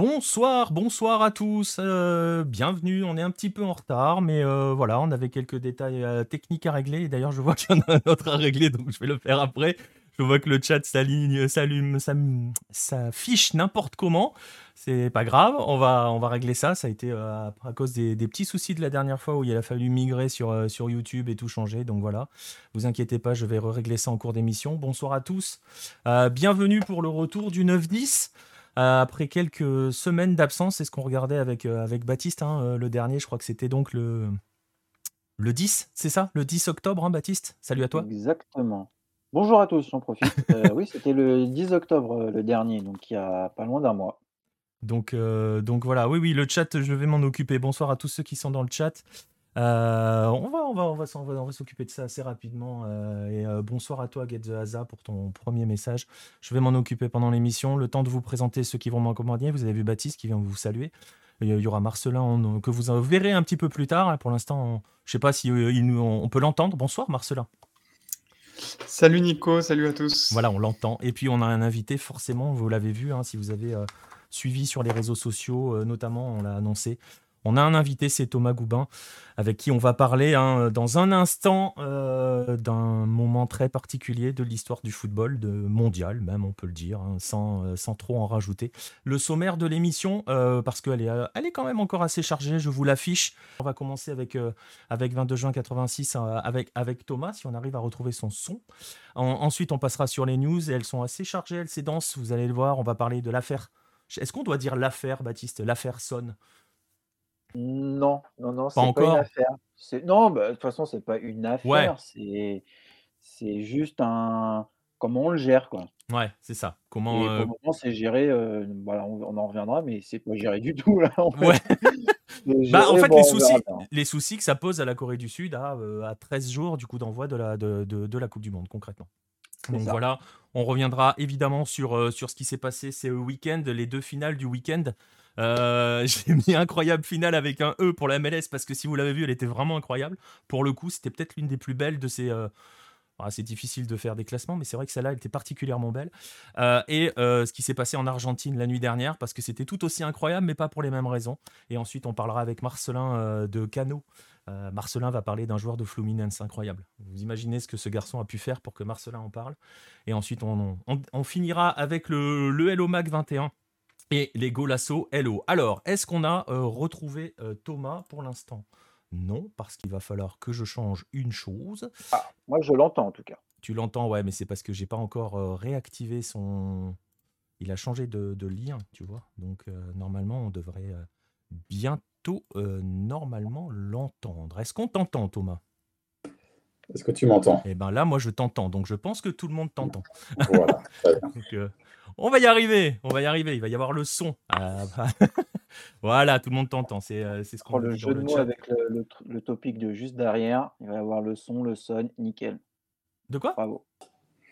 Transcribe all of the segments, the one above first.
Bonsoir, bonsoir à tous. euh, bienvenue. On est un petit peu en retard, mais euh, voilà, on avait quelques détails euh, techniques à régler. D'ailleurs, je vois qu'il y en a un autre à régler, donc je vais le faire après. Je vois que le chat s'aligne, s'allume, s'affiche n'importe comment. C'est pas grave, on va, on va régler ça. Ça a été à, cause des, des petits soucis de la dernière fois où il a fallu migrer sur, sur YouTube et tout changer. Donc voilà, vous inquiétez pas, je vais régler ça en cours d'émission. Bonsoir à tous. Bienvenue pour le retour du 9-10. Euh, après quelques semaines d'absence, c'est ce qu'on regardait avec, euh, avec Baptiste, hein, euh, le dernier, je crois que c'était donc le, le 10, c'est ça? Le 10 octobre, hein, Baptiste? Salut à toi. Exactement. Bonjour à tous, j'en profite. Euh, oui, c'était le 10 octobre, le dernier, donc il y a pas loin d'un mois. Donc, euh, donc voilà, oui, oui, le chat, je vais m'en occuper. Bonsoir à tous ceux qui sont dans le chat. Euh, on va, on va, on va, s'en- on va, on va s'occuper de ça assez rapidement. euh, et euh, bonsoir à toi, Get the Haza, pour ton premier message. Je vais m'en occuper pendant l'émission. Le temps de vous présenter ceux qui vont m'accompagner. Vous avez vu Baptiste qui vient vous saluer. Il y aura Marcelin que vous verrez un petit peu plus tard. Pour l'instant, je sais pas si il on peut l'entendre. Bonsoir, Marcelin. Salut Nico, salut à tous. Voilà, on l'entend. Et puis on a un invité, forcément, vous l'avez vu, hein, si vous avez suivi sur les réseaux sociaux, notamment, on l'a annoncé. On a un invité, c'est Thomas Goubin, avec qui on va parler hein, dans un instant euh, d'un moment très particulier de l'histoire du football, mondial même, on peut le dire, hein, sans, euh, sans trop en rajouter. Le sommaire de l'émission, euh, parce qu'elle est, elle est quand même encore assez chargée, je vous l'affiche. On va commencer avec, euh, avec 22 juin 86, euh, avec, avec Thomas, si on arrive à retrouver son son. En- ensuite, on passera sur les news et elles sont assez chargées, assez denses. Vous allez le voir, on va parler de l'affaire. Est-ce qu'on doit dire l'affaire, Baptiste? L'affaire sonne. Non, non, non, c'est pas une affaire. Non, bah, de toute façon, c'est pas une Ouais, affaire, c'est c'est juste un comment on le gère, quoi. ouais, c'est ça. Comment. Pour euh, c'est géré, euh, voilà, on, on en reviendra, mais c'est pas géré du tout, là, en fait. Ouais. Bah, en fait, bon, les verra soucis, bien. les soucis que ça pose à la Corée du Sud à, euh, à 13 jours du coup d'envoi de la, de, de- de la Coupe du Monde, concrètement. Donc ça. voilà, on reviendra évidemment sur, euh, sur ce qui s'est passé ces week-end, les deux finales du week-end. Euh, J'ai mis incroyable finale avec un E pour la MLS parce que si vous l'avez vu, elle était vraiment incroyable. Pour le coup, c'était peut-être l'une des plus belles de ces. euh, ah, c'est difficile de faire des classements, mais c'est vrai que celle-là, elle était particulièrement belle. Euh, et ce qui s'est passé en Argentine la nuit dernière, parce que c'était tout aussi incroyable, mais pas pour les mêmes raisons. Et ensuite, on parlera avec Marcelin de Cano. Marcelin va parler d'un joueur de Fluminense incroyable. Vous imaginez ce que ce garçon a pu faire pour que Marcelin en parle. Et ensuite, on finira avec le, le Hello Mac 21 et les Golasso Hello. Alors, est-ce qu'on a euh, retrouvé euh, Thomas pour l'instant? Non, parce qu'il va falloir que je change une chose. Ah, moi, je l'entends, en tout cas. Tu l'entends, ouais, mais c'est parce que j'ai pas encore euh, réactivé son. Il a changé de, de lien, tu vois. Donc euh, normalement, on devrait euh, bientôt, euh, normalement, l'entendre. Est-ce qu'on t'entend, Thomas? Est-ce que tu m'entends? Eh ben là, moi, je t'entends. Donc je pense que tout le monde t'entend. Voilà. bien. Donc, euh, on va y arriver. On va y arriver. Il va y avoir le son. Ah, bah. voilà, tout le monde t'entend. C'est euh, c'est ce qu'on le dit jeu de mots avec le, le topic de juste derrière, il va y avoir le son, le son, nickel. De quoi? Bravo.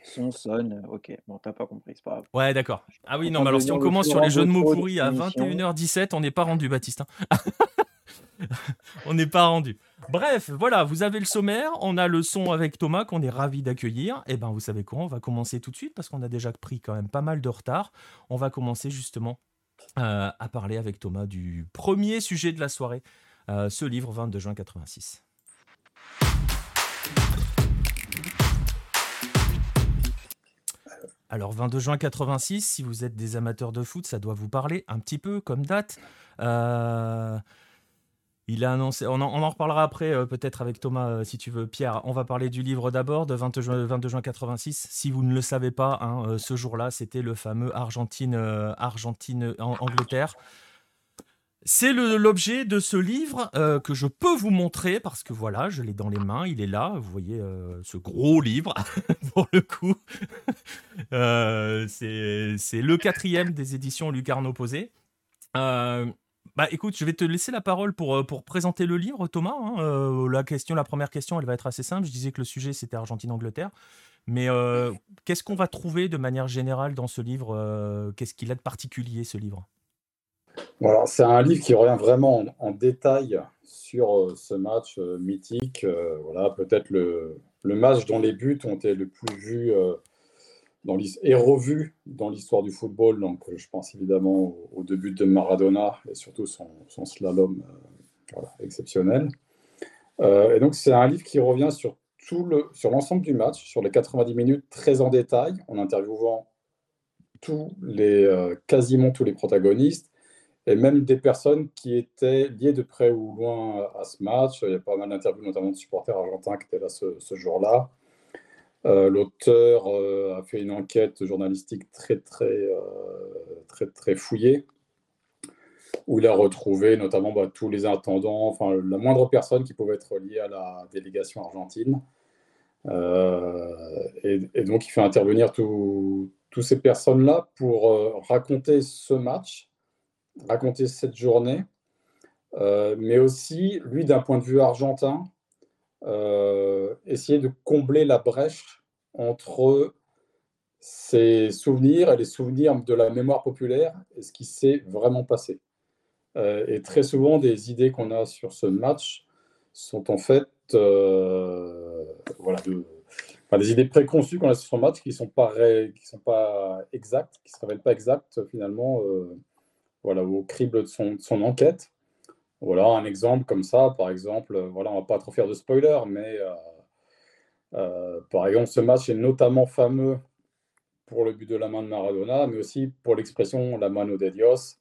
Son, son, euh, ok. Bon, t'as pas compris, c'est pas grave. Ouais, d'accord. Ah oui, non, mais alors si on commence sur les jeux de mots pourris à l'émission. 21h17, on n'est pas rendu, Baptiste. hein. on n'est pas rendu. Bref, voilà, vous avez le sommaire, on a le son avec Thomas qu'on est ravi d'accueillir. Et ben, vous savez quoi, on va commencer tout de suite parce qu'on a déjà pris quand même pas mal de retard. On va commencer justement euh, à parler avec Thomas du premier sujet de la soirée, euh, ce livre 22 juin 86. Alors 22 juin 86, si vous êtes des amateurs de foot, ça doit vous parler un petit peu comme date. Euh, il a annoncé, on en, reparlera après euh, peut-être avec Thomas euh, si tu veux. Pierre, on va parler du livre d'abord de 22 juin, 22 juin 86. Si vous ne le savez pas, hein, euh, ce jour-là, c'était le fameux Argentine, euh, Argentine en- Angleterre. C'est l'objet de ce livre euh, que je peux vous montrer parce que voilà, je l'ai dans les mains, il est là. Vous voyez euh, ce gros livre pour le coup. Euh, c'est le quatrième des éditions Lucarne Opposé. Bah écoute, je vais te laisser la parole pour, euh, présenter le livre, Thomas. hein. Euh, la question, la première question, elle va être assez simple. Je disais que le sujet c'était Argentine-Angleterre. Mais euh, qu'est-ce qu'on va trouver de manière générale dans ce livre Qu'est-ce qu'il a de particulier ce livre? Voilà, c'est un livre qui revient vraiment en, détail sur ce match mythique. Voilà, peut-être le, le match dont les buts ont été le plus vus dans et revu dans l'histoire du football. Donc, je pense évidemment au, début de Maradona et surtout son, slalom exceptionnel. et donc, c'est un livre qui revient sur tout le, sur l'ensemble du match, sur les 90 minutes, très en détail, en interviewant tous les, quasiment tous les protagonistes, et même des personnes qui étaient liées de près ou loin à ce match. Il y a pas mal d'interviews, notamment de supporters argentins qui étaient là ce, jour-là. Euh, l'auteur euh, a fait une enquête journalistique très, très, euh, très, très fouillée, où il a retrouvé notamment bah, tous les intendants, enfin la moindre personne qui pouvait être liée à la délégation argentine. Et, donc, il fait intervenir toutes ces personnes-là pour raconter ce match raconter cette journée, mais aussi, lui, d'un point de vue argentin, essayer de combler la brèche entre ses souvenirs et les souvenirs de la mémoire populaire et ce qui s'est vraiment passé. Euh, et très souvent, des idées qu'on a sur ce match sont en fait voilà, des idées préconçues qu'on a sur ce match qui ne sont, pas qui sont pas exactes, qui ne se révèlent pas exactes finalement voilà, au crible de son, enquête. Voilà un exemple comme ça, par exemple, euh, voilà, on ne va pas trop faire de spoiler, mais euh, euh, par exemple, ce match est notamment fameux pour le but de la main de Maradona, mais aussi pour l'expression la mano de Dios.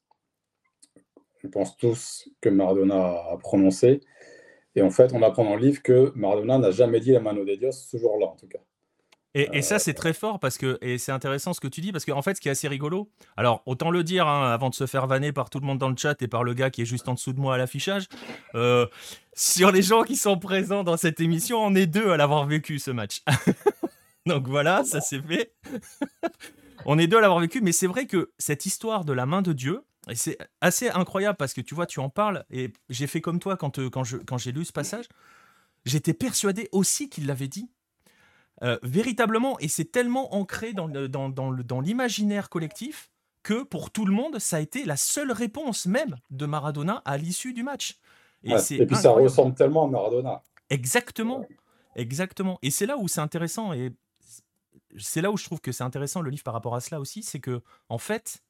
Je pense tous que Maradona a prononcé. Et en fait, on apprend dans le livre que Maradona n'a jamais dit la mano de Dios ce jour-là, en tout cas. Et, ça, c'est très fort parce que, et c'est intéressant ce que tu dis, parce qu'en fait, ce qui est assez rigolo, alors autant le dire hein, avant de se faire vanner par tout le monde dans le chat et par le gars qui est juste en dessous de moi à l'affichage, euh, sur les gens qui sont présents dans cette émission, on est deux à l'avoir vécu ce match. Donc voilà, ça c'est fait. on est deux à l'avoir vécu, mais c'est vrai que cette histoire de la main de Dieu, et c'est assez incroyable parce que tu vois, tu en parles, et j'ai fait comme toi quand, euh, quand j'ai lu ce passage, j'étais persuadé aussi qu'il l'avait dit euh, véritablement, et c'est tellement ancré dans, dans, dans, l'imaginaire collectif que pour tout le monde, ça a été la seule réponse même de Maradona à l'issue du match. Et, puis ça ressemble tellement à Maradona. Exactement, exactement. Et c'est là où c'est intéressant, et c'est là où je trouve que c'est intéressant le livre par rapport à cela aussi, c'est que en fait,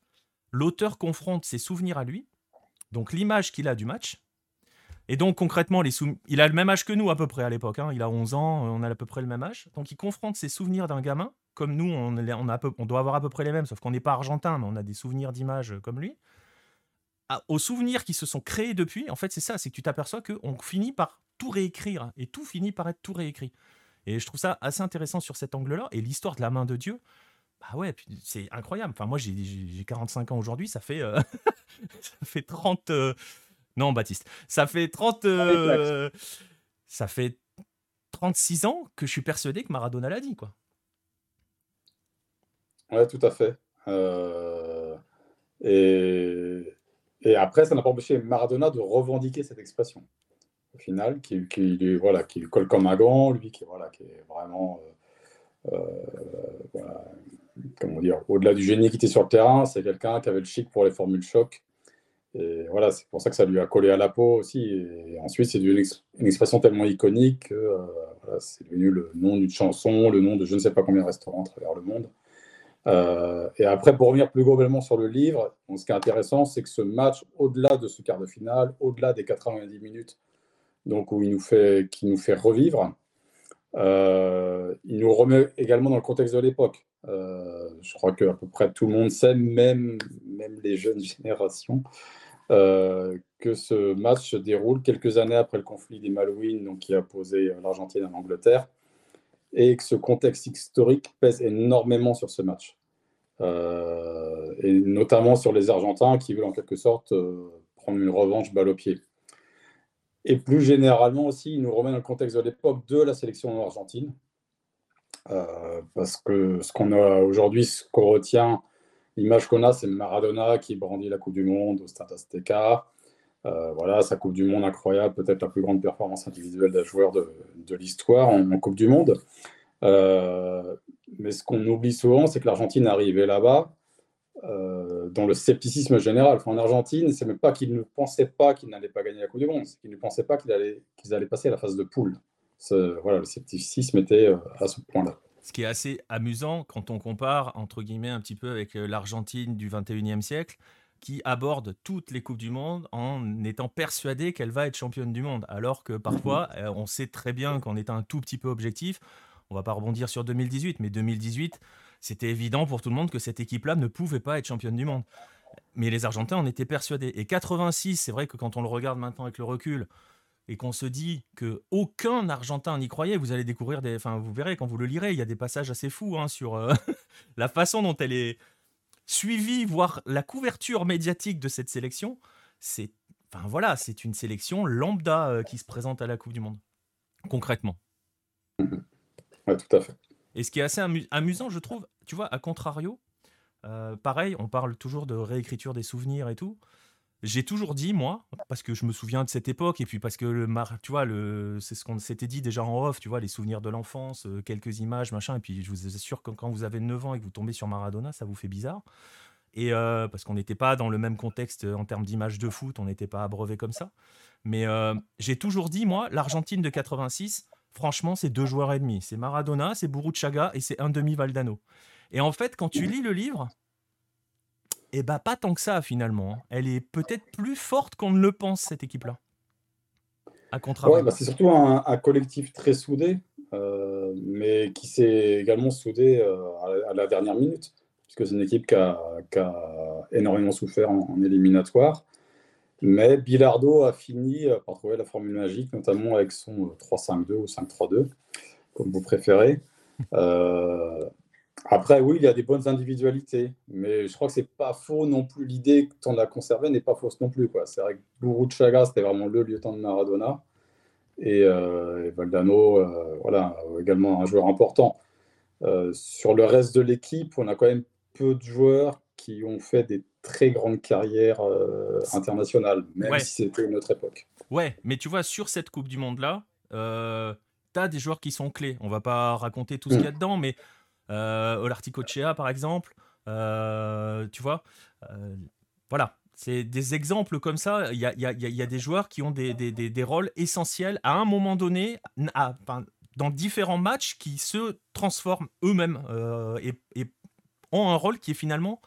l'auteur confronte ses souvenirs à lui, donc l'image qu'il a du match, et donc concrètement, il a le même âge que nous à peu près à l'époque. Hein. Il a 11 ans, on a à peu près le même âge. Donc il confronte ses souvenirs d'un gamin, comme nous, on, doit avoir à peu près les mêmes, sauf qu'on n'est pas argentin, mais on a des souvenirs d'images comme lui. aux souvenirs qui se sont créés depuis, en fait c'est ça, c'est que tu t'aperçois qu'on finit par tout réécrire, et tout finit par être tout réécrit. Et je trouve ça assez intéressant sur cet angle-là. Et l'histoire de la main de Dieu, bah ouais, c'est incroyable. Enfin, moi, j'ai 45 ans aujourd'hui, ça fait, euh, ça fait 30, non, Baptiste. Ça fait 30. Euh, ça fait 36 ans que je suis persuadé que Maradona l'a dit, quoi. Ouais, tout à fait. Euh, et... et après, ça n'a pas empêché Maradona de revendiquer cette expression. Au final, qui, qui, voilà, qui colle comme un gant, lui qui, voilà, qui est vraiment. Euh, comment dire, au-delà du génie qui était sur le terrain, c'est quelqu'un qui avait le chic pour les formules choc et voilà, c'est pour ça que ça lui a collé à la peau aussi. Et ensuite, c'est une expression tellement iconique que euh, c'est devenu le nom d'une chanson, le nom de je ne sais pas combien de restaurants à travers le monde. Euh, et après, pour revenir plus globalement sur le livre, ce qui est intéressant, c'est que ce match, au-delà de ce quart de finale, au-delà des 90 minutes, donc où il nous fait, qui nous fait revivre, euh, il nous remet également dans le contexte de l'époque. Je crois que à peu près tout le monde sait, même, même les jeunes générations, euh, que ce match se déroule quelques années après le conflit des Malouines, donc, qui a euh, l'Argentine à l'Angleterre, et que ce contexte historique pèse énormément sur ce match. Euh, et notamment sur les Argentins qui veulent en quelque sorte prendre une revanche balle au pied. Et plus généralement aussi, il nous remet dans le contexte de l'époque de la sélection argentine, parce que ce qu'on a aujourd'hui, ce qu'on retient, L'image qu'on a, c'est Maradona qui brandit la Coupe du Monde au Stade Azteca. Euh, voilà, sa Coupe du Monde incroyable, peut-être la plus grande performance individuelle d'un joueur de, l'histoire en, Coupe du Monde. Euh, mais ce qu'on oublie souvent, c'est que l'Argentine arrivée là-bas euh, dans le scepticisme général. en Argentine, c'est même pas qu'ils ne pensaient pas qu'ils n'allaient pas gagner la Coupe du Monde, c'est qu'ils ne pensaient pas qu'ils allaient, qu'ils allaient passer à la phase de poule. Voilà, le scepticisme était à ce point-là. Ce qui est assez amusant quand on compare, entre guillemets, un petit peu avec l'Argentine du 21e siècle, qui aborde toutes les Coupes du Monde en étant persuadée qu'elle va être championne du monde. Alors que parfois, mmh on sait très bien qu'en étant un tout petit peu objectif, on va pas rebondir sur 2018, mais 2018, c'était évident pour tout le monde que cette équipe-là ne pouvait pas être championne du monde. Mais les Argentins en étaient persuadés. Et 86, c'est vrai que quand on le regarde maintenant avec le recul, et qu'on se dit que aucun Argentin n'y croyait, vous allez découvrir des, enfin vous verrez quand vous le lirez, il y a des passages assez fous hein, sur euh, la façon dont elle est suivie, voire la couverture médiatique de cette sélection. C'est, enfin voilà, c'est une sélection lambda euh, qui se présente à la Coupe du Monde, concrètement. Ouais, tout à fait. Et ce qui est assez amusant, je trouve, tu vois, à contrario, euh, pareil, on parle toujours de réécriture des souvenirs et tout. J'ai toujours dit, moi, parce que je me souviens de cette époque, et puis parce que, le tu vois, le, c'est ce qu'on s'était dit déjà en off, tu vois, les souvenirs de l'enfance, euh, quelques images, machin, et puis je vous assure que quand vous avez 9 ans et que vous tombez sur Maradona, ça vous fait bizarre. Et euh, parce qu'on n'était pas dans le même contexte en termes d'images de foot, on n'était pas abreuvé comme ça. Mais j'ai toujours dit, moi, l'Argentine de 86, franchement, c'est deux joueurs et demi. C'est Maradona, c'est Chaga et c'est un demi Valdano. Et en fait, quand tu lis le livre, eh bah pas tant que ça finalement. Hein. Elle est peut-être plus forte qu'on ne le pense cette équipe-là. À contrario. Bah, c'est surtout un, collectif très soudé, euh, mais qui s'est également soudé euh, à, la dernière minute, puisque c'est une équipe qui a, énormément souffert en éliminatoire. Mais Bilardo a fini euh, par trouver la formule magique, notamment avec son 3-5-2 ou 5-3-2, comme vous préférez. Euh, après, oui, il y a des bonnes individualités, mais je crois que c'est pas faux non plus. L'idée que tu en as conservée n'est pas fausse non plus. C'est vrai que Bourou Chaga, c'était vraiment le lieutenant de Maradona. Et, euh, Valdano, voilà, également un joueur important. sur le reste de l'équipe, on a quand même peu de joueurs qui ont fait des très grande carrière euh, internationale, même si c'était une autre époque. Ouais, mais tu vois, sur cette Coupe du Monde-là, euh, tu as des joueurs qui sont clés. On va pas raconter tout ce qu'il y a mm. dedans, mais euh, Olarticochea, par exemple, euh, tu vois, voilà. C'est des exemples comme ça. Il y a, des joueurs qui ont des, des, des, rôles essentiels à un moment donné, dans différents matchs, qui se transforment eux-mêmes et, ont un rôle qui est finalement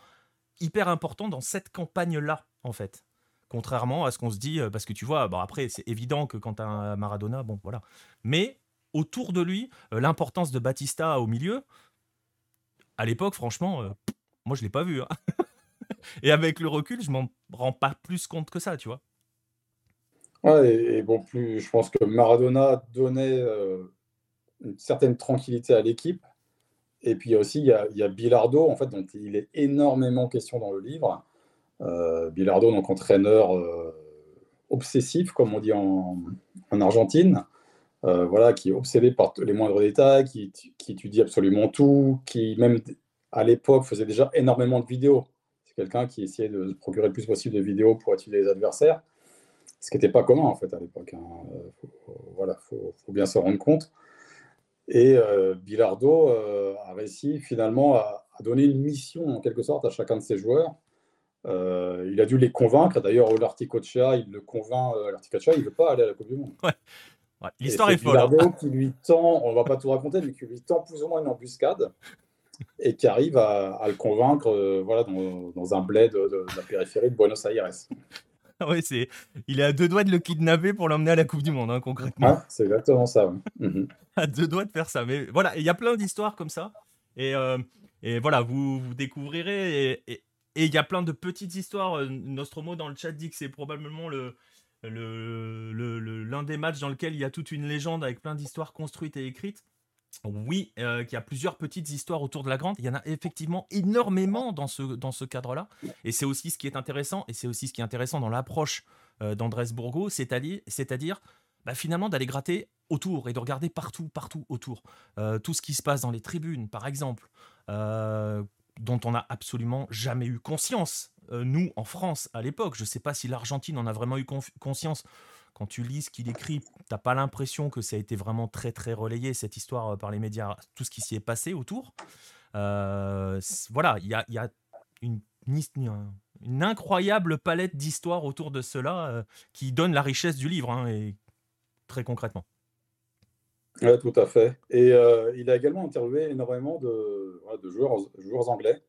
hyper important dans cette campagne-là, en fait. Contrairement à ce qu'on se dit, euh, parce que tu vois, bon après, c'est évident que quand tu as un Maradona, bon, voilà. Mais autour de lui, euh, l'importance de Batista au milieu, à l'époque, franchement, euh, moi, je l'ai pas vu. Hein. et avec le recul, je m'en rends pas plus compte que ça, tu vois. Et, bon, plus, je pense que Maradona donnait une certaine tranquillité à l'équipe et puis aussi, il y, a, Bilardo, en fait, dont il est énormément question dans le livre. Euh, Bilardo, donc entraîneur euh, obsessif, comme on dit en Argentine, euh, voilà, qui est obsédé par les moindres détails, qui, étudie absolument tout, qui même à l'époque faisait déjà énormément de vidéos. C'est quelqu'un qui essayait de procurer le plus possible de vidéos pour étudier les adversaires, ce qui n'était pas commun en fait à l'époque. Hein. voilà, faut, faut, bien se rendre compte. Et euh, Bilardo euh, a réussi finalement à, donner une mission en quelque sorte à chacun de ses joueurs. Euh, il a dû les convaincre. D'ailleurs, l'Articocha, il le convainc. L'Articocha, il ne veut pas aller à la Coupe du Monde. L'histoire est folle. Hein. Qui lui tend, on ne va pas tout raconter, mais qui lui tend plus ou moins une embuscade et qui arrive à, le convaincre voilà, dans, un bled de, de, la périphérie de Buenos Aires. ouais, c'est... Il est à deux doigts de le kidnapper pour l'emmener à la Coupe du Monde, hein, concrètement. Ah, c'est exactement ça. Mhm. à deux doigts de faire ça. Mais voilà, il y a plein d'histoires comme ça. Et, euh, et voilà, vous, vous découvrirez. Et il y a plein de petites histoires. Euh, Nostromo dans le chat dit que c'est probablement le, le, le, l'un des matchs dans lequel il y a toute une légende avec plein d'histoires construites et écrites. Oui, euh, qu'il y a plusieurs petites histoires autour de la grande. Il y en a effectivement énormément dans ce, dans ce cadre-là. Et c'est aussi ce qui est intéressant, et c'est aussi ce qui est intéressant dans l'approche euh, d'Andrés Bourgo, c'est-à-dire, c'est-à-dire bah, finalement d'aller gratter autour et de regarder partout, partout autour. Euh, tout ce qui se passe dans les tribunes, par exemple, dont on n'a absolument jamais eu conscience. nous, en France, à l'époque, je ne sais pas si l'Argentine en a vraiment eu conscience quand tu lis ce qu'il écrit, t'as pas l'impression que ça a été vraiment très très relayé cette histoire euh, par les médias, tout ce qui s'y est passé autour. Euh, voilà, il y a, y a une, incroyable palette d'histoires autour de cela euh, qui donne la richesse du livre, hein, et très concrètement. Oui, tout à fait. Et euh, il a également interviewé énormément de, de joueurs, joueurs anglais.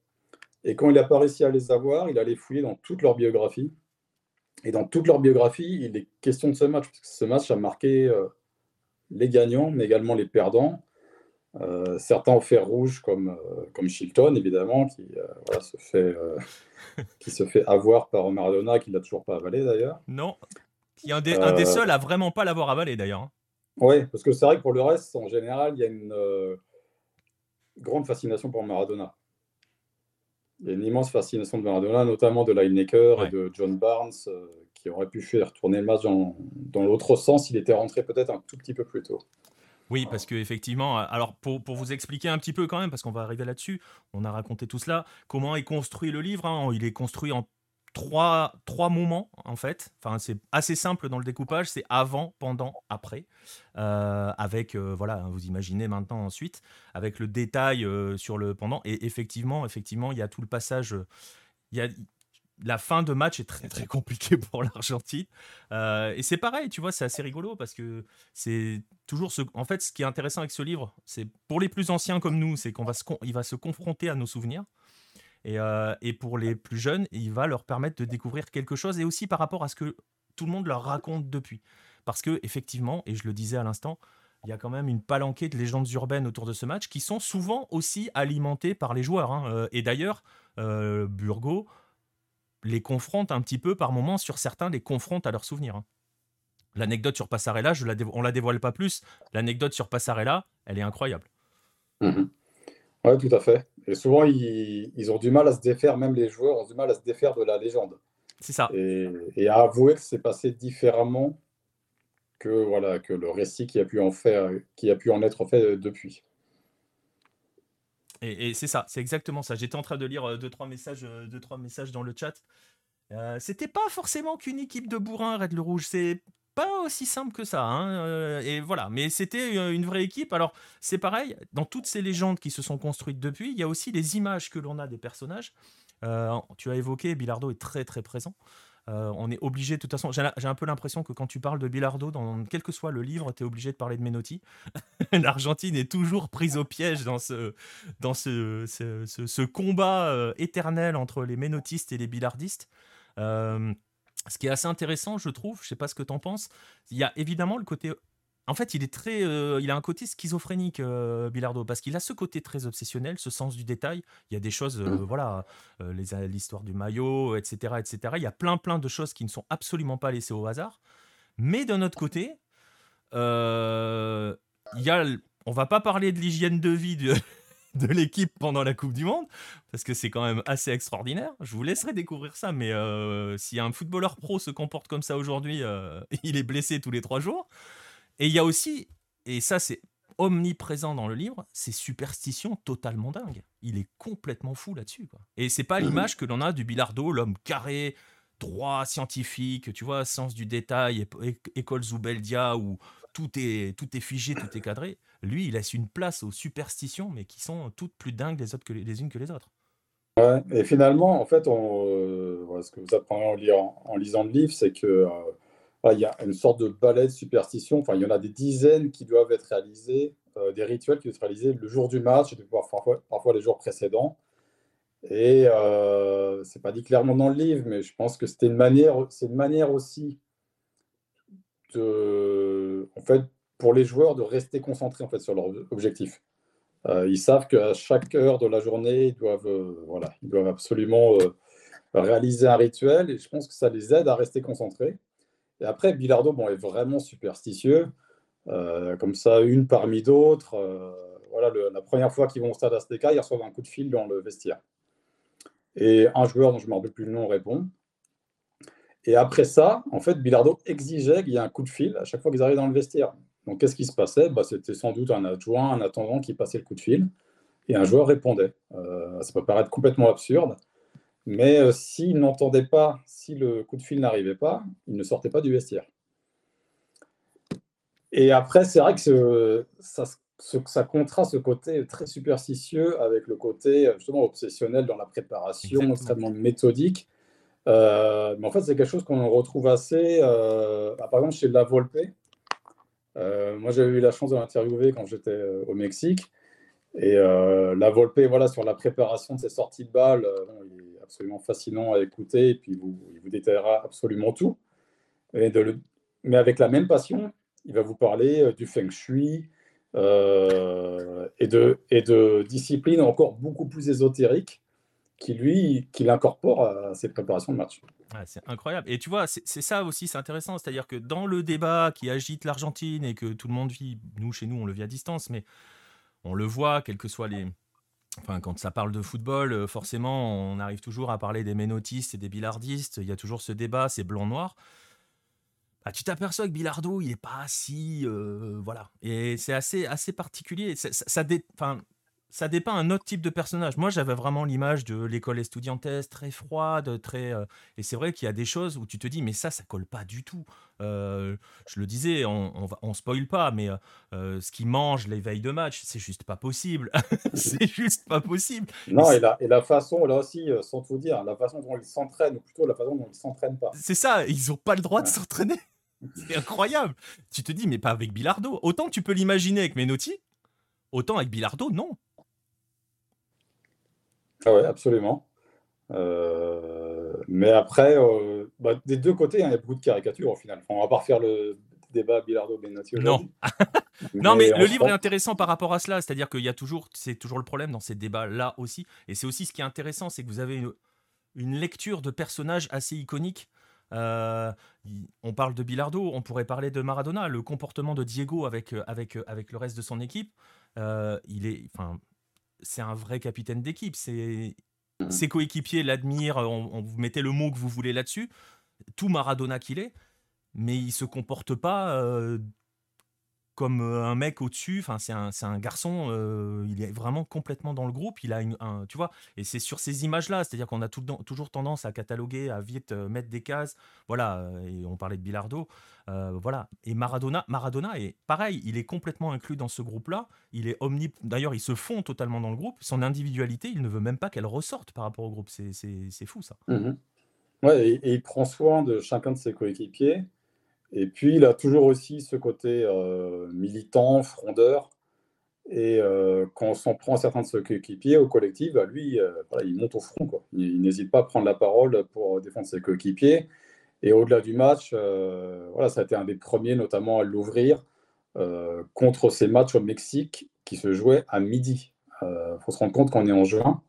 Et quand il n'a pas réussi à les avoir, il allait fouiller dans toute leur biographie. Et dans toute leur biographie, il est question de ce match, parce que ce match a marqué euh, les gagnants, mais également les perdants. Euh, certains au fer rouge, comme, comme Shilton, évidemment, qui, se fait, qui se fait avoir par Maradona, qui ne l'a toujours pas avalé d'ailleurs. Non, qui est un des, un des seuls à vraiment pas l'avoir avalé d'ailleurs. Oui, parce que c'est vrai que pour le reste, en général, il y a une grande fascination pour Maradona. Il y a une immense fascination de Maradona, notamment de Lineker et de John Barnes, euh, qui aurait pu faire tourner le match dans, dans l'autre sens s'il était rentré peut-être un tout petit peu plus tôt. Oui, parce qu'effectivement, alors pour, pour, vous expliquer un petit peu quand même, parce qu'on va arriver là-dessus, on a raconté tout cela, comment est construit le livre. Hein. il est construit en trois, trois moments en fait. Enfin, c'est assez simple dans le découpage. C'est avant, pendant, après. Euh, avec euh, voilà, vous imaginez maintenant ensuite avec le détail euh, sur le pendant. Et effectivement, effectivement, il y a tout le passage. Il y a la fin de match est très très compliquée pour l'Argentine. et c'est pareil, tu vois, c'est assez rigolo parce que c'est toujours ce. En fait, ce qui est intéressant avec ce livre, c'est pour les plus anciens comme nous, c'est qu'on va se, il va se confronter à nos souvenirs. Et, pour les plus jeunes, il va leur permettre de découvrir quelque chose et aussi par rapport à ce que tout le monde leur raconte depuis. Parce que effectivement, et je le disais à l'instant, il y a quand même une palanquée de légendes urbaines autour de ce match qui sont souvent aussi alimentées par les joueurs. Hein. Et d'ailleurs, euh, Burgo les confronte un petit peu par moments sur certains, les confronte à leurs souvenirs. Hein. L'anecdote sur Passarella, je la on la dévoile pas plus. L'anecdote sur Passarella, elle est incroyable. Mmh oui, tout à fait. Et souvent, ils, ont du mal à se défaire, même les joueurs ont du mal à se défaire de la légende. C'est ça. Et, à avouer que c'est passé différemment que, voilà, que le récit qui a pu en, faire, qui a pu en être fait depuis. Et, c'est ça, c'est exactement ça. J'étais en train de lire euh, deux trois messages, euh, deux, trois messages dans le chat. Euh, c'était pas forcément qu'une équipe de bourrins, Red le Rouge. C'est pas aussi simple que ça. Hein, euh, et voilà, mais c'était euh, une vraie équipe. Alors, c'est pareil, dans toutes ces légendes qui se sont construites depuis, il y a aussi les images que l'on a des personnages. Euh, tu as évoqué, Bilardo est très très présent. on est obligé, de toute façon, j'ai un peu l'impression que quand tu parles de Bilardo, dans quel que soit le livre, tu es obligé de parler de Menotti. L'Argentine est toujours prise au piège dans ce, dans ce, ce, combat éternel entre les Menottistes et les Bilardistes ce qui est assez intéressant, je trouve, je sais pas ce que tu en penses, il y a évidemment le côté en fait, il est très, euh, il a un côté schizophrénique, euh, Bilardo, parce qu'il a ce côté très obsessionnel, ce sens du détail. Il y a des choses, euh, mmh. voilà, l'histoire du maillot, etc., etc. Il y a plein, plein de choses qui ne sont absolument pas laissées au hasard. Mais d'un autre côté, il y a, on va pas parler de l'hygiène de vie de, de l'équipe pendant la Coupe du Monde, parce que c'est quand même assez extraordinaire. Je vous laisserai découvrir ça, mais euh, si un footballeur pro se comporte comme ça aujourd'hui, euh, il est blessé tous les trois jours. Et il y a aussi, et ça c'est omniprésent dans le livre, ces superstitions totalement dingues. Il est complètement fou là-dessus. Et c'est pas l'image que l'on a du Bilardo, l'homme carré, droit, scientifique, tu vois, sens du détail, école Zoubeldia, où tout est, tout est figé, tout est cadré. Lui, il laisse une place aux superstitions, mais qui sont toutes plus dingues les, unes que les autres. Et finalement, en fait, euh, ce que vous apprenez en, lisant le livre, c'est que euh, il y a une sorte de balai de superstition. Enfin, il y en a des dizaines qui doivent être réalisés, euh, des rituels qui doivent être réalisés le jour du match, parfois, parfois les jours précédents. Et euh, c'est pas dit clairement dans le livre, mais je pense que c'était une manière, c'est une manière aussi de, en fait, pour les joueurs de rester concentrés en fait sur leur objectif. Euh, ils savent qu'à chaque heure de la journée, ils doivent, euh, voilà, ils doivent absolument euh, réaliser un rituel et je pense que ça les aide à rester concentrés. Et après, Bilardo bon, est vraiment superstitieux, comme ça, une parmi d'autres. voilà, la première fois qu'ils vont au stade Azteca, ils reçoivent un coup de fil dans le vestiaire. Et un joueur dont je ne me rappelle plus le nom répond. Et après ça, en fait, Bilardo exigeait qu'il y ait un coup de fil à chaque fois qu'ils arrivent dans le vestiaire. Donc, qu'est-ce qui se passait? Bah, C'était sans doute un adjoint, un attendant qui passait le coup de fil et un joueur répondait. Euh, ça peut paraître complètement absurde, mais euh, s'il n'entendait pas, si le coup de fil n'arrivait pas, il ne sortait pas du vestiaire. Et après, c'est vrai que ça, ça contraste ce côté très superstitieux avec le côté justement obsessionnel dans la préparation, extrêmement méthodique. Euh, mais en fait, c'est quelque chose qu'on retrouve assez, bah, par exemple, chez La Volpe, moi, j'avais eu la chance de l'interviewer quand j'étais au Mexique. Et la Volpe, voilà, sur la préparation de ses sorties de balles, il est absolument fascinant à écouter. Et puis, il vous détaillera absolument tout. Mais avec la même passion, il va vous parler du feng shui, euh, et, de, et de discipline encore beaucoup plus ésotérique qui lui, qui l'incorpore à ses préparations de match. c'est incroyable. Et tu vois, c'est ça aussi, c'est intéressant. C'est-à-dire que dans le débat qui agite l'Argentine et que tout le monde vit, nous, chez nous, on le vit à distance, mais on le voit, quels que soient les. Enfin, quand ça parle de football, euh, forcément, on arrive toujours à parler des ménotistes et des billardistes. Il y a toujours ce débat, c'est blanc-noir. Bah, tu t'aperçois que Bilardo, il n'est pas si. Euh, voilà. Et c'est assez, assez particulier. Ça, ça, ça, dépeint un autre type de personnage. Moi, j'avais vraiment l'image de l'école estudiantesse, très froide, très. Euh, et c'est vrai qu'il y a des choses où tu te dis, mais ça, ça colle pas du tout. Euh, je le disais, on, on, on spoil pas, mais ce qu'il mange les veilles de match, c'est juste pas possible. c'est juste pas possible. Non, et la, et la façon, là aussi, sans tout dire, la façon dont ils s'entraînent, ou plutôt la façon dont ils s'entraînent pas. C'est ça, ils n'ont pas le droit de s'entraîner. C'est incroyable. Tu te dis, mais pas avec Bilardo. Autant tu peux l'imaginer avec Menotti, autant avec Bilardo, non. Ah ouais, absolument. Euh, mais après, euh, bah, des deux côtés, hein, il y a beaucoup de caricatures au final. on va pas refaire le débat Bilardo-Benotti Non. non, mais, le livre est intéressant par rapport à cela. C'est-à-dire qu'il y a toujours, c'est toujours le problème dans ces débats-là aussi. Et c'est aussi ce qui est intéressant, c'est que vous avez une, une lecture de personnages assez iconiques euh, on parle de Bilardo, on pourrait parler de Maradona, le comportement de Diego avec, avec, avec le reste de son équipe. il est, enfin, c'est un vrai capitaine d'équipe. C'est mmh. ses coéquipiers l'admirent. On, vous mettez le mot que vous voulez là-dessus. Tout Maradona qu'il est, mais il se comporte pas comme un mec au-dessus. Enfin, c'est un, un, garçon, il est vraiment complètement dans le groupe. Il a une, un, tu vois, et c'est sur ces images-là, c'est-à-dire qu'on a tout, toujours tendance à cataloguer, à vite mettre des cases. Voilà, et on parlait de Bilardo. voilà, et Maradona, Maradona est pareil, il est complètement inclus dans ce groupe-là. Il est omni. D'ailleurs, il se fond totalement dans le groupe. Son individualité, il ne veut même pas qu'elle ressorte par rapport au groupe. C'est fou ça. Mmh ouais, et, il prend soin de chacun de ses coéquipiers. Et puis, il a toujours aussi ce côté euh, militant, frondeur. Et euh, quand on s'en prend à certains de ses coéquipiers au collectif, bah, lui, euh, il monte au front. Il, n'hésite pas à prendre la parole pour défendre ses coéquipiers. Et au-delà du match, ça a été un des premiers, notamment à l'ouvrir contre ces matchs au Mexique qui se jouaient à midi. Il faut se rendre compte qu'on est en juin.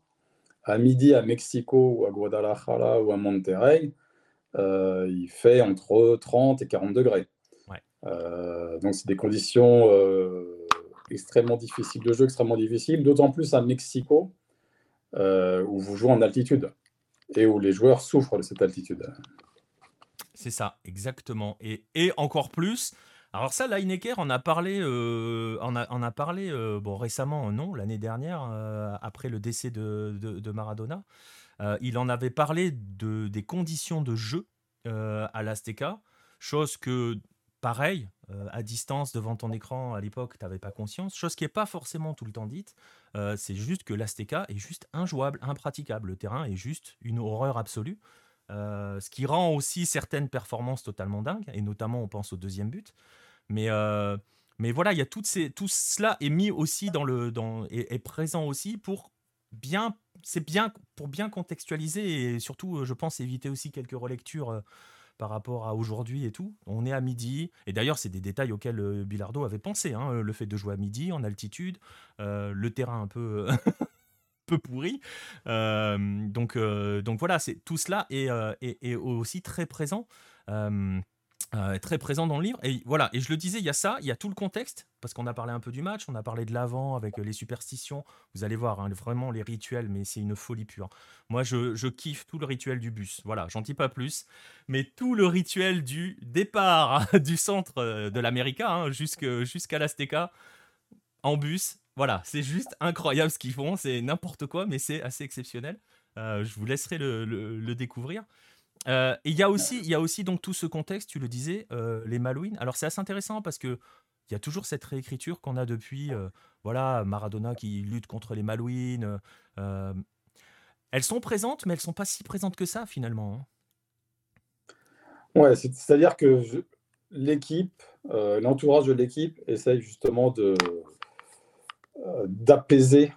À midi à Mexico ou à Guadalajara ou à Monterrey, euh, il fait entre 30 et 40 degrés. Euh, donc, c'est des conditions euh, extrêmement difficiles de jeu, extrêmement difficiles, d'autant plus à Mexico, où vous jouez en altitude et où les joueurs souffrent de cette altitude. C'est ça, exactement. Et, et, encore plus. Alors ça, Lineker en a parlé, euh, en a, a, parlé bon, récemment, non, l'année dernière, après le décès de, de, de Maradona. Euh, il en avait parlé de, des conditions de jeu euh, à l'Azteca, chose que, pareil, euh, à distance devant ton écran à l'époque, tu n'avais pas conscience, chose qui n'est pas forcément tout le temps dite. c'est juste que l'Azteca est juste injouable, impraticable. Le terrain est juste une horreur absolue. ce qui rend aussi certaines performances totalement dingues, et notamment on pense au deuxième but. Mais, mais voilà, il y a tout cela est mis aussi dans le, dans, est présent aussi pour bien c'est bien pour bien contextualiser et surtout, euh, je pense, éviter aussi quelques relectures euh, par rapport à aujourd'hui et tout. On est à midi, et d'ailleurs, c'est des détails auxquels euh, Bilardo avait pensé, hein, le fait de jouer à midi, en altitude, le terrain un peu, peu pourri. donc, donc voilà, c'est tout cela est, aussi très présent. Euh, très présent dans le livre. Et voilà, et je le disais, il y a ça, il y a tout le contexte, parce qu'on a parlé un peu du match, on a parlé de l'avant avec euh, les superstitions. Vous allez voir, hein, vraiment les rituels, mais c'est une folie pure. Moi, je, je, kiffe tout le rituel du bus. Voilà, j'en dis pas plus, mais tout le rituel du départ du centre euh, de l'América hein, jusqu'à l'Azteca en bus. Voilà, c'est juste incroyable ce qu'ils font, c'est n'importe quoi, mais c'est assez exceptionnel. je vous laisserai le, le découvrir. Euh, il y a aussi, il y a aussi donc tout ce contexte, tu le disais, euh, les Malouines. Alors c'est assez intéressant parce que il y a toujours cette réécriture qu'on a depuis, euh, voilà, Maradona qui lutte contre les Malouines. elles sont présentes, mais elles sont pas si présentes que ça finalement. Hein. Ouais, c'est-à-dire que l'équipe l'entourage de l'équipe essaye justement de d'apaiser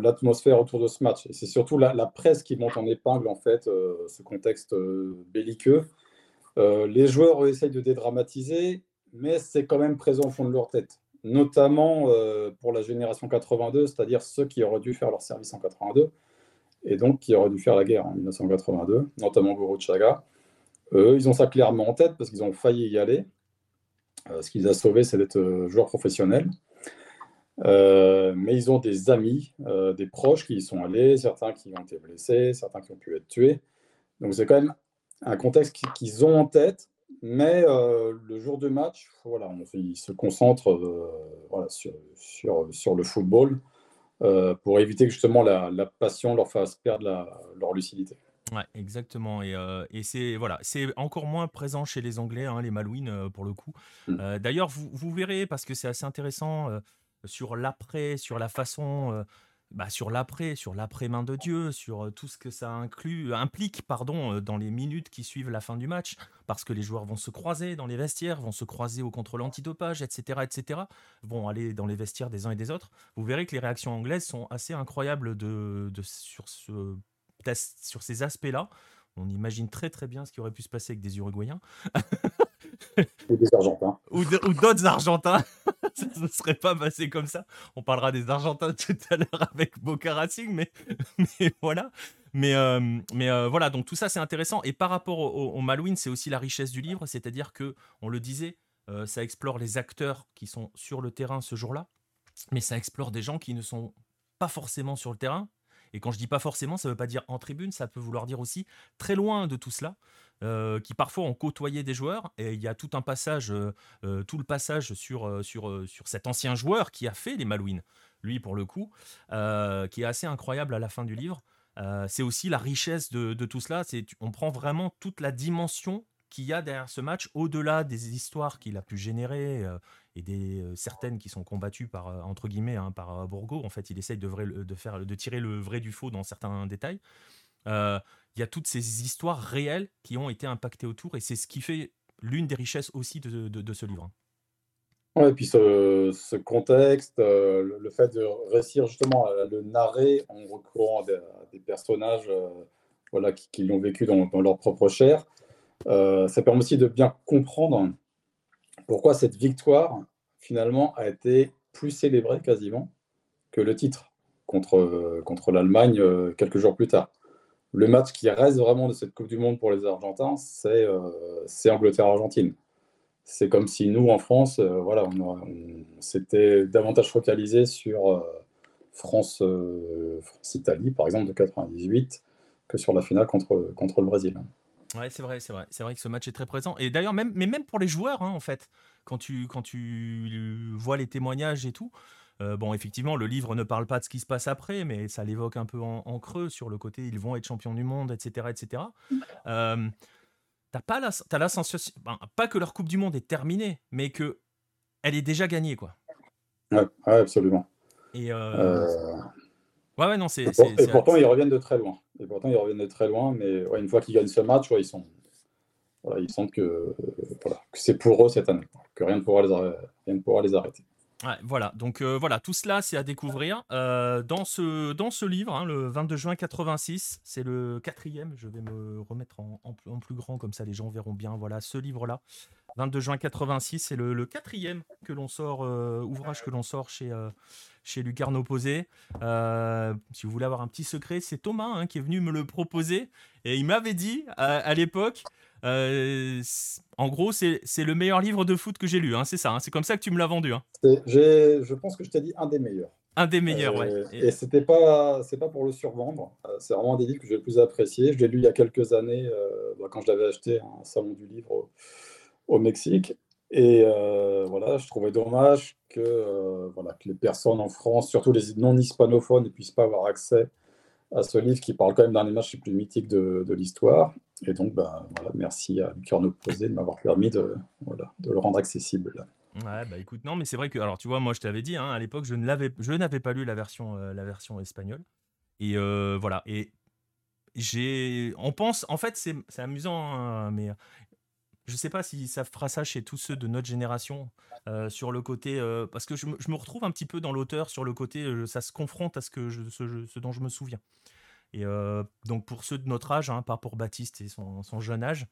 l'atmosphère autour de ce match. Et c'est surtout la, presse qui monte en épingle en fait ce contexte belliqueux. les joueurs essayent de dédramatiser, mais c'est quand même présent au fond de leur tête notamment euh, pour la génération 82, c'est-à-dire ceux qui auraient dû faire leur service en 82, et donc qui auraient dû faire la guerre en 1982, notamment Guru Chaga. Eux, ils ont ça clairement en tête parce qu'ils ont failli y aller. Euh, ce qui les a sauvés, c'est d'être euh, joueurs professionnels. Mais ils ont des amis, des proches qui y sont allés, certains qui ont été blessés, certains qui ont pu être tués. Donc c'est quand même un contexte qu'ils ont en tête mais euh, le jour du match, voilà, on, ils se concentrent euh, voilà, sur, sur, sur, le football euh, pour éviter que justement la, la, passion leur fasse perdre la, leur lucidité. Ouais, exactement. Et, et c'est voilà, c'est encore moins présent chez les Anglais, hein, les Malouines pour le coup. Mmh. D'ailleurs, vous, vous, verrez parce que c'est assez intéressant sur l'après, sur la façon bah, sur l'après, sur l'après-main de Dieu, sur tout ce que ça inclut, implique pardon, dans les minutes qui suivent la fin du match, parce que les joueurs vont se croiser dans les vestiaires, vont se croiser au contrôle antidopage, etc., etc., vont aller dans les vestiaires des uns et des autres. Vous verrez que les réactions anglaises sont assez incroyables de, de sur, ce, sur ces aspects-là. On imagine très très bien ce qui aurait pu se passer avec des Uruguayens. ou des Argentins. Ou d'autres Argentins. ça ne serait pas passé comme ça. On parlera des Argentins tout à l'heure avec Boca Racing, mais, voilà. Mais, euh, euh, voilà, donc tout ça c'est intéressant. Et par rapport au, au c'est aussi la richesse du livre, c'est-à-dire que, on le disait, euh, ça explore les acteurs qui sont sur le terrain ce jour-là, mais ça explore des gens qui ne sont pas forcément sur le terrain, et quand je dis pas forcément, ça veut pas dire en tribune, ça peut vouloir dire aussi très loin de tout cela. Euh, qui parfois ont côtoyé des joueurs et il y a tout un passage, euh, euh, tout le passage sur, sur, sur cet ancien joueur qui a fait les Malouines, lui pour le coup, qui est assez incroyable à la fin du livre. c'est aussi la richesse de, tout cela, on prend vraiment toute la dimension qu'il y a derrière ce match, au-delà des histoires qu'il a pu générer et des certaines qui sont combattues par entre guillemets hein, par Bourgo. En fait, il essaye de, vrai, de faire de tirer le vrai du faux dans certains détails. Il y a toutes ces histoires réelles qui ont été impactées autour et c'est ce qui fait l'une des richesses aussi de, de, ce livre. Ouais, et puis ce, contexte, le, fait de réussir justement à le narrer en recourant à des, personnages voilà, qui, l'ont vécu dans, dans, leur propre chair, ça permet aussi de bien comprendre pourquoi cette victoire, finalement, a été plus célébrée quasiment que le titre contre, contre l'Allemagne euh, quelques jours plus tard. Le match qui reste vraiment de cette Coupe du Monde pour les Argentins, c'est euh, Angleterre-Argentine. C'est comme si nous, en France, euh, voilà, on, s'était davantage focalisé sur France-Italie, par exemple, de 98, que sur la finale contre, contre le Brésil. Ouais, c'est vrai, c'est vrai. C'est vrai que ce match est très présent. Et d'ailleurs, même, même pour les joueurs, hein, en fait, quand tu, quand tu vois les témoignages et tout, euh, bon, effectivement, le livre ne parle pas de ce qui se passe après, mais ça l'évoque un peu en, creux sur le côté ils vont être champions du monde, etc. etc. Euh, t'as pas la, as la sensation, ben, pas que leur Coupe du Monde est terminée, mais que elle est déjà gagnée, quoi. Ouais, absolument. Et euh, Ouais, ouais, non, c'est. Et, pourtant, ils reviennent de très loin. Et pourtant, ils reviennent de très loin, mais ouais, une fois qu'ils gagnent ce match, ouais, ils sont. Voilà, ils sentent que, voilà, que c'est pour eux cette année, que rien ne pourra les, rien ne pourra les arrêter. Voilà, donc euh, voilà, tout cela c'est à découvrir euh, dans, ce, dans ce livre, hein, le 22 juin 86, c'est le quatrième, je vais me remettre en, plus grand comme ça les gens verront bien, voilà, ce livre-là, 22 juin 86, c'est le, quatrième que l'on sort, euh, ouvrage que l'on sort chez, chez Lucarne Opposé. Si vous voulez avoir un petit secret, c'est Thomas hein, qui est venu me le proposer. Et il m'avait dit à, l'époque, euh, en gros, c'est le meilleur livre de foot que j'ai lu. Hein, c'est ça, hein. c'est comme ça que tu me l'as vendu. Je pense que je t'ai dit un des meilleurs. Un des meilleurs, ouais. Euh, et, c'était pas, c'est pas pour le survendre. c'est vraiment un des livres que j'ai le plus apprécié. Je l'ai lu il y a quelques années, bah, quand je l'avais acheté à un salon du livre au Mexique. Et euh, voilà, je trouvais dommage que, euh, voilà, que les personnes en France, surtout les non-hispanophones, ne puissent pas avoir accès à ce livre qui parle quand même d'un des matchs les plus mythiques de, de l'histoire. Et donc, ben, voilà, merci à Lucarne Opposé de m'avoir permis de, voilà, de le rendre accessible. Ouais, bah écoute, non, mais c'est vrai que, alors tu vois, moi je t'avais dit, hein, à l'époque, je n'avais pas lu la version, euh, la version espagnole. Et voilà, et j'ai. On pense, en fait, c'est amusant, hein, mais Je sais pas si ça fera ça chez tous ceux de notre génération, sur le côté, parce que je me, retrouve un petit peu dans l'auteur sur le côté, ça se confronte à ce, que je, ce, dont je me souviens. Et donc pour ceux de notre âge, hein, pas pour Baptiste et son, son jeune âge,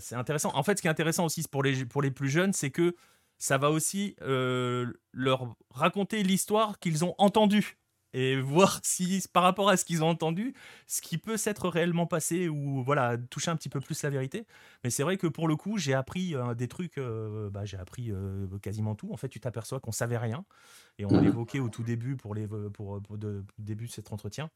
c'est intéressant. En fait, ce qui est intéressant aussi pour les, pour les plus jeunes, c'est que ça va aussi leur raconter l'histoire qu'ils ont entendue et voir si par rapport à ce qu'ils ont entendu, ce qui peut s'être réellement passé ou voilà, toucher un petit peu plus la vérité. Mais c'est vrai que pour le coup, j'ai appris euh, des trucs, euh, bah, j'ai appris euh, quasiment tout. En fait, tu t'aperçois qu'on savait rien et on mmh. l'évoquait au tout début pour les pour, de, début de cet entretien.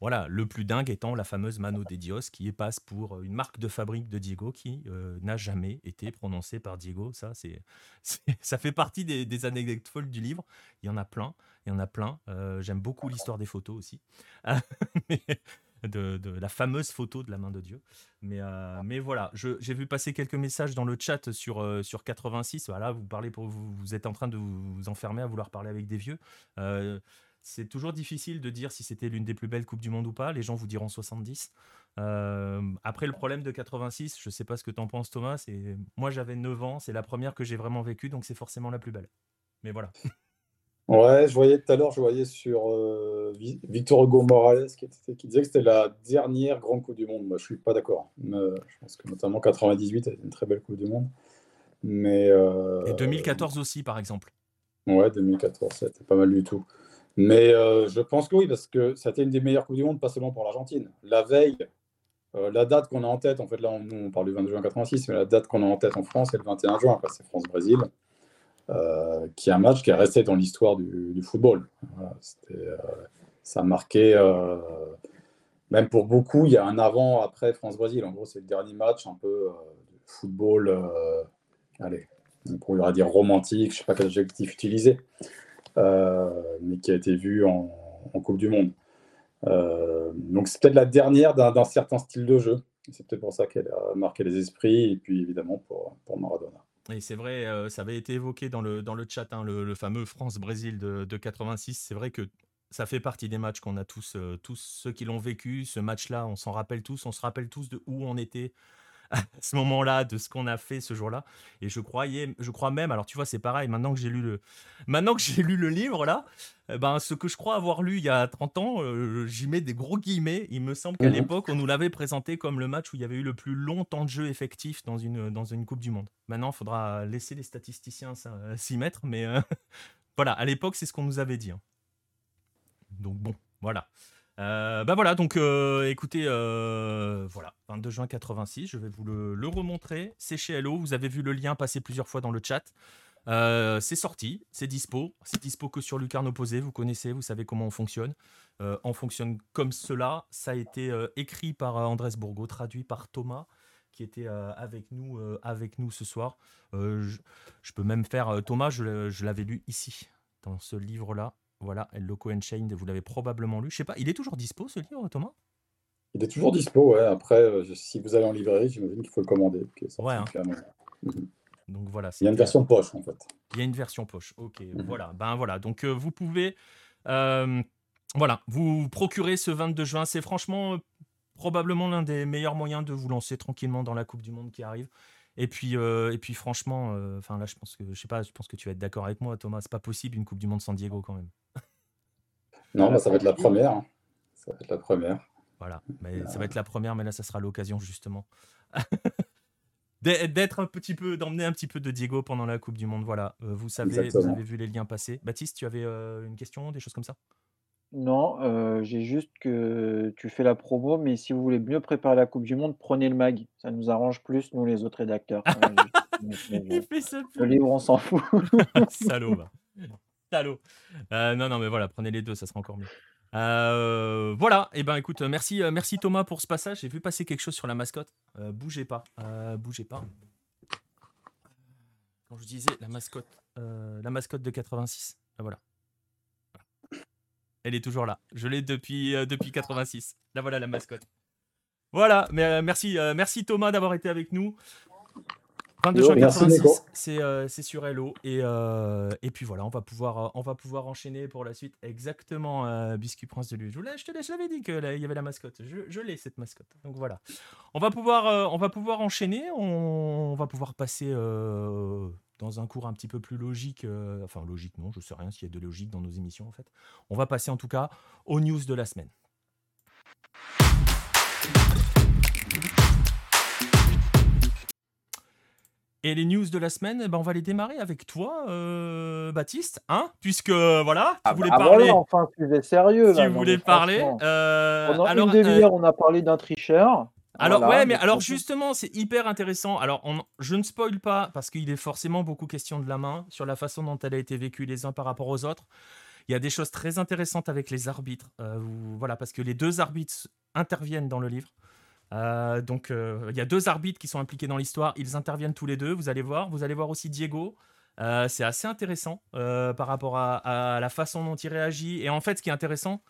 Voilà, le plus dingue étant la fameuse Mano de Dios, qui passe pour une marque de fabrique de Diego qui n'a jamais été prononcée par Diego. Ça, c'est, ça fait partie des, anecdotes folles du livre. Il y en a plein, il y en a plein. j'aime beaucoup l'histoire des photos aussi. de, la fameuse photo de la main de Dieu. Mais, mais voilà, j'ai vu passer quelques messages dans le chat sur, sur 86. Voilà, vous parlez pour vous, vous êtes en train de vous, enfermer à vouloir parler avec des vieux. C'est toujours difficile de dire si c'était l'une des plus belles Coupes du Monde ou pas. Les gens vous diront 70. Euh, après, le problème de 86, je ne sais pas ce que tu en penses, Thomas. Moi, j'avais 9 ans. C'est la première que j'ai vraiment vécue, donc c'est forcément la plus belle. Mais voilà. Ouais, je voyais tout à l'heure, je voyais sur euh, Victor Hugo Morales qui, disait que c'était la dernière grande Coupe du Monde. Moi, je suis pas d'accord. je pense que notamment 98 a été une très belle Coupe du Monde. Mais, euh, Et 2014 aussi, par exemple. Ouais, 2014, c'était pas mal du tout. Mais euh, je pense que oui, parce que c'était une des meilleures Coupes du Monde, pas seulement pour l'Argentine. La veille, euh, la date qu'on a en tête, en fait, là, on, on parle du 22 juin 86, mais la date qu'on a en tête en France, c'est le 21 juin, c'est France-Brésil, euh, qui est un match qui est resté dans l'histoire du, football. ça a marqué, même pour beaucoup, il y a un avant-après France-Brésil. En gros, c'est le dernier match un peu de football, allez, on pourrait dire romantique, je ne sais pas quel adjectif utiliser. Euh, mais qui a été vue en, Coupe du Monde. Euh, donc c'est peut-être la dernière d'un certain style de jeu. C'est peut-être pour ça qu'elle a marqué les esprits, et puis évidemment pour, pour Maradona. Et c'est vrai, euh, ça avait été évoqué dans le, dans le chat, hein, le, fameux France-Brésil de, de, 86. C'est vrai que ça fait partie des matchs qu'on a tous, tous ceux qui l'ont vécu. Ce match-là, on s'en rappelle tous, on se rappelle tous de où on était, à ce moment-là, de ce qu'on a fait ce jour-là. Et je croyais, je crois même, alors tu vois, c'est pareil, maintenant que j'ai lu le, maintenant que j'ai lu le livre là, eh ben, ce que je crois avoir lu il y a 30 ans, euh, j'y mets des gros guillemets. Il me semble qu'à mmh l'époque, on nous l'avait présenté comme le match où il y avait eu le plus long temps de jeu effectif dans une, dans une Coupe du Monde. Maintenant, il faudra laisser les statisticiens s'y mettre, mais euh, voilà, à l'époque, c'est ce qu'on nous avait dit. Hein. Donc bon, voilà. Euh, bah voilà, donc euh, écoutez, euh, voilà, 22 juin 86, je vais vous le, remontrer. C'est chez Hello, vous avez vu le lien passer plusieurs fois dans le chat. c'est sorti, c'est dispo, c'est dispo que sur Lucarne Opposé, vous connaissez, vous savez comment on fonctionne. on fonctionne comme cela, ça a été écrit par Andrés Bourgo, traduit par Thomas, qui était avec, nous, avec nous ce soir. Je, peux même faire, Thomas, je l'avais lu ici, dans ce livre-là. Voilà, El Loco Chained, vous l'avez probablement lu. Je sais pas, il est toujours dispo ce livre, Thomas? Il est toujours dispo, ouais. Après, euh, si vous allez en librairie, j'imagine qu'il faut le commander. Ouais. Hein. Mhm. Donc voilà. Il y a une version poche en fait. Il y a une version poche. Ok, mhm. voilà. Ben voilà. Donc euh, vous pouvez, euh, voilà, vous procurer ce 22 juin. C'est franchement probablement l'un des meilleurs moyens de vous lancer tranquillement dans la Coupe du Monde qui arrive. Et puis, euh, et puis franchement, euh, enfin là, je pense que je sais pas, je pense que tu vas être d'accord avec moi, Thomas. C'est pas possible une Coupe du Monde sans Diego quand même. Non, bah, ça va être la première. Hein. Ça va être la première. Voilà, mais ça va être la première, mais là, ça sera l'occasion justement d'être un petit peu, d'emmener un petit peu de Diego pendant la Coupe du Monde. Voilà, euh, vous savez, vous avez vu les liens passer. Baptiste, tu avais une question, des choses comme ça? Non, euh, j'ai juste que tu fais la promo, mais si vous voulez mieux préparer la coupe du monde, prenez le mag. Ça nous arrange plus, nous, les autres rédacteurs. le livre, on s'en fout. Salaud, Salaud. Euh, non, non, mais voilà, prenez les deux, ça sera encore mieux. Euh, voilà, et eh ben écoute, merci, merci Thomas pour ce passage. J'ai vu passer quelque chose sur la mascotte. bougez pas, bougez pas. Quand je disais la mascotte, la mascotte de 86, voilà. Elle est toujours là. Je l'ai depuis, euh, depuis 86. Là voilà la mascotte. Voilà, mais, euh, merci, euh, merci Thomas d'avoir été avec nous. 22 juin 86, c'est sur Hello. Et, et puis voilà, on va, pouvoir, on va pouvoir enchaîner pour la suite. Exactement, Biscuit Prince de Luge. Je, te je l'avais dit qu'il y avait la mascotte. Je, je l'ai, cette mascotte. Donc voilà. On va pouvoir, on va pouvoir enchaîner. On, va pouvoir passer dans un cours un petit peu plus logique. enfin, logique, non, je sais rien s'il y a de logique dans nos émissions en fait. On va passer en tout cas aux news de la semaine. Et les news de la semaine, eh ben, on va les démarrer avec toi, euh, Baptiste, hein Puisque voilà, tu ah voulais bah parler. enfin, tu sérieux Tu voulais parler. Euh, Pendant alors, une demi-heure, on a parlé d'un tricheur. Alors ouais, mais alors justement, c'est hyper intéressant. Alors on, je ne spoil pas parce qu'il est forcément beaucoup question de la main sur la façon dont elle a été vécue les uns par rapport aux autres. Il y a des choses très intéressantes avec les arbitres. Euh, voilà, parce que les deux arbitres interviennent dans le livre. Euh, donc, euh, il y a deux arbitres qui sont impliqués dans l'histoire. Ils interviennent tous les deux. Vous allez voir. Vous allez voir aussi Diego. C'est assez intéressant par rapport à, la façon dont il réagit. Et en fait, ce qui est intéressant,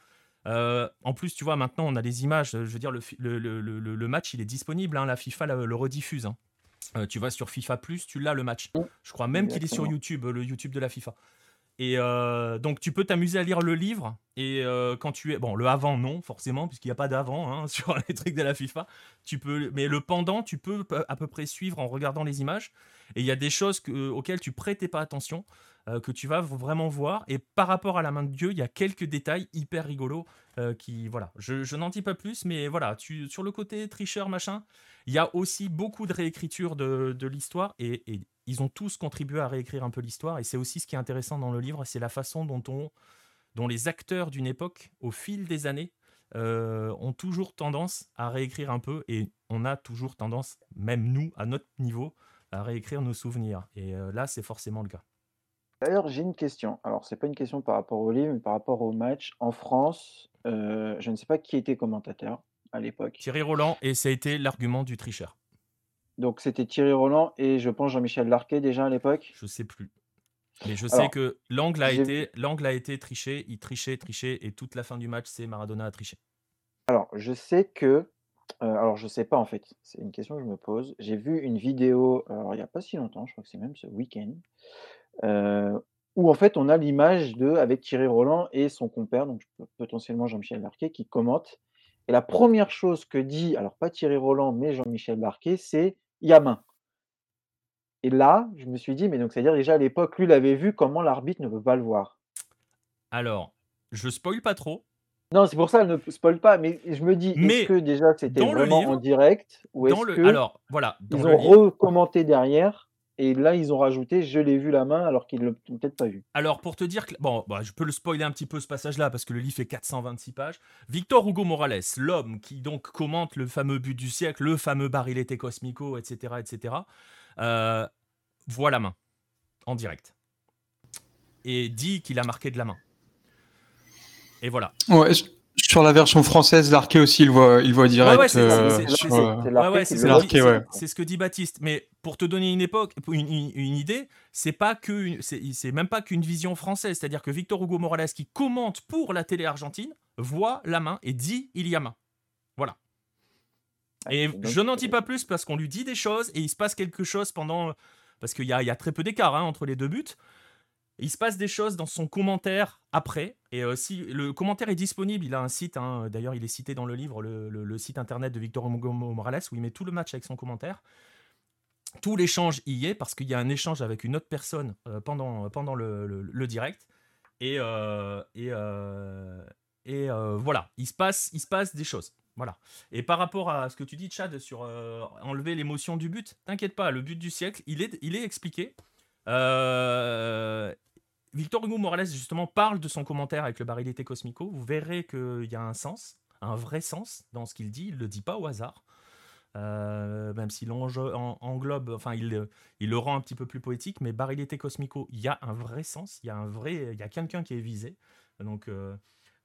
en plus, tu vois, maintenant, on a des images. Je veux dire, le, le, match, il est disponible. Hein, la FIFA le, rediffuse. Hein. tu vas sur FIFA Plus, tu l'as le match. Je crois même qu'il est sur YouTube, le YouTube de la FIFA. Et euh, donc tu peux t'amuser à lire le livre et euh, quand tu es bon le avant non forcément puisqu'il n'y a pas d'avant hein, sur les trucs de la FIFA tu peux mais le pendant tu peux à peu près suivre en regardant les images et il y a des choses auxquelles tu prêtais pas attention euh, que tu vas vraiment voir et par rapport à la main de Dieu il y a quelques détails hyper rigolos qui voilà je, n'en dis pas plus mais voilà tu sur le côté tricheur machin il y a aussi beaucoup de réécriture de, l'histoire et, ils ont tous contribué à réécrire un peu l'histoire. Et c'est aussi ce qui est intéressant dans le livre, c'est la façon dont, on, dont les acteurs d'une époque, au fil des années, euh, ont toujours tendance à réécrire un peu. Et on a toujours tendance, même nous, à notre niveau, à réécrire nos souvenirs. Et euh, là, c'est forcément le cas. D'ailleurs, j'ai une question. Alors, c'est pas une question par rapport au livre, mais par rapport au match. En France, euh, je ne sais pas qui était commentateur à l'époque. Thierry Roland, et ça a été l'argument du tricheur. Donc c'était Thierry Roland et je pense Jean-Michel Larquet déjà à l'époque. Je sais plus. Mais je sais que l'angle a, été, l'angle a été triché, il trichait, trichait, et toute la fin du match, c'est Maradona a triché. Alors, je sais que. Euh, alors, je sais pas en fait, c'est une question que je me pose. J'ai vu une vidéo, alors, il n'y a pas si longtemps, je crois que c'est même ce week-end, où en fait on a l'image de avec Thierry Roland et son compère, donc potentiellement Jean-Michel Larquet, qui commente. Et la première chose que dit, alors pas Thierry Roland, mais Jean-Michel Larquet, c'est il y a main. Et là, je me suis dit, mais donc c'est-à-dire déjà à l'époque, lui, il avait vu comment l'arbitre ne veut pas le voir. Alors, je spoil pas trop. Non, c'est pour ça, elle ne spoil pas, mais je me dis, est-ce que déjà c'était vraiment en direct ou est-ce que alors, voilà, ils ont recommenté derrière et là, ils ont rajouté Je l'ai vu la main alors qu'ils ne l'ont peut-être pas vu. Alors, pour te dire que. Bon, bah, je peux le spoiler un petit peu ce passage-là parce que le livre fait 426 pages. Victor Hugo Morales, l'homme qui donc commente le fameux but du siècle, le fameux barilete cosmico, etc., etc., euh, voit la main en direct et dit qu'il a marqué de la main. Et voilà. Ouais, sur la version française, l'arqué aussi, il voit, il voit direct. c'est ce que dit Baptiste. Mais pour te donner une époque, une, une, idée, c'est pas que, c'est même pas qu'une vision française. C'est-à-dire que Victor Hugo Morales, qui commente pour la télé argentine, voit la main et dit il y a main. Voilà. Et je n'en dis pas plus parce qu'on lui dit des choses et il se passe quelque chose pendant. Parce qu'il y, y a, très peu d'écart hein, entre les deux buts. Il se passe des choses dans son commentaire après. Et euh, si le commentaire est disponible, il a un site, hein, d'ailleurs il est cité dans le livre, le, site internet de Victor Hugo Morales, où il met tout le match avec son commentaire. Tout l'échange y est, parce qu'il y a un échange avec une autre personne euh, pendant, pendant le, direct. Euh, et voilà, il se, passe, il se passe des choses. Voilà. Et par rapport à ce que tu dis, Chad, sur enlever l'émotion du but, t'inquiète pas, le but du siècle, il est, il est expliqué. Euh, Victor Hugo Morales, justement, parle de son commentaire avec le barilité cosmico. Vous verrez qu'il y a un sens, un vrai sens dans ce qu'il dit. Il ne le dit pas au hasard. Euh, même s'il englobe, enfin, il, il, le rend un petit peu plus poétique, mais barilité cosmico, il y a un vrai sens, il y a un vrai, il y a quelqu'un qui est visé. Donc, euh,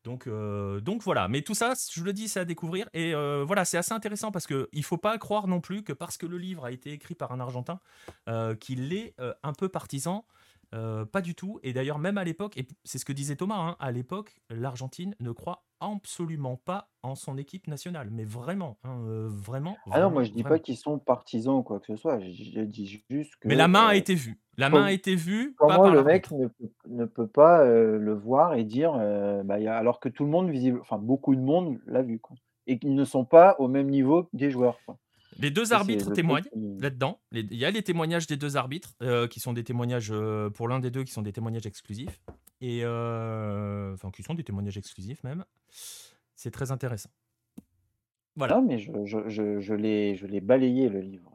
donc, euh, donc voilà. Mais tout ça, je le dis, c'est à découvrir. Et voilà, c'est assez intéressant parce qu'il ne faut pas croire non plus que parce que le livre a été écrit par un Argentin, qu'il est un peu partisan pas du tout. Et d'ailleurs, même à l'époque, et c'est ce que disait Thomas, hein, à l'époque, l'Argentine ne croit absolument pas en son équipe nationale. Mais vraiment, hein, vraiment. Ah non, moi je dis pas qu'ils sont partisans ou quoi que ce soit. Je, dis juste que. Mais la main a été vue. La main a été vue. Comment le mec ne peut, pas le voir et dire, bah, alors que tout le monde, visible, enfin beaucoup de monde l'a vu. Quoi. Et qu'ils ne sont pas au même niveau des joueurs. Quoi. Les deux arbitres témoignent là-dedans. Il y a les témoignages des deux arbitres, euh, qui sont des témoignages, euh, pour l'un des deux, qui sont des témoignages exclusifs. Et, euh, enfin, qui sont des témoignages exclusifs même. C'est très intéressant. Voilà. mais je, je, je, je l'ai balayé le livre.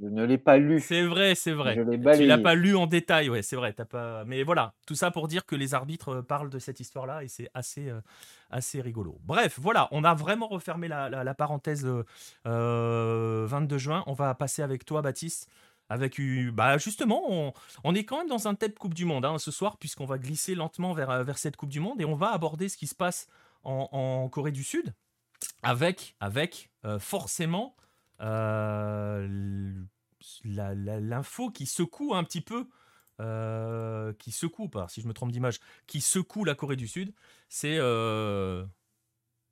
Je ne l'ai pas lu. C'est vrai, c'est vrai. Je l'ai Tu l'as pas lu en détail, ouais, c'est vrai. As pas... Mais voilà, tout ça pour dire que les arbitres euh, parlent de cette histoire-là et c'est assez, euh, assez rigolo. Bref, voilà, on a vraiment refermé la, parenthèse 22 euh, juin. On va passer avec toi, Baptiste. Avec, bah justement, on, est quand même dans un thème Coupe du Monde hein, ce soir, puisqu'on va glisser lentement vers, vers cette Coupe du Monde et on va aborder ce qui se passe en, Corée du Sud, avec, avec forcément l'info qui secoue un petit peu, euh, qui secoue, pas, si je me trompe d'image, qui secoue la Corée du Sud, c'est euh,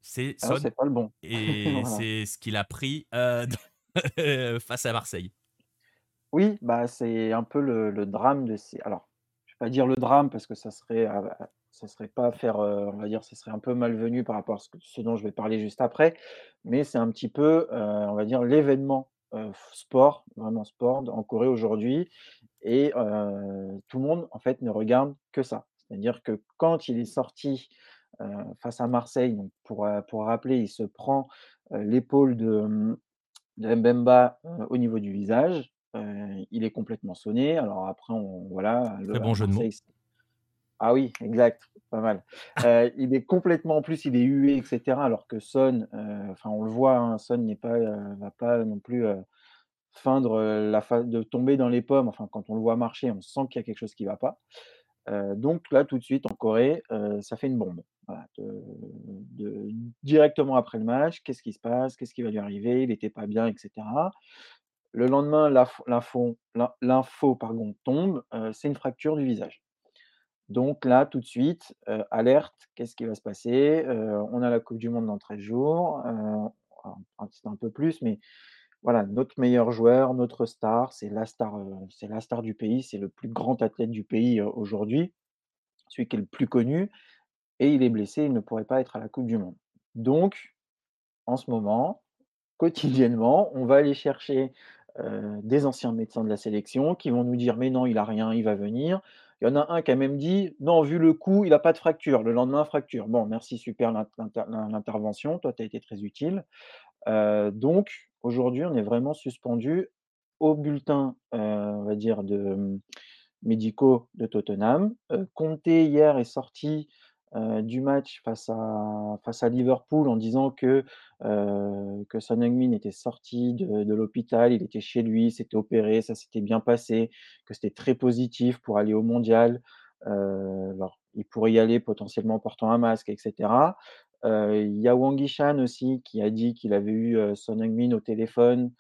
c'est ah pas le bon. Et c'est ce qu'il a pris face à Marseille. Oui, bah c'est un peu le, drame de ces. Alors, je vais pas dire le drame parce que ça serait, ça serait pas faire, on va dire, ça serait un peu malvenu par rapport à ce, ce, dont je vais parler juste après, mais c'est un petit peu, on va dire, l'événement sport, vraiment sport en Corée aujourd'hui. Et tout le monde, en fait, ne regarde que ça. C'est-à-dire que quand il est sorti face à Marseille, donc pour, pour rappeler, il se prend l'épaule de, de Mbemba au niveau du visage. il est complètement sonné. Alors après, on, voilà. Le, bon jeu de mots. Ah oui, exact, pas mal. Euh, il est complètement, en plus, il est hué, etc. Alors que Son, euh, enfin, on le voit, hein, Son n'est pas, euh, va pas non plus feindre la de tomber dans les pommes. Enfin, quand on le voit marcher, on sent qu'il y a quelque chose qui ne va pas. donc là, tout de suite, en Corée, ça fait une bombe. directement après le match, qu'est-ce qui se passe, qu'est-ce qui va lui arriver, il n'était pas bien, etc. Le lendemain, l'info, l'info tombe, c'est une fracture du visage. Donc là, tout de suite, alerte, qu'est-ce qui va se passer? On a la Coupe du Monde dans 13 jours, c'est un peu plus, mais voilà, notre meilleur joueur, notre star, c'est la star, c'est la star du pays, c'est le plus grand athlète du pays aujourd'hui, celui qui est le plus connu, et il est blessé, il ne pourrait pas être à la Coupe du Monde. Donc, en ce moment, quotidiennement, on va aller chercher des anciens médecins de la sélection qui vont nous dire mais non, il a rien, il va venir. Il y en a un qui a même dit non, vu le coup, il n'a pas de fracture. Le lendemain, fracture. Bon, merci, super l'intervention. Toi, tu as été très utile. Euh, donc, aujourd'hui, on est vraiment suspendu au bulletin, euh, on va dire, de hum, médicaux de Tottenham. Euh, Comté, hier, est sorti du match face à, face à Liverpool en disant que, que Son Heung-min était sorti de, l'hôpital, il était chez lui, s'était opéré, ça s'était bien passé, que c'était très positif pour aller au mondial. alors, il pourrait y aller potentiellement portant un masque, etc. Il y a Wang Yishan aussi qui a dit qu'il avait eu Son Heung-min au téléphone,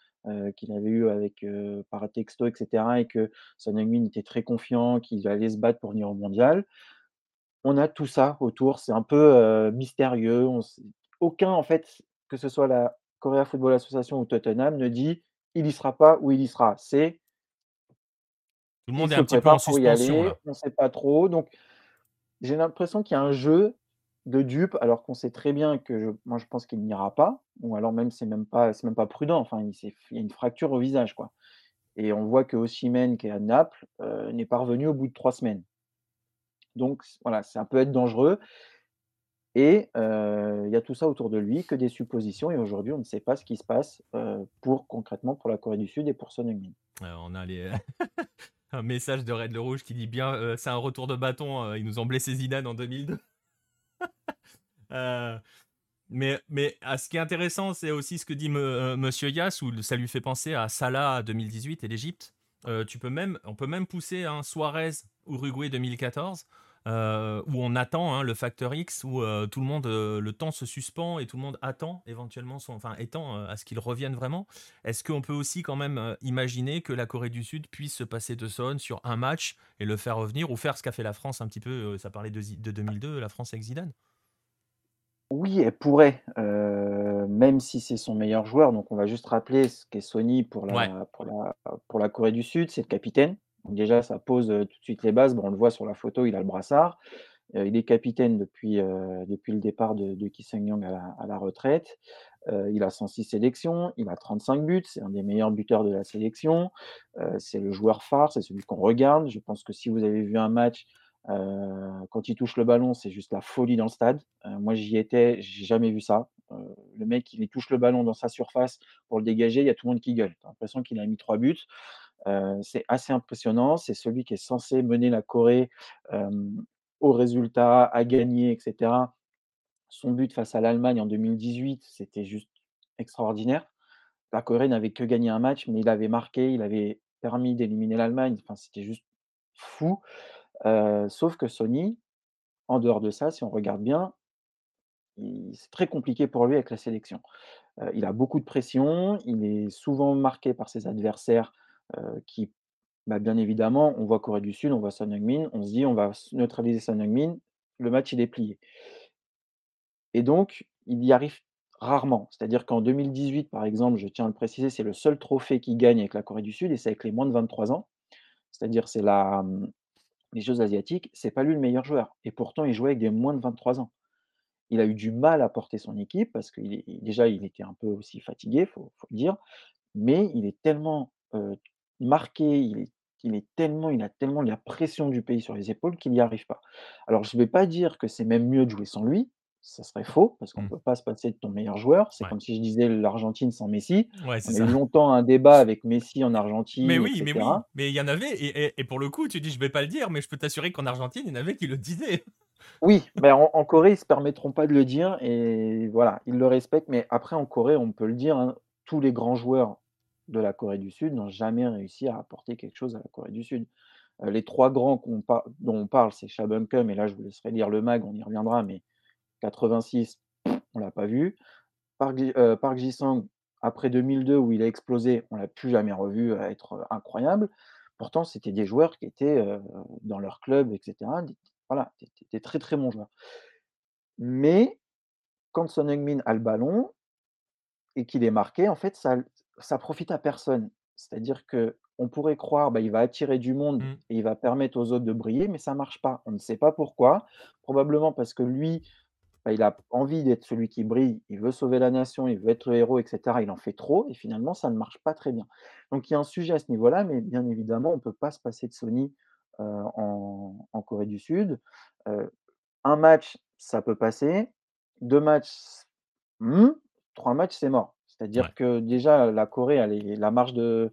qu'il avait eu avec par texto, etc. et que Son Heung-min était très confiant, qu'il allait se battre pour venir au mondial on a tout ça autour, c'est un peu mystérieux. aucun, en fait, que ce soit la Korea Football Association ou Tottenham, ne dit il y sera pas ou il y sera. C'est tout le monde est un petit peu en suspension. On ne sait pas trop. Donc, j'ai l'impression qu'il y a un jeu de dupe, alors qu'on sait très bien que moi je pense qu'il n'ira pas, ou alors même c'est même pas c'est même pas prudent. Enfin, il, y a une fracture au visage, quoi. Et on voit que Osimhen, qui est à Naples, n'est pas revenu au bout de trois semaines. Donc voilà, ça peut être dangereux. Et il y a tout ça autour de lui, que des suppositions. Et aujourd'hui, on ne sait pas ce qui se passe pour concrètement pour la Corée du Sud et pour Son Heung-min. on a un message de Red le Rouge qui dit bien c'est un retour de bâton. ils nous ont blessé Zidane en 2002. mais, mais ce qui est intéressant, c'est aussi ce que dit Monsieur Yass, où ça lui fait penser à Salah 2018 et l'Égypte. tu peux même, on peut même pousser un Suarez Uruguay 2014 euh, où on attend hein, le facteur X, où euh, tout le monde, euh, le temps se suspend et tout le monde attend éventuellement son, enfin, étant à ce qu'il revienne vraiment. Est-ce qu'on peut aussi quand même imaginer que la Corée du Sud puisse se passer de Son sur un match et le faire revenir ou faire ce qu'a fait la France un petit peu, ça parlait de, de 2002, la France avec Zidane? Oui, elle pourrait, même si c'est son meilleur joueur. Donc, on va juste rappeler ce qu'est Sony pour la, pour, la, pour la Corée du Sud, c'est le capitaine déjà, ça pose tout de suite les bases. On le voit sur la photo, il a le brassard. il est capitaine depuis, le départ de, de Ki Sung-young à, la, retraite. il a 106 sélections, il a 35 buts, c'est un des meilleurs buteurs de la sélection. c'est le joueur phare, c'est celui qu'on regarde. Je pense que si vous avez vu un match, quand il touche le ballon, c'est juste la folie dans le stade. moi, j'y étais, j'ai jamais vu ça. le mec, il touche le ballon dans sa surface pour le dégager, il y a tout le monde qui gueule. T'as l'impression qu'il a mis trois buts c'est assez impressionnant. C'est celui qui est censé mener la Corée au résultat, à gagner, etc. Son but face à l'Allemagne en 2018, c'était juste extraordinaire. La Corée n'avait que gagné un match, mais il avait marqué, il avait permis d'éliminer l'Allemagne. Enfin, c'était juste fou. sauf que Sony, en dehors de ça, si on regarde bien, c'est très compliqué pour lui avec la sélection. il a beaucoup de pression, il est souvent marqué par ses adversaires qui, bah, bien évidemment, on voit Corée du Sud, on voit Son Heung-min, on se dit: «On va neutraliser Son Heung-min», le match il est plié. Et donc, il y arrive rarement. C'est-à-dire qu'en 2018, par exemple, je tiens à le préciser, c'est le seul trophée qu'il gagne avec la Corée du Sud et c'est avec les moins de 23 ans. C'est-à-dire c'est la, mmh, les Jeux asiatiques, c'est pas lui le meilleur joueur et pourtant il jouait avec des moins de 23 ans. Il a eu du mal à porter son équipe parce que déjà il était un peu aussi fatigué, il faut le dire, mais il est tellement, marqué, il est il est tellement il a tellement la pression du pays sur les épaules qu'il n'y arrive pas. Alors je ne vais pas dire que c'est même mieux de jouer sans lui, ça serait faux, parce qu'on ne mmh. peut pas se passer de ton meilleur joueur. C'est comme si je disais l'Argentine sans Messi. Ouais, On a eu longtemps un débat avec Messi en Argentine, Mais oui, mais oui, mais il y en avait, et, pour le coup, tu dis je vais pas le dire, mais je peux t'assurer qu'en Argentine, il y en avait qui le disaient. Oui, ben en, Corée, ils ne se permettront pas de le dire, et voilà, ils le respectent. Mais après, en Corée, on peut le dire, hein, tous les grands joueurs de la Corée du Sud n'ont jamais réussi à apporter quelque chose à la Corée du Sud. les trois grands dont on parle, c'est Shabunkum, et là je vous laisserai lire le mag, on y reviendra, mais 86, on l'a pas vu. Park, Ji-sung, après 2002 où il a explosé, on l'a plus jamais revu être incroyable. Pourtant, c'était des joueurs qui étaient dans leur club, etc. Voilà, des très très bons joueurs. Mais quand Son Heung-min a le ballon et qu'il est marqué, en fait, ça, ça profite à personne. C'est-à-dire que on pourrait croire, bah, il va attirer du monde mmh. et il va permettre aux autres de briller, mais ça ne marche pas. On ne sait pas pourquoi. Probablement parce que lui, bah, il a envie d'être celui qui brille, il veut sauver la nation, il veut être le héros, etc. Il en fait trop et finalement, ça ne marche pas très bien. Donc il y a un sujet à ce niveau-là, mais bien évidemment, on ne peut pas se passer de Sony en, Corée du Sud. un match, ça peut passer. Deux matchs, hmm, trois matchs, c'est mort. C'est-à-dire que déjà, la Corée, elle est, la marge de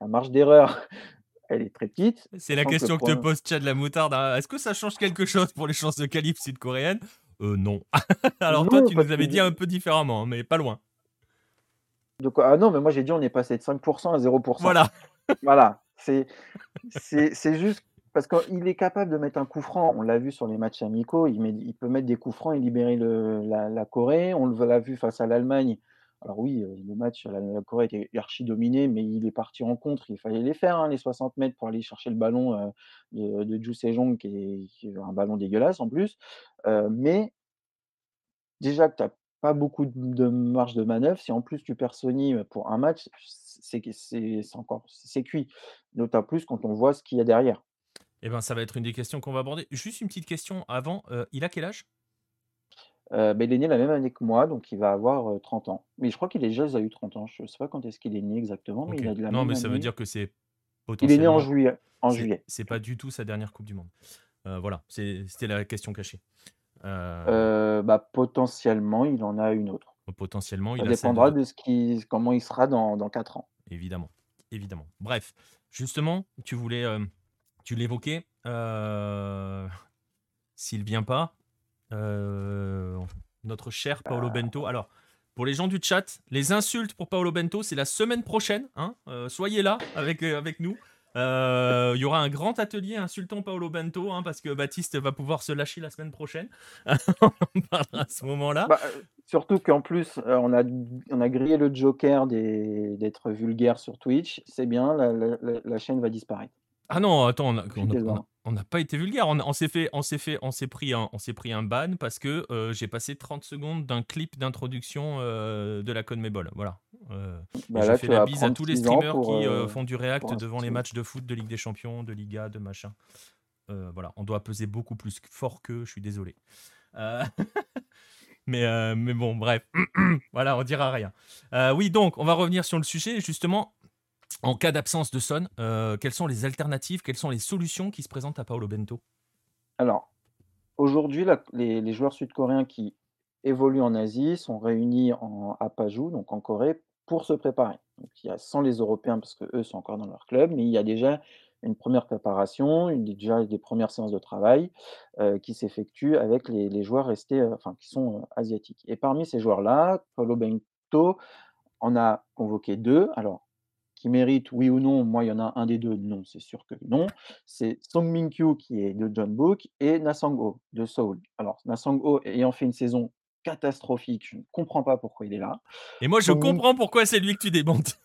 la marge d'erreur, elle est très petite. C'est la question que, te pose Chad la moutarde. Hein. Est-ce que ça change quelque chose pour les chances de qualif sud-coréennes? Euh, Non. Alors toi, tu nous avais dit un peu différemment, hein, mais pas loin. Ah non, mais moi j'ai dit on est passé de 5% à 0%. Voilà. voilà. C'est juste parce qu'il est capable de mettre un coup franc. On l'a vu sur les matchs amicaux. Il, met, il peut mettre des coups francs et libérer le, la, la, Corée. On l'a vu face à l'Allemagne. Alors oui, le match, la, la Corée était archi dominé, mais il est parti en contre. Il fallait les faire, hein, les 60 mètres, pour aller chercher le ballon de, de Ju Sejong, qui est, un ballon dégueulasse en plus. mais déjà que tu n'as pas beaucoup de marge de manœuvre, si en plus tu perds Sony pour un match, c'est encore cuit. D'autant plus quand on voit ce qu'il y a derrière. Eh ben, ça va être une des questions qu'on va aborder. Juste une petite question avant. il a quel âge? Bah, il est né la même année que moi, donc il va avoir 30 ans. Mais je crois qu'il est déjà eu 30 ans. Je ne sais pas quand est-ce qu'il est né exactement, mais il a de la Non, mais ça veut dire que c'est Il est né en juillet. En juillet. C'est pas du tout sa dernière Coupe du Monde. voilà, c'était la question cachée. bah, potentiellement, il en a une autre. Potentiellement, ça dépendra de, ce qui, comment il sera dans, dans 4 ans. Évidemment, évidemment. Bref, justement, tu voulais, tu l'évoquais, s'il vient pas, euh, notre cher Paolo Bento. Alors, pour les gens du chat, les insultes pour Paolo Bento, c'est la semaine prochaine. Hein euh, soyez là avec, euh, avec nous. Euh, il y aura un grand atelier insultant Paolo Bento, hein, parce que Baptiste va pouvoir se lâcher la semaine prochaine. on parlera à ce moment-là. Bah, surtout qu'en plus, on, a, on a grillé le Joker d'être vulgaire sur Twitch. C'est bien, la, chaîne va disparaître. Ah non, attends, on n'a pas été vulgaire. On, s'est fait, on s'est fait, on s'est pris un, on s'est pris un ban parce que j'ai passé 30 secondes d'un clip d'introduction de la Conmebol. Voilà. Bah j'ai fait la bise à tous les streamers qui font du React devant les matchs de foot, de Ligue des Champions, de Liga, de machin. voilà, on doit peser beaucoup plus fort que. Je suis désolé. mais, mais bon, bref. voilà, on dira rien. oui, donc, on va revenir sur le sujet. Justement, en cas d'absence de Son, euh, quelles sont les alternatives, quelles sont les solutions qui se présentent à Paolo Bento? Alors, aujourd'hui, les, joueurs sud-coréens qui évoluent en Asie sont réunis en, à Paju, donc en Corée, pour se préparer. il y a sans les Européens, parce qu'eux sont encore dans leur club, mais il y a déjà une première préparation, déjà des premières séances de travail euh, qui s'effectuent avec les, joueurs restés, euh, enfin, qui sont asiatiques. Et parmi ces joueurs-là, Paolo Bento en a convoqué deux. Alors, qui mérite, oui ou non, moi, il y en a un des deux, non, c'est sûr que non. C'est Song Min-kyu qui est de John Book et Nasang-ho de Seoul. Alors, Nasang-ho ayant fait une saison catastrophique, je ne comprends pas pourquoi il est là. Et moi, je comprends pourquoi c'est lui que tu démontes.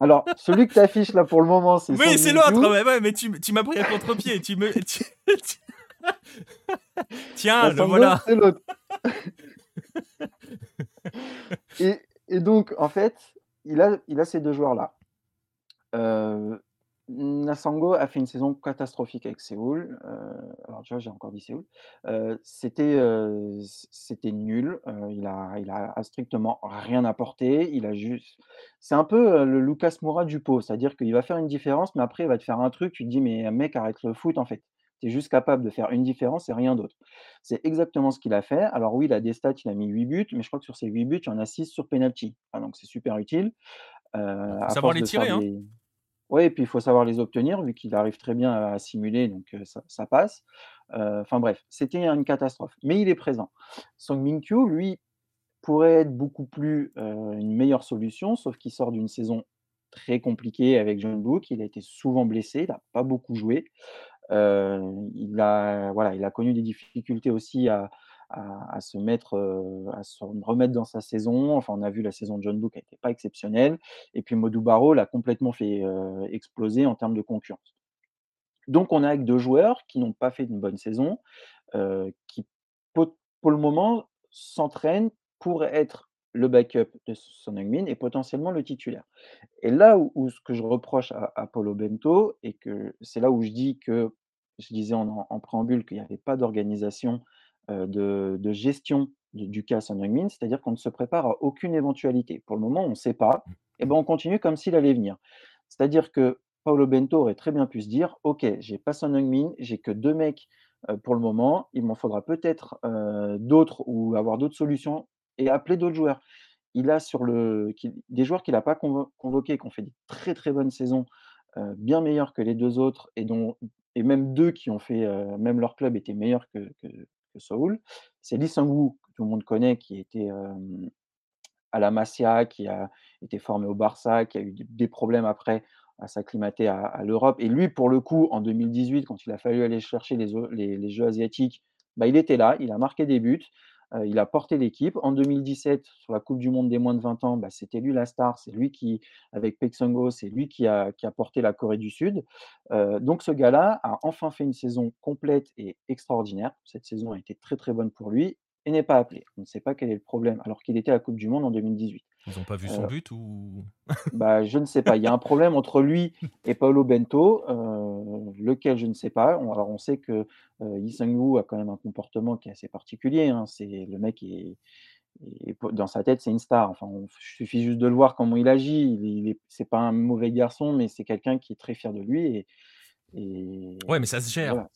Alors, celui que tu affiches là pour le moment, c'est. Oui, c'est l'autre, ouais, mais tu, tu m'as pris à contre-pied. Tu me. Tiens, le voilà. C'est l'autre. et, et, donc, en fait, il a, il a ces deux joueurs-là. Euh, Nasango a fait une saison catastrophique avec Séoul. Euh, alors, tu vois, j'ai encore dit Séoul. Euh, c'était, c'était nul. il a il a strictement rien apporté. Il a juste c'est un peu, le Lucas Moura du pot, c'est-à-dire qu'il va faire une différence, mais après il va te faire un truc, tu te dis: «Mais mec, arrête le foot, en fait. Tu es juste capable de faire une différence et rien d'autre». C'est exactement ce qu'il a fait. Alors oui, il a des stats, il a mis 8 buts, mais je crois que sur ces 8 buts, il y en a 6 sur penalty. Ah donc c'est super utile. savoir les tirer, hein. Oui, et puis il faut savoir les obtenir, vu qu'il arrive très bien à simuler, donc ça, passe. Enfin bref, c'était une catastrophe. Mais il est présent. Song Min-kyu, lui, pourrait être beaucoup plus une meilleure solution, sauf qu'il sort d'une saison très compliquée avec John Book. Il a été souvent blessé, il n'a pas beaucoup joué. il, a, voilà, il a connu des difficultés aussi à, à, se mettre, à se remettre dans sa saison. Enfin, on a vu la saison de John Book n'était pas exceptionnelle. Et puis Modou Barreau l'a complètement fait exploser en termes de concurrence. Donc, on a avec deux joueurs qui n'ont pas fait une bonne saison, qui pour, le moment s'entraînent pour être le backup de Son Heung-min et potentiellement le titulaire. Et là où, ce que je reproche à, Paulo Bento, et que c'est là où je dis que, je disais en préambule qu'il n'y avait pas d'organisation de, gestion du cas Son Heung-min, c'est-à-dire qu'on ne se prépare à aucune éventualité. Pour le moment, on ne sait pas, et ben on continue comme s'il allait venir. C'est-à-dire que Paolo Bento aurait très bien pu se dire Ok, j'ai pas Son Heung-min, j'ai que deux mecs pour le moment, il m'en faudra peut-être d'autres ou avoir d'autres solutions et appeler d'autres joueurs. Il a sur le des joueurs qu'il n'a pas convoqués, qui ont fait des très très bonnes saisons, bien meilleures que les deux autres, et dont et même deux qui ont fait, même leur club était meilleur que, que Seoul. C'est Lee que tout le monde connaît, qui était à la Masia, qui a été formé au Barça, qui a eu des problèmes après à s'acclimater à, l'Europe. Et lui, pour le coup, en 2018, quand il a fallu aller chercher les, les, Jeux asiatiques, bah, il était là, il a marqué des buts. Euh, il a porté l'équipe. En 2017, sur la Coupe du Monde des moins de 20 ans, bah, c'était lui la star. C'est lui qui, avec Pexongo, c'est lui qui a, qui a, porté la Corée du Sud. Euh, donc ce gars-là a enfin fait une saison complète et extraordinaire. Cette saison a été très très bonne pour lui et n'est pas appelé. On ne sait pas quel est le problème, alors qu'il était à la Coupe du Monde en 2018. Ils n'ont pas vu son euh, but ou? bah, Je ne sais pas. Il y a un problème entre lui et Paolo Bento, euh, lequel je ne sais pas. On, alors on sait que euh, Yi Sang-woo a quand même un comportement qui est assez particulier. Hein. C'est le mec est, dans sa tête, c'est une star. Enfin, il suffit juste de le voir comment il agit. Il, n'est c'est pas un mauvais garçon, mais c'est quelqu'un qui est très fier de lui. Et, et ouais, mais ça se gère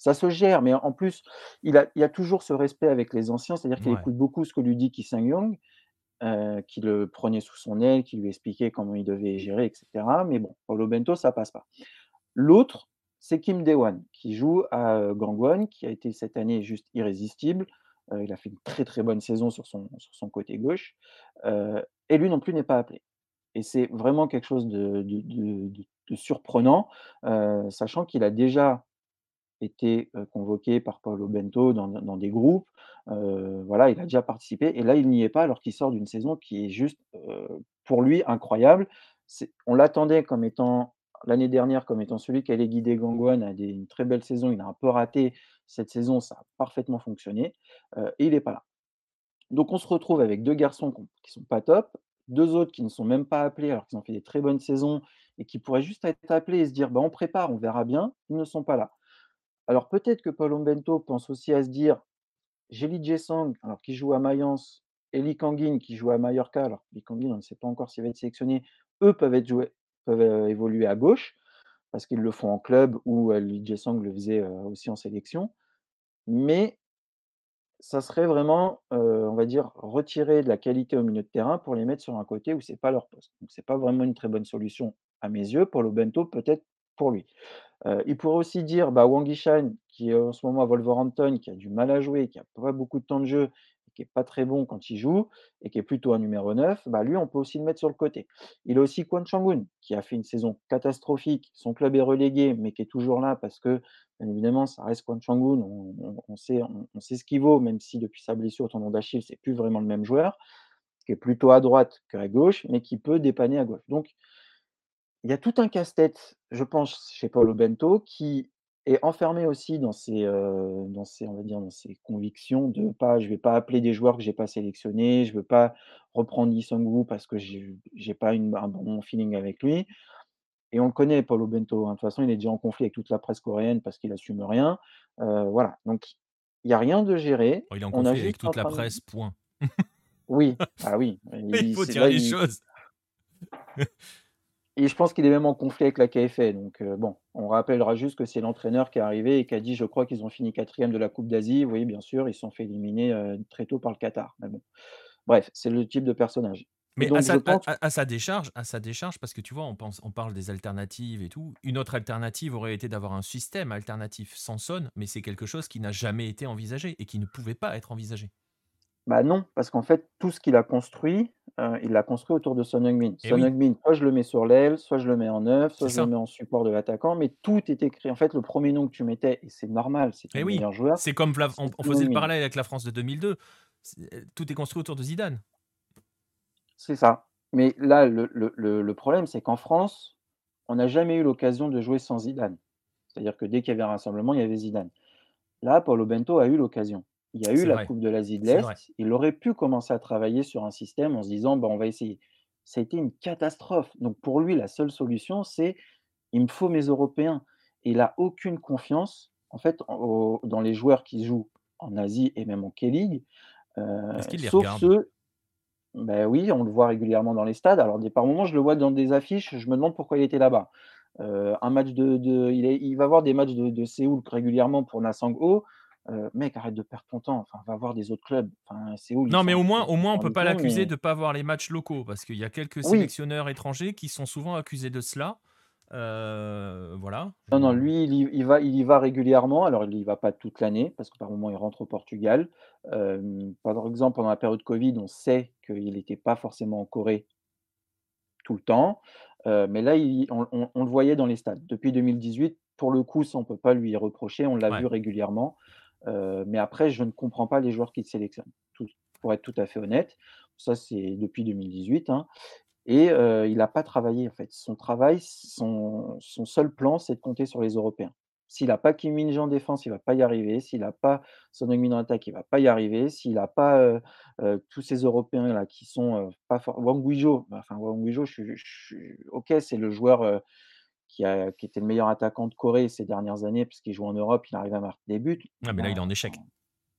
ça se gère, mais en plus, il a, il a toujours ce respect avec les anciens, c'est-à-dire qu'il écoute beaucoup ce que lui dit Ki Sang-young, euh, qui le prenait sous son aile, qui lui expliquait comment il devait gérer, etc. Mais bon, Paulo Bento, ça passe pas. L'autre, c'est Kim Dewan, qui joue à euh, Gangwon, qui a été cette année juste irrésistible. Euh, il a fait une très très bonne saison sur son, sur son côté gauche. et lui non plus n'est pas appelé. Et c'est vraiment quelque chose de, surprenant, sachant qu'il a déjà été convoqué par Paulo Bento dans, des groupes. voilà, il a déjà participé et là, il n'y est pas alors qu'il sort d'une saison qui est juste pour lui incroyable. On l'attendait comme étant l'année dernière comme étant celui qui allait guider Gangwon à une très belle saison. Il a un peu raté cette saison, ça a parfaitement fonctionné et il n'est pas là. Donc on se retrouve avec deux garçons qui sont pas top, deux autres qui ne sont même pas appelés alors qu'ils ont fait des très bonnes saisons et qui pourraient juste être appelés et se dire bah, on prépare, on verra bien, ils ne sont pas là. Alors peut-être que Paul Bento pense aussi à se dire j'ai Lee alors qui joue à Mayence, et Lee Kangin qui joue à Mallorca, alors Lee Kangin, on ne sait pas encore s'il va être sélectionné, eux peuvent, être joués, peuvent euh, évoluer à gauche, parce qu'ils le font en club, ou euh, Lee le faisait euh, aussi en sélection. Mais ça serait vraiment, on va dire, retirer de la qualité au milieu de terrain pour les mettre sur un côté où c'est pas leur poste. Donc c'est pas vraiment une très bonne solution à mes yeux. Pour le Bento, peut-être lui. il pourrait aussi dire, bah, Wang Yishan, qui est en ce moment à Wolverhampton, qui a du mal à jouer, qui a pas beaucoup de temps de jeu, qui est pas très bon quand il joue et qui est plutôt un numéro 9, bah, lui, on peut aussi le mettre sur le côté. Il a aussi Kwon chang qui a fait une saison catastrophique. Son club est relégué, mais qui est toujours là parce que, bien évidemment, ça reste Kwon chang On, sait, on, sait ce qu'il vaut, même si depuis sa blessure au tendon d'Achille, c'est plus vraiment le même joueur, qui est plutôt à droite qu'à gauche, mais qui peut dépanner à gauche. Donc, il y a tout un casse-tête, je pense, chez Paulo Bento, qui est enfermé aussi dans ses, dans ses, on va dire, dans ses convictions de pas, je vais pas appeler des joueurs que j'ai pas sélectionnés, je veux pas reprendre sung parce que j'ai pas une, un bon feeling avec lui. Et on le connaît, Paulo Bento. Hein. De toute façon, il est déjà en conflit avec toute la presse coréenne parce qu'il assume rien. voilà. Donc, il n'y a rien de géré. Oh, il est en conflit avec toute la presse, point. oui, ah oui. Il, faut dire les choses. Et je pense qu'il est même en conflit avec la KFA. Donc, euh, bon, on rappellera juste que c'est l'entraîneur qui est arrivé et qui a dit Je crois qu'ils ont fini quatrième de la Coupe d'Asie. Oui, bien sûr, ils se sont fait éliminer euh, très tôt par le Qatar. Mais bon, bref, c'est le type de personnage. Mais à, sa, décharge, à sa décharge, parce que tu vois, on, pense, on parle des alternatives et tout. Une autre alternative aurait été d'avoir un système alternatif sans son, mais c'est quelque chose qui n'a jamais été envisagé et qui ne pouvait pas être envisagé. Bah non, parce qu'en fait, tout ce qu'il a construit, euh, il l'a construit autour de Son Heung-min. Eh Son Heung-min, soit je le mets sur l'aile, soit je le mets en neuf, soit je le mets en support de l'attaquant, mais tout est écrit. En fait, le premier nom que tu mettais, et c'est normal, c'est eh le meilleur joueur. C'est comme on, faisait le parallèle avec la France de 2002. Euh, tout est construit autour de Zidane. C'est ça. Mais là, le, problème, c'est qu'en France, on n'a jamais eu l'occasion de jouer sans Zidane. C'est-à-dire que dès qu'il y avait un rassemblement, il y avait Zidane. Là, Paulo Bento a eu l'occasion. Il y a eu la Coupe de l'Asie de l'Est. Il aurait pu commencer à travailler sur un système en se disant bah, on va essayer. Ça a été une catastrophe. Donc pour lui, la seule solution, c'est il me faut mes Européens. Et il n'a aucune confiance en fait dans les joueurs qui jouent en Asie et même en K-League. Euh, sauf ceux. Ben oui, on le voit régulièrement dans les stades. Alors, par moments, je le vois dans des affiches, je me demande pourquoi il était là-bas. Euh, un match de, il, il, va voir des matchs de, de Séoul régulièrement pour Nasang Ho mec, arrête de perdre ton temps. Enfin, va voir des autres clubs. Enfin, c'est où Non, mais au moins, au moins, on peut pas l'accuser de de pas voir les matchs locaux parce qu'il y a quelques sélectionneurs étrangers qui sont souvent accusés de cela. voilà. Non, non, lui, il y, va, il y va régulièrement. Alors, il y va pas toute l'année parce que par moment, il rentre au Portugal. par exemple, pendant la période Covid, on sait qu'il n'était pas forcément en Corée tout le temps. mais là, on, le voyait dans les stades. Depuis 2018, pour le coup, ça, on ne peut pas lui reprocher. On l'a vu régulièrement. Euh, mais après, je ne comprends pas les joueurs qu'il sélectionne, pour être tout à fait honnête. Ça, c'est depuis 2018. hein. Et euh, il n'a pas travaillé, en fait. Son travail, son, seul plan, c'est de compter sur les Européens. S'il n'a pas Kim Min en défense, il ne va pas y arriver. S'il n'a pas Son Heung-min en attaque, il ne va pas y arriver. S'il n'a pas euh, tous ces Européens là qui sont pas forts. Wang Guizhou, enfin Wang Guizhou, je, ok, c'est le joueur qui, a, qui, était le meilleur attaquant de Corée ces dernières années, puisqu'il joue en Europe, il arrive à marquer des buts. Ah, mais là, il est en échec.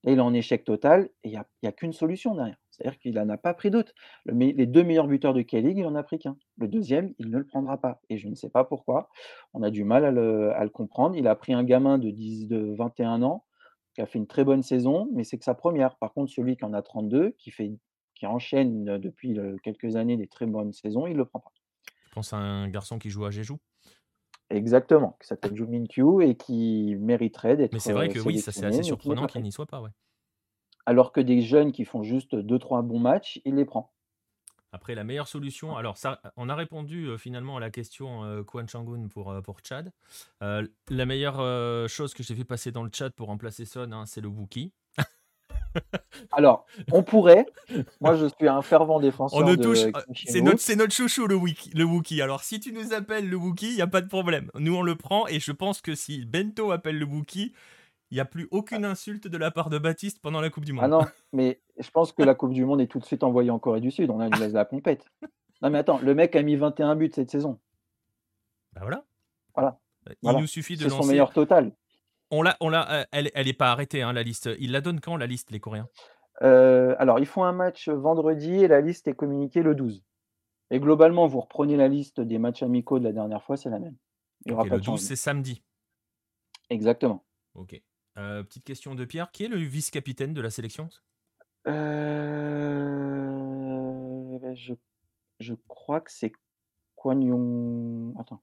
Et il est en échec total, et il n'y a, a qu'une solution derrière. C'est-à-dire qu'il n'en a pas pris d'autres. les deux meilleurs buteurs de K-League, il n'en a pris qu'un. Le deuxième, il ne le prendra pas. Et je ne sais pas pourquoi. On a du mal à le, à le comprendre. Il a pris un gamin de, 10, de 21 ans, qui a fait une très bonne saison, mais c'est que sa première. Par contre, celui qui en a 32, qui, fait, qui enchaîne depuis quelques années des très bonnes saisons, il ne le prend pas. Je pense à un garçon qui joue à Jeju Exactement, qui s'appelle Ju Min-kyu et qui mériterait d'être Mais c'est vrai que oui, ça c'est assez surprenant qu'il n'y soit pas, ouais. Alors que des jeunes qui font juste 2-3 bons matchs, il les prend. Après, la meilleure solution, alors ça, on a répondu euh, finalement à la question euh, Kwan Changun pour, euh, pour Chad. la meilleure chose que j'ai fait passer dans le chat pour remplacer Son, hein, c'est le Wookie. Alors, on pourrait. Moi, je suis un fervent défenseur. On touche. C'est notre, c'est notre chouchou, le Wookie, le Wookie. Alors, si tu nous appelles le Wookie, il n'y a pas de problème. Nous, on le prend et je pense que si Bento appelle le Wookie, il n'y a plus aucune insulte de la part de Baptiste pendant la Coupe du Monde. Ah non, mais je pense que la Coupe du Monde est tout de suite envoyée en Corée du Sud. On a une laisse la compète. Non, mais attends, le mec a mis 21 buts cette saison. Bah voilà. Voilà. Il nous suffit de lancer. C'est son meilleur total. On l'a, on l'a, euh, elle, elle est pas arrêtée hein, la liste. Il la donne quand la liste les Coréens? Euh, Alors ils font un match vendredi et la liste est communiquée le 12. Et globalement, vous reprenez la liste des matchs amicaux de la dernière fois, c'est la même. Il le 12 c'est samedi. Exactement. Ok. Euh, petite question de Pierre. Qui est le vice-capitaine de la sélection? Euh, je, je, crois que c'est Kwon Attends.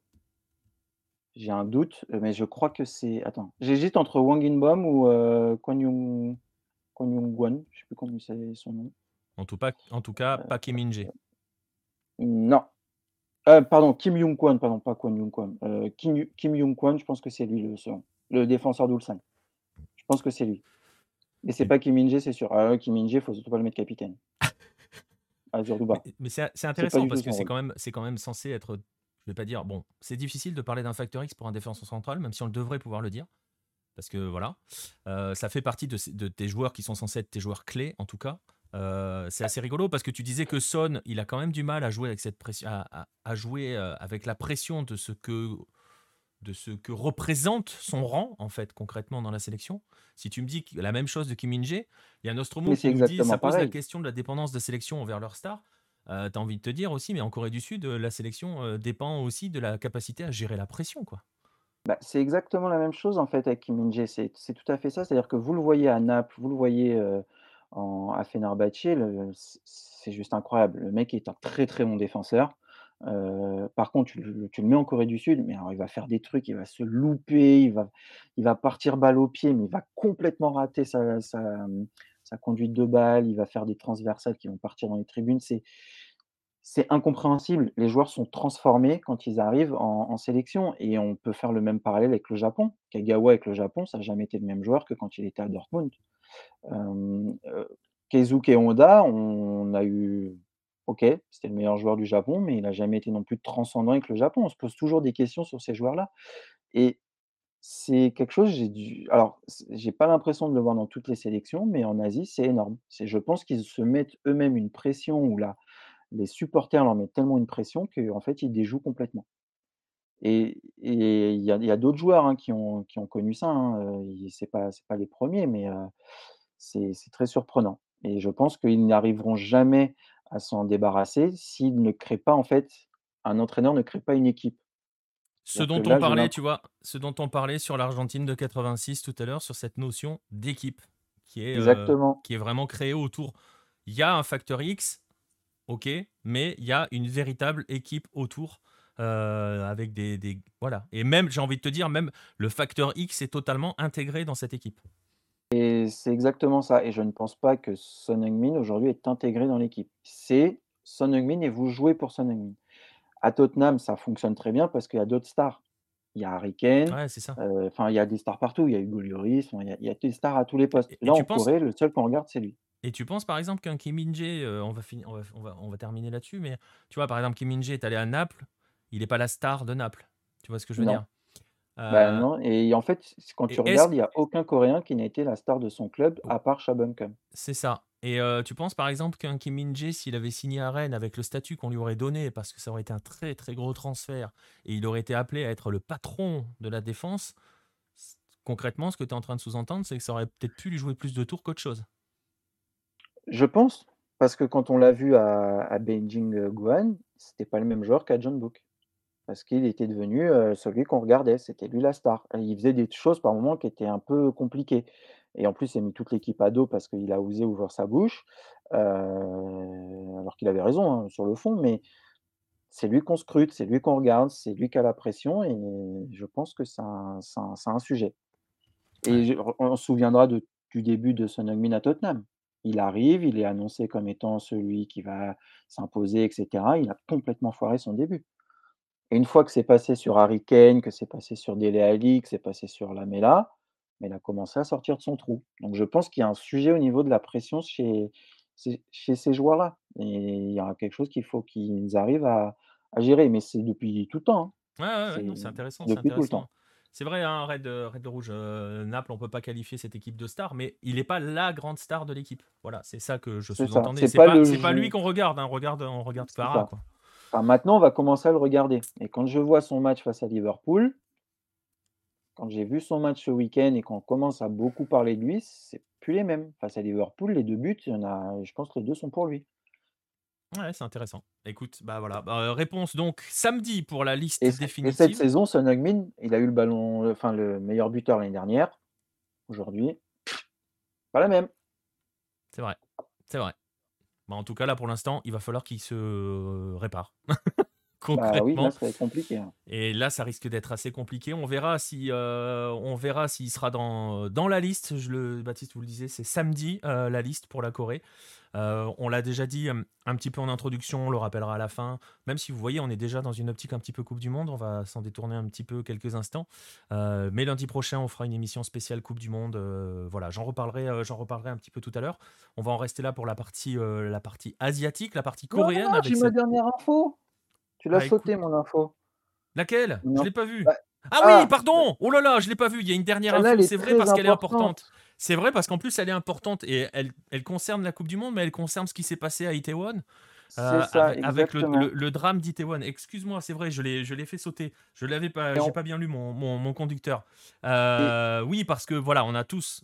J'ai un doute, mais je crois que c'est. Attends. J'hésite entre Wang Inbom ou euh, Kwon Yung... Guan. Je sais plus comment c'est son nom. En tout, pas, en tout cas, pas Kim min Non. pardon, Kim Young Kwon, pardon, pas Kwon Yung Kwon. Kim, Kim Young Kwon, je pense que c'est lui le, le défenseur d'Ulsan. Je pense que c'est lui. Mais c'est pas Kim min c'est sûr. Ah Kim min il faut surtout pas le mettre capitaine. Mais, c'est intéressant parce que c'est quand, même, quand même censé être. Je vais pas dire. Bon, c'est difficile de parler d'un facteur X pour un défenseur central, même si on le devrait pouvoir le dire. Parce que voilà, euh, ça fait partie de, de, tes joueurs qui sont censés être tes joueurs clés, en tout cas. Euh, c'est assez rigolo parce que tu disais que Son, il a quand même du mal à jouer avec cette pression, à, jouer euh, avec la pression de ce que de ce que représente son rang, en fait, concrètement dans la sélection. Si tu me dis la même chose de Kim min il y a Nostromo qui dit ça pose la question de la dépendance de sélection envers leur star. Euh, tu envie de te dire aussi, mais en Corée du Sud, la sélection euh, dépend aussi de la capacité à gérer la pression. quoi. Bah, c'est exactement la même chose en fait avec Kim min c'est tout à fait ça. C'est-à-dire que vous le voyez à Naples, vous le voyez euh, en, à Fenerbahçe, c'est juste incroyable. Le mec est un très très bon défenseur par contre, tu le, mets en Corée du Sud, mais alors il va faire des trucs, il va se louper, il va, il va partir balle au pied, mais il va complètement rater sa, sa, conduite de balle, il va faire des transversales qui vont partir dans les tribunes. C'est, c'est incompréhensible. Les joueurs sont transformés quand ils arrivent en, sélection et on peut faire le même parallèle avec le Japon. Kagawa avec le Japon, ça n'a jamais été le même joueur que quand il était à Dortmund. Euh, Keizuke Honda, on a eu OK, c'était le meilleur joueur du Japon, mais il n'a jamais été non plus transcendant avec le Japon. On se pose toujours des questions sur ces joueurs-là. Et c'est quelque chose, j'ai dû. Alors, j'ai pas l'impression de le voir dans toutes les sélections, mais en Asie, c'est énorme. C'est, je pense qu'ils se mettent eux-mêmes une pression ou là, les supporters leur mettent tellement une pression qu'en fait, ils déjouent complètement. Et il y a, d'autres joueurs hein, qui, ont, qui ont connu ça. Hein. Ce n'est pas, pas les premiers, mais c'est très surprenant. Et je pense qu'ils n'arriveront jamais à s'en débarrasser s'il ne crée pas, en fait, un entraîneur ne crée pas une équipe. Ce dont on parlait, tu vois, ce dont on parlait sur l'Argentine de 86 tout à l'heure, sur cette notion d'équipe qui est, euh, qui est vraiment créée autour. Il y a un facteur X, ok, mais il y a une véritable équipe autour. Euh, avec des, des, voilà et même j'ai envie de te dire même le facteur X est totalement intégré dans cette équipe et c'est exactement ça et je ne pense pas que Son Heung-min aujourd'hui est intégré dans l'équipe. C'est Son Heung-min et vous jouez pour Son Heung-min. À Tottenham, ça fonctionne très bien parce qu'il y a d'autres stars. Il y a Harry Kane, euh, enfin il y a des stars partout, il y a Hugo Lloris, il y a des stars à tous les postes. Là en Corée, le seul qu'on regarde, c'est lui. Et tu penses par exemple qu'un Kim Min-jae, euh, on va on va on va terminer là-dessus, mais tu vois par exemple Kim Min-jae est allé à Naples, il n'est pas la star de Naples. Tu vois ce que je veux dire? Bah, euh, non et en fait, quand tu regardes, il n'y a aucun Coréen qui n'a été la star de son club à part Cha C'est ça et euh, tu penses par exemple qu'un Kim Min-jae, s'il avait signé à Rennes avec le statut qu'on lui aurait donné, parce que ça aurait été un très, très gros transfert et il aurait été appelé à être le patron de la défense, concrètement, ce que tu es en train de sous-entendre, c'est que ça aurait peut-être pu lui jouer plus de tours qu'autre chose? Je pense, parce que quand on l'a vu à à Beijing, euh, Guan, c'était pas le même joueur qu'à John Book parce qu'il était devenu celui qu'on regardait, c'était lui la star. il faisait des choses par moments qui étaient un peu compliquées. Et en plus, il a mis toute l'équipe à dos parce qu'il a osé ouvrir sa bouche, alors qu'il avait raison hein, sur le fond, mais c'est lui qu'on scrute, c'est lui qu'on regarde, c'est lui qui a la pression, et je pense que c'est un, un, sujet. Et on se souviendra de, du début de Son Heung-min à Tottenham. Il arrive, il est annoncé comme étant celui qui va s'imposer et cetera. Il a complètement foiré son début et une fois que c'est passé sur Harry Kane, que c'est passé sur Dele Alli, que c'est passé sur Lamela, il a commencé à sortir de son trou. Donc je pense qu'il y a un sujet au niveau de la pression chez ces joueurs-là et il y aura quelque chose qu'il faut qu'ils arrivent à à gérer, mais c'est depuis tout le temps, hein. Ouais, ouais, ouais, C'est intéressant, c'est depuis tout le temps. C'est vrai, hein, Red, Red Rouge, heu, Naples, on peut pas qualifier cette équipe de star, mais il est pas la grande star de l'équipe. Voilà, c'est ça que je sous-entendais. c'est pas pas le c'est pas lui qu'on regarde, hein, on regarde on regarde quoi. Enfin, maintenant, on va commencer à le regarder et quand je vois son match face à Liverpool quand j'ai vu son match ce week-end et qu'on commence à beaucoup parler de lui, c'est plus les mêmes. Face à Liverpool, les 2 buts, il y en a je pense que les 2 sont pour lui. Ouais, c'est intéressant. Écoute, bah, voilà, bah, heu, réponse donc samedi pour la Et liste et cette définitive. saison, Son Heung-min, il a eu le ballon, enfin le meilleur buteur l'année dernière. Aujourd'hui, pas la même. C'est vrai, c'est vrai. Bah, en tout cas, là, pour l'instant, il va falloir qu'il se répare Bah oui, là, concrètement ça va être compliqué, hein. et là, ça risque d'être assez compliqué. On verra si, heu, on verra s'il sera dans, dans la liste. Je le Baptiste vous le disait, c'est samedi, heu, la liste pour la Corée. On l'a déjà dit, un petit peu en introduction, on le rappellera à la fin. Même si vous voyez, on est déjà dans une optique un petit peu coupe du monde, on va s'en détourner un petit peu quelques instants. Mais lundi prochain, on fera une émission spéciale coupe du monde, voilà, j'en reparlerai, j'en reparlerai un petit peu tout à l'heure. On va en rester là pour la partie, heu, la partie asiatique, la partie Non, non, coréenne j'ai ma dernière info. Tu l'as bah, écoute sautée mon info. laquelle? Une Je l'ai pas vue. bah Ah oui, ah! Bah pardon! Oh là là, je l'ai pas vue. Il y a une dernière info, est c'est vrai parce qu'elle est importante. C'est vrai parce qu'en plus, elle est importante et elle elle concerne la coupe du monde, mais elle concerne ce qui s'est passé à Itaewon, ça, ave avec le le le drame d'Itaewon. Excuse-moi, c'est vrai, je l'ai fait sauter. Je l'avais pas j'ai pas bien lu mon mon mon conducteur. et Heu, oui, parce que voilà, on a tous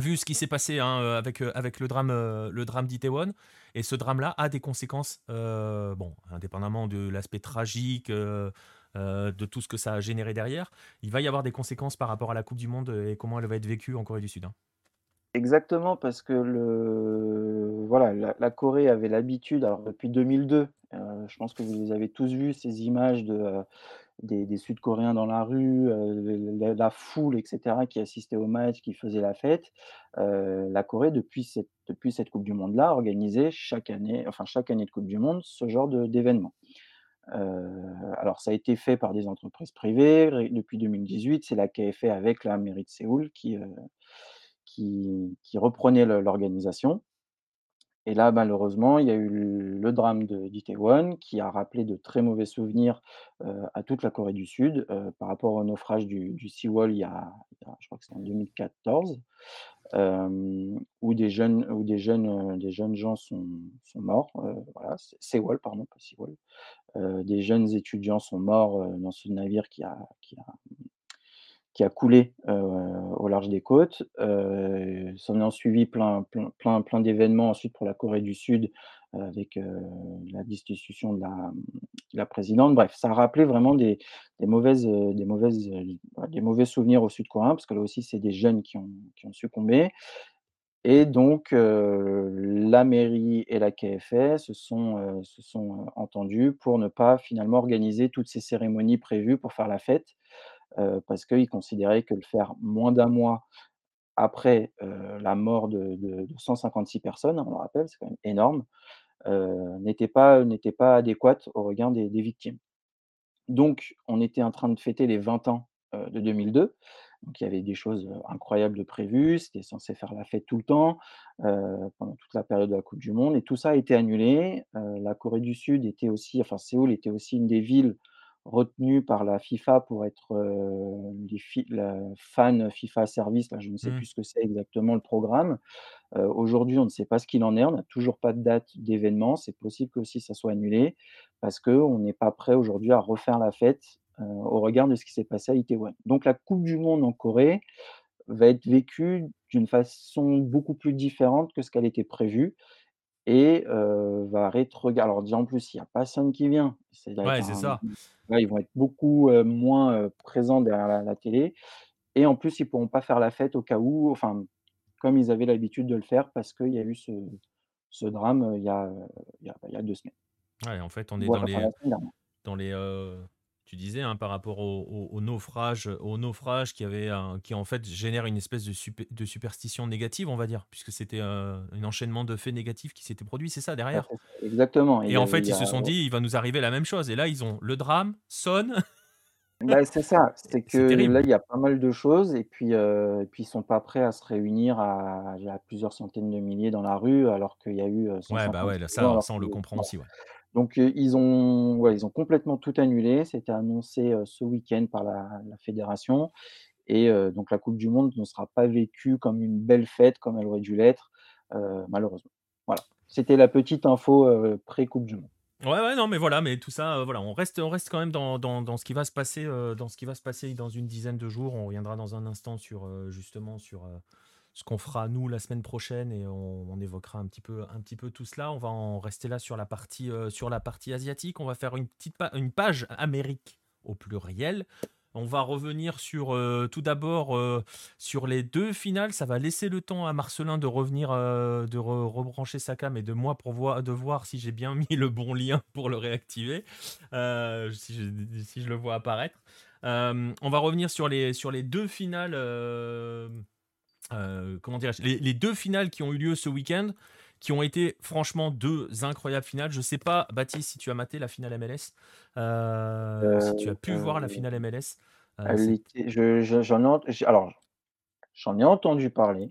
vu ce qui s'est passé, hein, heu, avec, heu, avec le drame, heu, le drame d'Itaewon et ce drame-là a des conséquences, bon, indépendamment de l'aspect tragique, de tout ce que ça a généré derrière, il va y avoir des conséquences par rapport à la coupe du monde, et comment elle va être vécue en Corée du Sud, hein. Exactement, parce que le voilà, la Corée avait l'habitude, alors depuis 2002, heu, je pense que vous les avez tous vus ces images de, des Sud-Coréens dans la rue, heu, la foule et cetera qui assistait au match, qui faisait la fête. Heu, la Corée depuis cette depuis cette coupe du monde-là organisait chaque année, enfin chaque année de coupe du monde, ce genre d'événement. Heu, alors ça a été fait par des entreprises privées depuis 2018, c'est la KFA avec la mairie de Séoul qui, qui qui reprenait l'organisation et là, malheureusement, il y a eu le drame d'Itaewon qui a rappelé de très mauvais souvenirs, à toute la Corée du Sud, par rapport au naufrage du du Seawall il y a je crois que c'était en 2014, hem, où des jeunes où des jeunes, des jeunes gens sont sont morts, voilà, S Sewol pardon, pas Seawall. Des jeunes étudiants sont morts, dans ce navire qui a qui a coulé, heu, au large des côtes. Heu, s'en est ensuivi plein plein plein plein d'événements ensuite pour la Corée du Sud, heu, avec, heu, la destitution de la, de la présidente. Bref, ça a rappelé vraiment des mauvaises, des mauvaises, des mauvais souvenirs aux Sud-Coréens parce que là aussi, c'est des jeunes qui ont qui ont succombé et donc la mairie et la KFA se sont, se sont, entendus pour ne pas finalement organiser toutes ces cérémonies prévues pour faire la fête, parce qu'ils considéraient que le faire moins d'1 mois après, heu, la mort de de de 156 personnes, hein, on le rappelle, c'est quand même énorme, heu, n'était pas pas adéquate au regard des victimes. Donc on était en train de fêter les 20 ans, de 2002, donc il y avait des choses, incroyables de prévues, c'était censé faire la fête tout le temps, pendant toute la période de la coupe du monde et tout ça a été annulé. La Corée du Sud était aussi enfin Séoul était aussi une des villes retenues par la FIFA pour être, les fi la FAN FIFA Service, là, je ne sais Mmh. plus ce que c'est exactement le programme. Aujourd'hui, on ne sait pas ce qu'il en est, on n'a toujours pas de date d'événement, c'est possible qu'aussi ça soit annulé parce qu'on n'est pas prêt aujourd'hui à refaire la fête, au regard de ce qui s'est passé à Itaewon. Donc la coupe du monde en Corée va être vécue d'une façon beaucoup plus différente que ce qu'elle était prévue et heu, va rétrograd alors déjà en plus, il y a pas qui vient, être Ouais, c'est ça. là, ils vont être beaucoup, moins, présents derrière la la télé et en plus, ils pourront pas faire la fête au cas où, enfin, comme ils avaient l'habitude de le faire parce qu'il y a eu ce ce drame, il y a, il y a il y a 2 semaines. Ouais, en fait, on est dans les dans les, tu disais, hein, par rapport au, naufrage, au naufrage qui avait, qui en fait génère une espèce de, de superstition négative, on va dire, puisque c'était un enchaînement de faits négatifs qui s'était produit, c'est ça derrière? Exactement. Et, en fait, ils se sont dit, il va nous arriver la même chose. Et là, ils ont le drame, sonne. Bah, c'est ça, c'est que là, il y a pas mal de choses et puis, euh, et puis ils sont pas prêts à se réunir à, plusieurs centaines de milliers dans la rue alors qu'il y a eu, Ouais, bah ouais, ça, ça, on le comprend aussi, ouais. Donc, ils ont ouais, ils ont complètement tout annulé. C'était annoncé, ce week-end par la fédération et donc la coupe du monde ne sera pas vécue comme une belle fête comme elle aurait dû l'être, malheureusement. Voilà, c'était la petite info, pré-coupe du monde. Ouais, ouais, non, mais voilà, mais tout ça, voilà, on reste, on reste quand même dans, dans, ce qui va se passer, dans ce qui va se passer dans une dizaine de jours. On reviendra dans un instant sur, justement, sur, ce qu'on fera nous la semaine prochaine et on, évoquera un petit peu un petit peu tout cela. On va en rester là sur la partie euh, sur la partie asiatique. On va faire une petite page Amérique au pluriel. On va revenir sur euh, tout d'abord euh, sur les deux finales. Ça va laisser le temps à Marcelin de revenir, de rebrancher sa cam et de moi pour voir, de voir si j'ai bien mis le bon lien pour le réactiver, si je, si, je, le vois apparaître. on va revenir sur les, sur les deux finales euh, comment dirais-je, les, deux finales qui ont eu lieu ce week-end, qui ont été franchement deux incroyables finales. Je sais pas, Baptiste, si tu as maté la finale MLS, euh, si tu as pu voir la finale MLS. Euh, j'en ai, alors, j'en ai entendu parler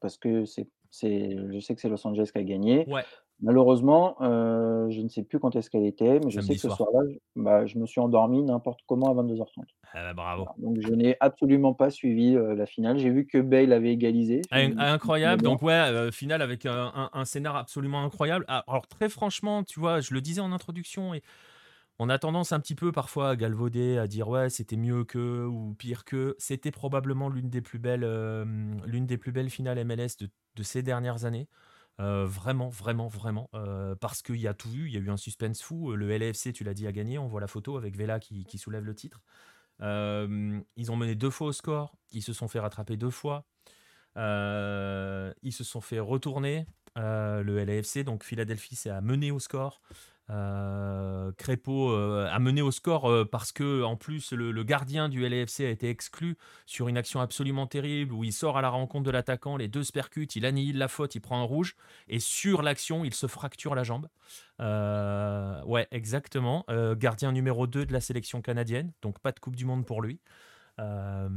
parce que c'est, je sais que c'est Los Angeles qui a gagné. Ouais. Malheureusement, euh, je ne sais plus quand est-ce qu'elle était, mais je sais que ce soir-là, bah, je me suis endormi n'importe comment à 22:30. Ah bah, bravo. donc je n'ai absolument pas suivi, euh, la finale. J'ai vu que Bale avait égalisé. incroyable, donc ouais, euh, finale avec, un un scénar absolument incroyable. Ah, alors très franchement, tu vois, je le disais en introduction et on a tendance un petit peu parfois à galvauder, à dire: «Ouais, c'était mieux que» ou «pire que». C'était probablement l'une des plus belles, l'une des plus belles finales MLS de de ces dernières années. Euh, vraiment, vraiment, vraiment. Euh, parce qu'il y a tout eu, il y a eu un suspense fou. Le LAFC, tu l'as dit, a gagné. On voit la photo avec Vela qui, soulève le titre. Euh, ils ont mené deux fois au score. Ils se sont fait rattraper deux fois. ils se sont fait retourner. le LAFC, donc Philadelphie, c'est à mener au score. Euh, Crépeau euh, a mené au score euh, parce que en plus le, gardien du LAFC a été exclu sur une action absolument terrible où il sort à la rencontre de l'attaquant, les deux se percutent, il annihile la faute, il prend un rouge et sur l'action il se fracture la jambe. ouais, exactement. gardien numéro 2 de la sélection canadienne, donc pas de Coupe du Monde pour lui. Euh,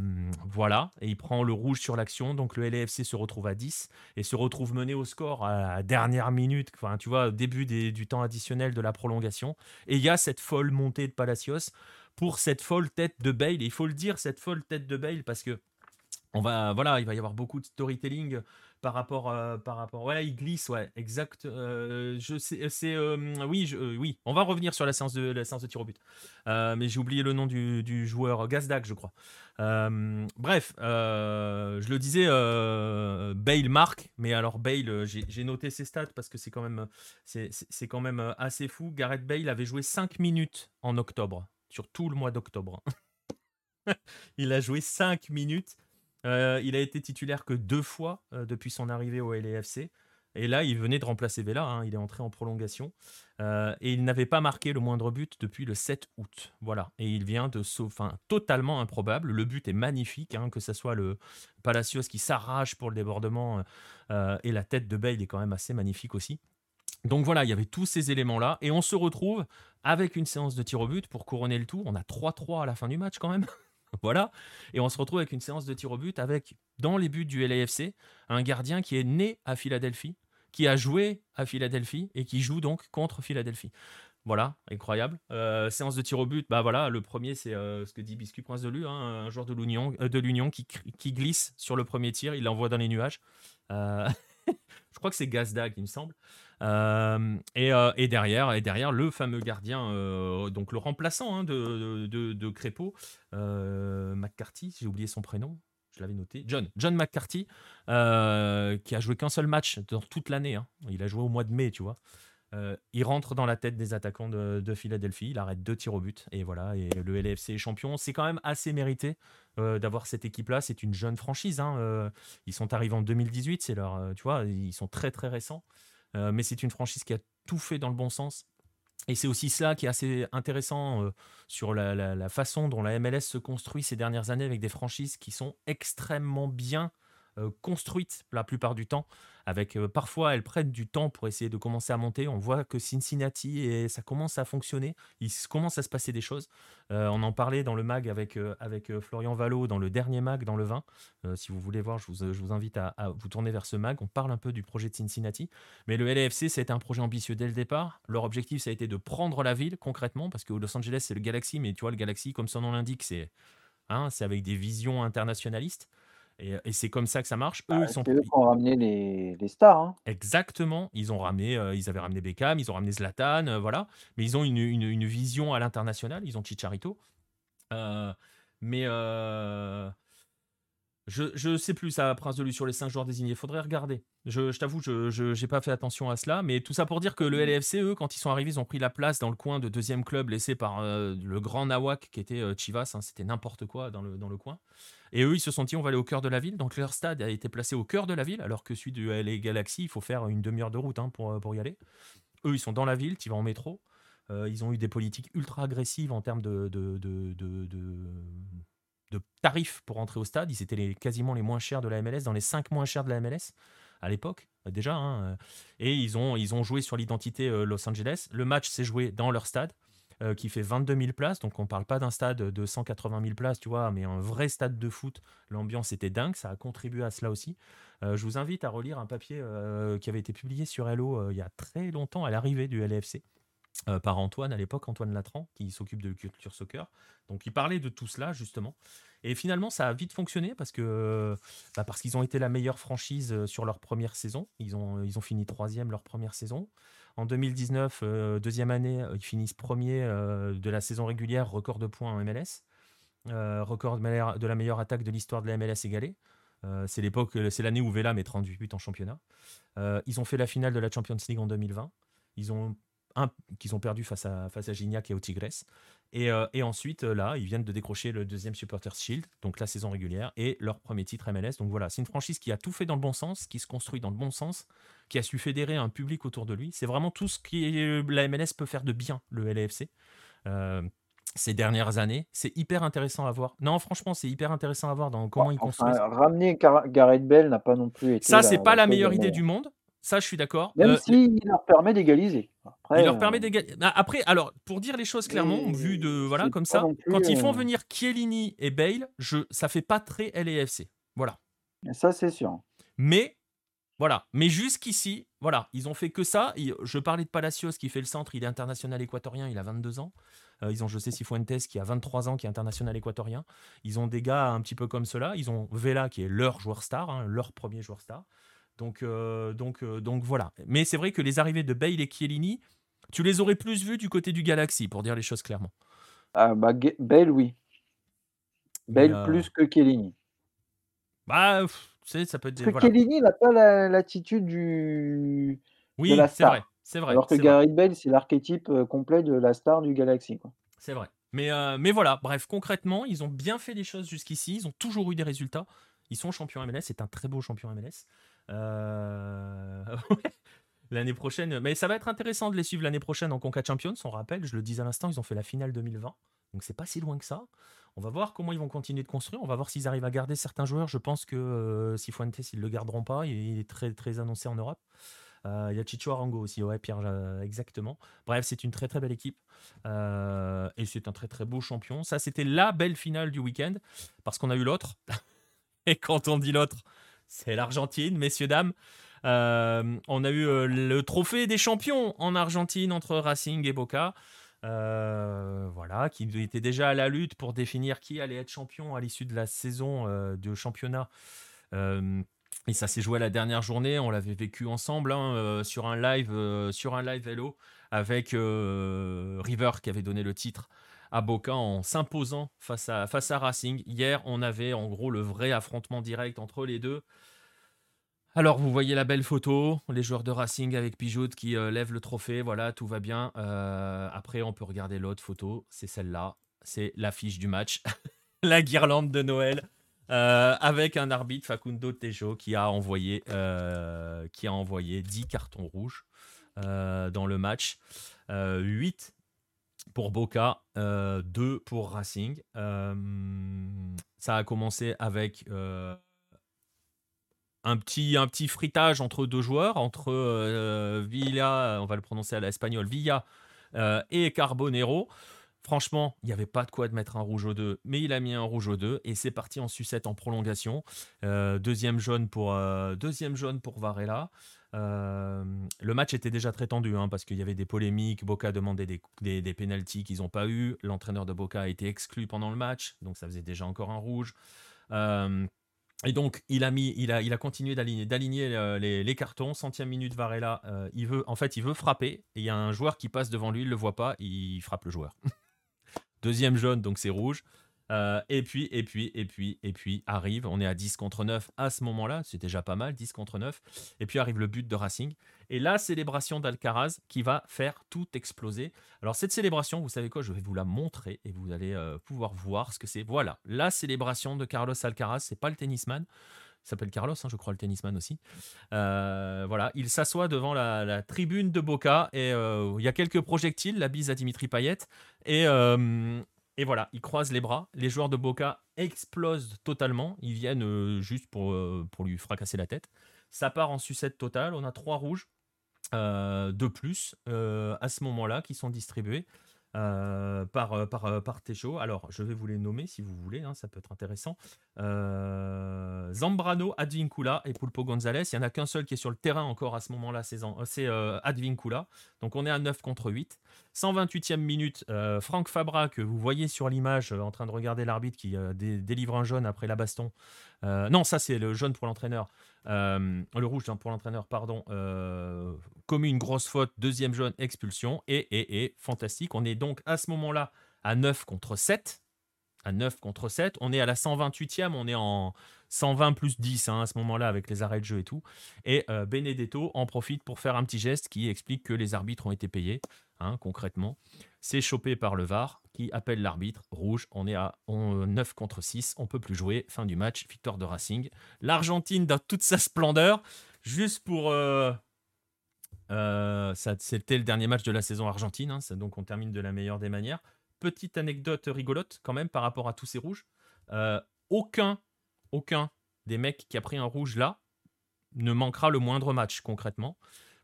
voilà, et il prend le rouge sur l'action, donc le LAFC se retrouve à 10 et se retrouve mené au score à la dernière minute, enfin tu vois, début du temps additionnel de la prolongation. Et il y a cette folle montée de Palacios pour cette folle tête de Bale, et il faut le dire, cette folle tête de Bale, parce que on va, voilà, il va y avoir beaucoup de storytelling par rapport, euh, par rapport. Ouais, il glisse, ouais, exact. Euh, je sais, c'est, euh, oui, je, oui. On va revenir sur la séance de la séance de tir au but, mais j'ai oublié le nom du, du joueur Gazdag, je crois. bref, je le disais, Bale marque, mais alors Bale, j'ai noté ses stats parce que c'est quand même, c'est quand même assez fou. Gareth Bale avait joué 5 minutes en octobre, sur tout le mois d'octobre. il a joué 5 minutes euh, il a été titulaire que deux fois euh, depuis son arrivée au LAFC. Et là, il venait de remplacer Vela, hein, il est entré en prolongation. Euh, et il n'avait pas marqué le moindre but depuis le 7 août. Voilà. Et il vient de enfin, totalement improbable. Le but est magnifique, hein, que ce soit le Palacios qui s'arrache pour le débordement. et la tête de Bale est quand même assez magnifique aussi. Donc voilà, il y avait tous ces éléments-là. Et on se retrouve avec une séance de tir au but pour couronner le tout. On a 3-3 à la fin du match quand même. voilà. Et on se retrouve avec une séance de tir au but avec, dans les buts du LAFC, un gardien qui est né à Philadelphie, qui a joué à Philadelphie et qui joue donc contre Philadelphie. Voilà, incroyable. Euh, séance de tir au but, bah voilà, le premier c'est euh, ce que dit Biscuit Prince de Lu, hein, un joueur de l'Union, euh, de l'Union qui, qui, glisse sur le premier tir, il l'envoie dans les nuages. je crois que c'est Gazdag, il me semble. Euh, euh, et, derrière, et derrière, le fameux gardien, euh, donc le remplaçant hein, de, de, Crépeau, McCarthy, j'ai oublié son prénom, je l'avais noté, John, John McCarthy, qui a joué qu'un seul match dans toute l'année. Hein. Il a joué au mois de mai, tu vois. il rentre dans la tête des attaquants de, Philadelphie, il arrête deux tirs au but, et voilà, et le LFC est champion. C'est quand même assez mérité d'avoir cette équipe-là. C'est une jeune franchise. Hein, ils sont arrivés en 2018, c'est leur, tu vois, ils sont très très récents. Euh, mais c'est une franchise qui a tout fait dans le bon sens. Et c'est aussi ça qui est assez intéressant sur la, façon dont la MLS se construit ces dernières années avec des franchises qui sont extrêmement bien construites la plupart du temps avec parfois elles prennent du temps pour essayer de commencer à monter. On voit que Cincinnati et ça commence à fonctionner, il commence à se passer des choses. on en parlait dans le mag avec, avec Florian Vallot dans le dernier mag dans le 20. si vous voulez voir, je vous, je vous invite à, vous tourner vers ce mag. On parle un peu du projet de Cincinnati, mais le LAFC c'était un projet ambitieux dès le départ. Leur objectif ça a été de prendre la ville concrètement parce que Los Angeles c'est le Galaxy, mais tu vois le Galaxy comme son nom l'indique c'est hein, c'est avec des visions internationalistes. Et, c'est comme ça que ça marche. Eux, bah, ils sont. eux qui ont ramené les, les stars. Hein. Exactement. Ils ont ramené, euh, ils avaient ramené Beckham, ils ont ramené Zlatan, euh, voilà. Mais ils ont une, une, une vision à l'international. Ils ont Chicharito. Euh, mais je, je sais plus ça, Prince de lui sur les 5 joueurs désignés. Faudrait regarder. Je, je t'avoue, je n'ai pas fait attention à cela. Mais tout ça pour dire que le mmh. LFC, eux, quand ils sont arrivés, ils ont pris la place dans le coin de deuxième club laissé par le grand Nawak qui était Chivas. Hein. C'était n'importe quoi dans le, dans le coin. Et eux, ils se sont dit, on va aller au cœur de la ville. Donc leur stade a été placé au cœur de la ville, alors que celui du LA Galaxy, il faut faire une demi-heure de route hein, pour, pour y aller. Eux, ils sont dans la ville, tu vas en métro. Euh, ils ont eu des politiques ultra agressives en termes de, de, de, de, tarifs pour entrer au stade. Ils étaient les, quasiment les moins chers de la MLS, dans les 5 moins chers de la MLS à l'époque, déjà. Hein. Et ils ont, ils ont joué sur l'identité euh, Los Angeles. Le match s'est joué dans leur stade. Euh, qui fait 22 000 places. Donc on ne parle pas d'un stade de 180 000 places, tu vois, mais un vrai stade de foot. L'ambiance était dingue, ça a contribué à cela aussi. Euh, je vous invite à relire un papier euh, qui avait été publié sur Hello il y a très longtemps à l'arrivée du LFC. Par Antoine à l'époque, Antoine Latran, qui s'occupe de culture soccer. Donc il parlait de tout cela justement. Et finalement, ça a vite fonctionné parce que bah, parce qu'ils ont été la meilleure franchise sur leur première saison. Ils ont, ils ont fini troisième leur première saison. En 2019, euh, deuxième année, euh, ils finissent premier euh, de la saison régulière, record de points en MLS. record de la meilleure attaque de l'histoire de la MLS égalée. c'est l'époque, c'est l'année où Vela met 38 buts en championnat. ils ont fait la finale de la Champions League en 2020. Ils ont un, qu'ils ont perdu face à, face à Gignac et au Tigres. Et, et, ensuite, là, ils viennent de décrocher le deuxième Supporters Shield, donc la saison régulière, et leur premier titre MLS. Donc voilà, c'est une franchise qui a tout fait dans le bon sens, qui se construit dans le bon sens, qui a su fédérer un public autour de lui. C'est vraiment tout ce que la MLS peut faire de bien, le LAFC. Euh, ces dernières années, c'est hyper intéressant à voir. Non, franchement, c'est hyper intéressant à voir dans comment ils construisent. ramener Gareth Bell n'a pas non plus été. Ça, c'est pas la, meilleure idée du monde. Ça, je suis d'accord. Même euh, s'il leur permet d'égaliser. Il leur permet euh, d'égaliser. Bah, après, alors, pour dire les choses clairement, vu de voilà comme ça, quand ils font venir Chiellini et Bale, je, ça fait pas très LAFC. Voilà. Ça, c'est sûr. Mais voilà. Mais jusqu'ici, voilà, ils ont fait que ça. Je parlais de Palacios qui fait le centre, il est international équatorien, il a 22 ans. Euh, ils ont José Cifuentes qui a 23 ans, qui est international équatorien. Ils ont des gars un petit peu comme cela. Ils ont Vela qui est leur joueur star, hein, leur premier joueur star. Donc, euh, donc, euh, donc voilà. Mais c'est vrai que les arrivées de Bale et Chiellini, tu les aurais plus vus du côté du Galaxy, pour dire les choses clairement. Ah, bah, Bale, oui. Bale plus que Chiellini. Bah, ça peut être. Parce que Kellini n'a pas l'attitude du. Oui, c'est vrai. C'est vrai. Alors que Gary Bale, c'est l'archétype euh, complet de la star du Galaxy. C'est vrai. Mais, euh, mais voilà, bref, concrètement, ils ont bien fait les choses jusqu'ici. Ils ont toujours eu des résultats. Ils sont champions MLS. C'est un très beau champion MLS. Euh, l'année prochaine. Mais ça va être intéressant de les suivre l'année prochaine en Conca Champions. On rappelle, je le dis à l'instant, ils ont fait la finale 2020. Donc c'est pas si loin que ça. On va voir comment ils vont continuer de construire. On va voir s'ils arrivent à garder certains joueurs. Je pense que euh, Sifuentes, ils ne le garderont pas. Il est très, très annoncé en Europe. Euh, il y a Chicho Arango aussi, ouais, Pierre, euh, exactement. Bref, c'est une très très belle équipe. et c'est un très très beau champion. Ça, c'était la belle finale du week-end. Parce qu'on a eu l'autre. et quand on dit l'autre, c'est l'Argentine, messieurs, dames. on a eu le trophée des champions en Argentine entre Racing et Boca. Euh, voilà, qui était déjà à la lutte pour définir qui allait être champion à l'issue de la saison euh, de championnat. Euh, et ça s'est joué la dernière journée. On l'avait vécu ensemble hein, sur un live, sur un live vélo avec River qui avait donné le titre à Boca en s'imposant face à, face à Racing. Hier, on avait en gros le vrai affrontement direct entre les deux. Alors, vous voyez la belle photo, les joueurs de Racing avec Pijout qui euh, lèvent le trophée, voilà, tout va bien. Euh, après, on peut regarder l'autre photo, c'est celle-là, c'est l'affiche du match, la guirlande de Noël, euh, avec un arbitre, Facundo Tejo, qui a envoyé, qui a envoyé 10 cartons rouges dans le match. 8 pour Boca, 2 pour Racing. ça a commencé avec un petit, un petit fritage entre deux joueurs, entre Villa, on va le prononcer à l'espagnol, Villa et Carbonero. Franchement, il n'y avait pas de quoi de mettre un rouge au 2, mais il a mis un rouge au 2 et c'est parti en sucette en prolongation. Euh, deuxième, jaune pour, euh, deuxième jaune pour Varela. Euh, le match était déjà très tendu hein, parce qu'il y avait des polémiques. Boca demandait des, des, pénalties qu'ils n'ont pas eu. L'entraîneur de Boca a été exclu pendant le match, donc ça faisait déjà encore un rouge. et donc, il a, mis, il a, il a continué d'aligner, d'aligner les, cartons. Centième minute, Varela, il veut, en fait, il veut frapper. Il y a un joueur qui passe devant lui, il ne le voit pas, il frappe le joueur. Deuxième jaune, donc c'est rouge. Euh, et puis, et puis, et puis, et puis arrive, on est à 10 contre 9 à ce moment-là, c'est déjà pas mal, 10 contre 9. Et puis arrive le but de Racing. Et la célébration d'Alcaraz qui va faire tout exploser. Alors cette célébration, vous savez quoi, je vais vous la montrer et vous allez euh, pouvoir voir ce que c'est. Voilà, la célébration de Carlos Alcaraz, c'est pas le tennisman. Il s'appelle Carlos, hein, je crois, le tennisman aussi. Euh, voilà, il s'assoit devant la, tribune de Boca et il y a quelques projectiles, la bise à Dimitri Payet. Et, et voilà, il croise les bras. Les joueurs de Boca explosent totalement. Ils viennent juste pour, pour lui fracasser la tête. Ça part en sucette totale. On a trois rouges de plus à ce moment-là qui sont distribués. Euh, par, euh, par, euh, par Techo. Alors, je vais vous les nommer si vous voulez, hein, ça peut être intéressant. Zambrano, Advincula et Pulpo Gonzalez. Il n'y en a qu'un seul qui est sur le terrain encore à ce moment-là, c'est Advincula. Donc, on est à 9 contre 8. 128e minute, Franck Fabra, que vous voyez sur l'image en train de regarder l'arbitre qui délivre un jaune après la baston. non, ça, c'est le jaune pour l'entraîneur. Le rouge hein, pour l'entraîneur, pardon commis une grosse faute, deuxième jaune, expulsion. Et, et, fantastique. On est donc à ce moment-là à 9 contre 7. À 9 contre 7. On est à la 128e, on est en 120 plus 10 hein, à ce moment-là avec les arrêts de jeu et tout. Et euh, Benedetto en profite pour faire un petit geste qui explique que les arbitres ont été payés, hein, concrètement. C'est chopé par le VAR qui appelle l'arbitre rouge. On est à 9 contre 6, on peut plus jouer. Fin du match, victoire de Racing. L'Argentine dans toute sa splendeur. Juste pour, euh, euh, c'était le dernier match de la saison argentine, hein, donc on termine de la meilleure des manières. Petite anecdote rigolote quand même par rapport à tous ces rouges. Euh, aucun, aucun des mecs qui a pris un rouge là ne manquera le moindre match concrètement.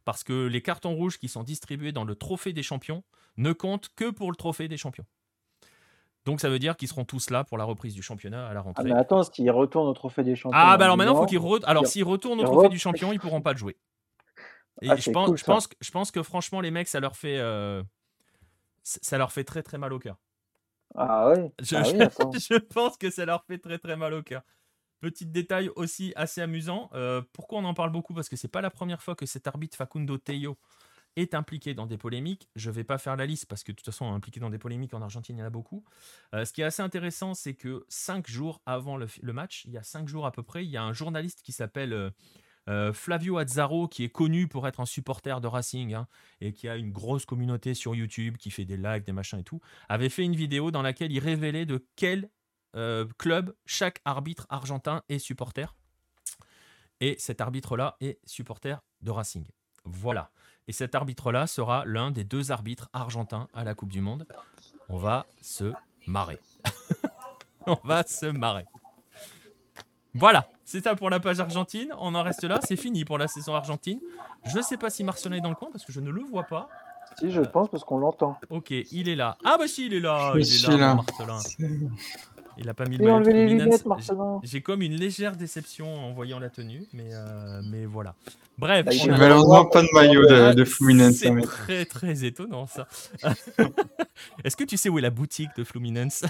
Parce que les cartons rouges qui sont distribués dans le trophée des champions ne comptent que pour le trophée des champions. Donc ça veut dire qu'ils seront tous là pour la reprise du championnat à la ah, rentrée. Ah mais attends, s'ils retournent au trophée des champions. Ah bah alors maintenant, faut qu'ils alors s'ils retournent au trophée du champion, ils pourront pas le jouer. Et ah, je, pense, je, pense, je pense que franchement, les mecs, ça leur fait, euh, ça leur fait très très mal au cœur. Ah ouais? Je, ah je, pense que ça leur fait très très mal au cœur. Petit détail aussi assez amusant. Euh, pourquoi on en parle beaucoup? Parce que c'est pas la première fois que cet arbitre Facundo Teyo est impliqué dans des polémiques. Je vais pas faire la liste parce que de toute façon, impliqué dans des polémiques en Argentine, il y en a beaucoup. Euh, ce qui est assez intéressant, c'est que cinq jours avant le, match, il y a cinq jours à peu près, il y a un journaliste qui s'appelle euh, Flavio Azzaro, qui est connu pour être un supporter de Racing hein, et qui a une grosse communauté sur YouTube, qui fait des likes, des machins et tout, avait fait une vidéo dans laquelle il révélait de quel euh, club chaque arbitre argentin est supporter. Et cet arbitre-là est supporter de Racing. Voilà. Et cet arbitre-là sera l'un des deux arbitres argentins à la Coupe du Monde. On va se marrer. On va se marrer. Voilà, c'est ça pour la page argentine. On en reste là, c'est fini pour la saison argentine. Je ne sais pas si Marcelin est dans le coin parce que je ne le vois pas. Si, je pense parce qu'on l'entend. Ok, il est là. Ah bah si, il est là. il est là, Marcelin. Il a pas mis le J'ai comme une légère déception en voyant la tenue, mais, euh, mais voilà. Bref. Bah, je malheureusement pas de maillot de, de Fluminense. C'est très très étonnant ça. Est-ce que tu sais où est la boutique de Fluminense?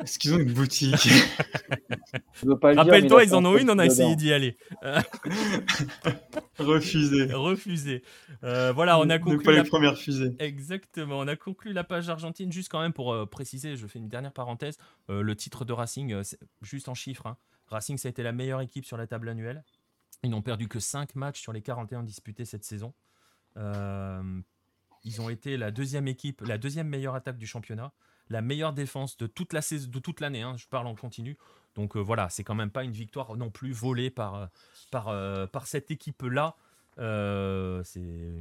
Est-ce qu'ils ont une boutique? Rappelle-toi, ils en ont une, on a essayé d'y aller. Refusé. Refusé. Euh, voilà, on a conclu. pas les premières fusées. Exactement. On a conclu la page argentine. Juste quand même pour euh, préciser, je fais une dernière parenthèse. Euh, le titre de Racing, juste en chiffres. Hein. Racing, ça a été la meilleure équipe sur la table annuelle. Ils n'ont perdu que 5 matchs sur les 41 disputés cette saison. ils ont été la deuxième équipe, la deuxième meilleure attaque du championnat la meilleure défense de toute la saison, de toute l'année. Hein, je parle en continu. Donc euh, voilà, c'est quand même pas une victoire non plus volée par, euh, par, euh, par cette équipe-là. c'est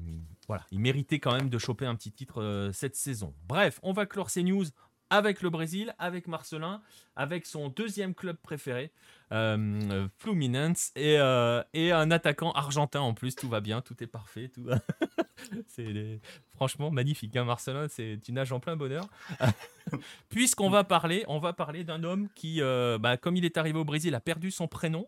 voilà, il méritait quand même de choper un petit titre cette saison. Bref, on va clore ces news avec le Brésil, avec Marcelin, avec son deuxième club préféré, euh, Fluminense, et, euh, un attaquant argentin en plus. Tout va bien, tout est parfait. Tout c'est franchement magnifique. Hein, Marcelin, c'est une en plein bonheur. Puisqu'on va parler, on va parler d'un homme qui, euh, bah, comme il est arrivé au Brésil, a perdu son prénom.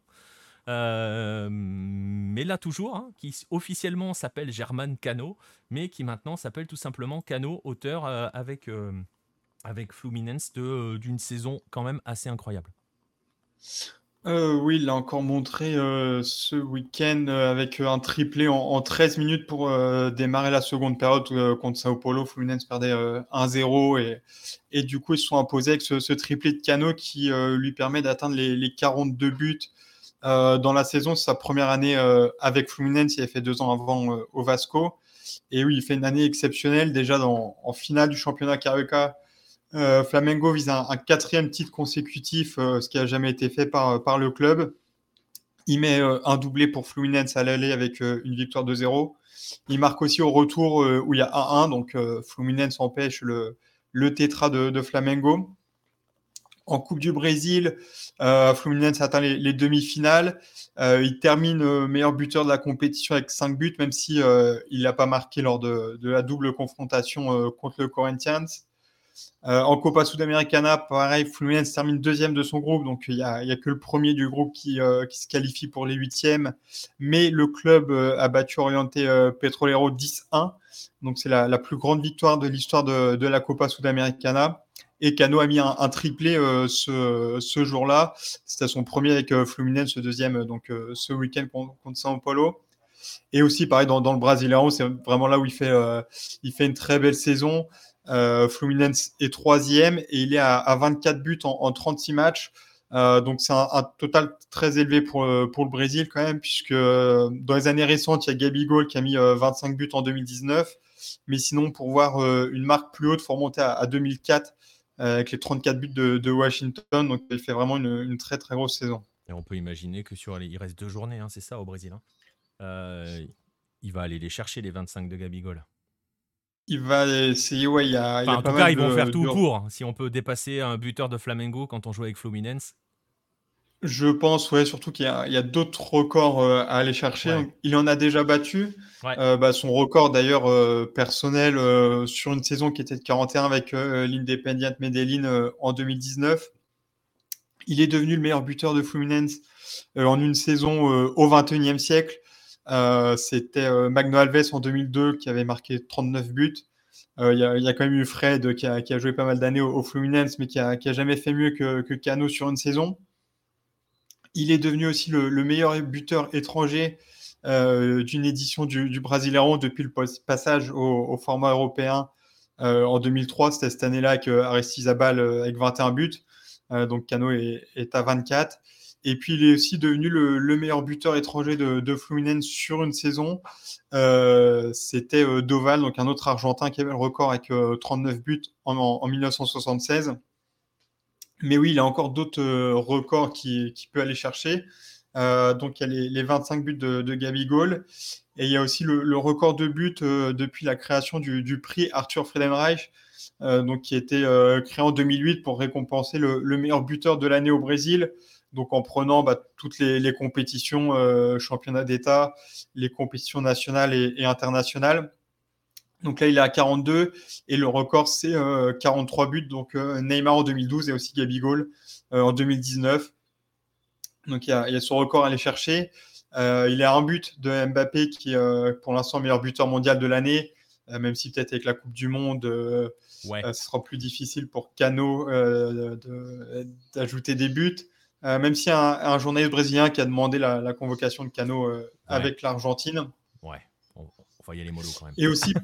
mais là toujours, hein, qui officiellement s'appelle German Cano, mais qui maintenant s'appelle tout simplement Cano, auteur avec avec Fluminense euh, d'une saison quand même assez incroyable. Euh, oui, il l'a encore montré euh, ce week-end avec un triplé en, 13 minutes pour démarrer la seconde période contre Sao Paulo. Fluminense perdait 1-0 et, et, du coup ils se sont imposés avec ce, triplé de Cano qui lui permet d'atteindre les, 42 buts dans la saison. C'est sa première année avec Fluminense, il a fait deux ans avant au Vasco. Et oui, il fait une année exceptionnelle déjà en finale du championnat Carioca euh, Flamengo vise un, quatrième titre consécutif, euh, ce qui n'a jamais été fait par, par le club. Il met euh, un doublé pour Fluminense à l'aller avec une victoire de 0. Il marque aussi au retour où il y a 1-1, donc Fluminense empêche le, le tétra de, Flamengo. En Coupe du Brésil, Fluminense atteint les, demi-finales. il termine meilleur buteur de la compétition avec 5 buts, même si il n'a pas marqué lors de, la double confrontation contre le Corinthians. Euh, en Copa Sudamericana, pareil, Fluminense termine deuxième de son groupe, donc il n'y a, que le premier du groupe euh, qui, se qualifie pour les huitièmes. Mais le club euh, a battu Orienté Petrolero 10-1, donc c'est la, plus grande victoire de l'histoire de, la Copa Sudamericana. Et Cano a mis un, triplé ce, jour-là. C'était son premier avec Fluminense, ce deuxième donc ce week-end contre, contre Sao Paulo. Et aussi, pareil, dans, le Brasileiro, c'est vraiment là où il fait, il fait une très belle saison. Euh, Fluminense est troisième et il est à, 24 buts en, 36 matchs. Euh, donc c'est un, total très élevé pour, euh, pour le Brésil quand même, puisque dans les années récentes, il y a Gabigol qui a mis 25 buts en 2019. Mais sinon, pour voir une marque plus haute, il faut remonter à, 2004 avec les 34 buts de, Washington. Donc il fait vraiment une, très très grosse saison. Et on peut imaginer que sur les... il reste deux journées, hein, c'est ça au Brésil. Hein. il va aller les chercher les 25 de Gabigol. Il va essayer, ouais, il y a, en tout cas, ils vont faire tout pour. Hein. Si on peut dépasser un buteur de Flamengo quand on joue avec Fluminense. Je pense, ouais, surtout qu'il y a, d'autres records euh, à aller chercher. Il en a déjà battu. Euh, bah, son record, d'ailleurs, euh, personnel sur une saison qui était de 41 avec l'Independiente Medellin en 2019. Il est devenu le meilleur buteur de Fluminense en une saison au 21e siècle. Euh, c'était euh, Magno Alves en 2002 qui avait marqué 39 buts. Euh, il y, a quand même eu Fred qui a, joué pas mal d'années au, Fluminense, mais qui a, jamais fait mieux que, que Cano sur une saison. Il est devenu aussi le, meilleur buteur étranger d'une édition du, du depuis le passage au, format européen en 2003. C'était cette année-là avec Aristizabal avec 21 buts. donc Cano est, à 24. Et puis, il est aussi devenu le, meilleur buteur étranger de, Fluminense sur une saison. Euh, c'était euh, Doval, donc un autre Argentin qui avait le record avec 39 euh, buts en, 1976. Mais oui, il a encore d'autres records qu'il qui peut aller chercher. donc, il y a les, 25 buts de, de Gabigol. Et il y a aussi le, record de buts depuis la création du, prix Arthur Friedenreich, donc, qui a été créé en 2008 pour récompenser le meilleur buteur de l'année au Brésil donc en prenant bah, toutes les, compétitions, euh, championnat d'État, les compétitions nationales et, internationales. Donc là, il est à 42 et le record, c'est 43 euh, buts. Donc euh, Neymar en 2012 et aussi Gabigol en 2019. Donc il y, a, son record à aller chercher. il a un but de Mbappé qui est pour l'instant meilleur buteur mondial de l'année, même si peut-être avec la Coupe du Monde, ce sera plus difficile pour Cano d'ajouter des buts. Euh, même si un, un, journaliste brésilien qui a demandé la, convocation de Cano euh, avec l'Argentine. Ouais, on, va y aller mollo quand même. Et aussi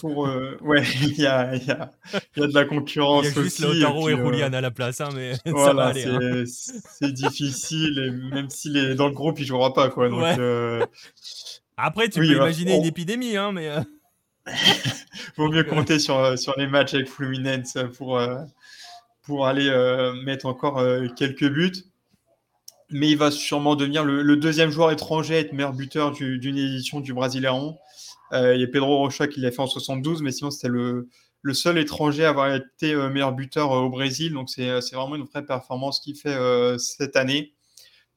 pour. Euh, ouais, il y a, y, a, y a, de la concurrence. Il y a juste Lautaro et, Julian à la place, hein, mais voilà, hein. c'est difficile, et même s'il est dans le groupe, il ne jouera pas. Quoi, donc, Après, tu peux imaginer une épidémie, hein, mais. Vaut mieux compter sur, sur les matchs avec Fluminense pour, pour aller mettre encore quelques buts. Mais il va sûrement devenir le, deuxième joueur étranger à être meilleur buteur d'une édition du Brasileirão. Euh, il y a Pedro Rocha qui l'a fait en 72, mais sinon c'était le, seul étranger à avoir été euh, meilleur buteur euh, au Brésil. Donc c'est vraiment une vraie performance qu'il fait cette année.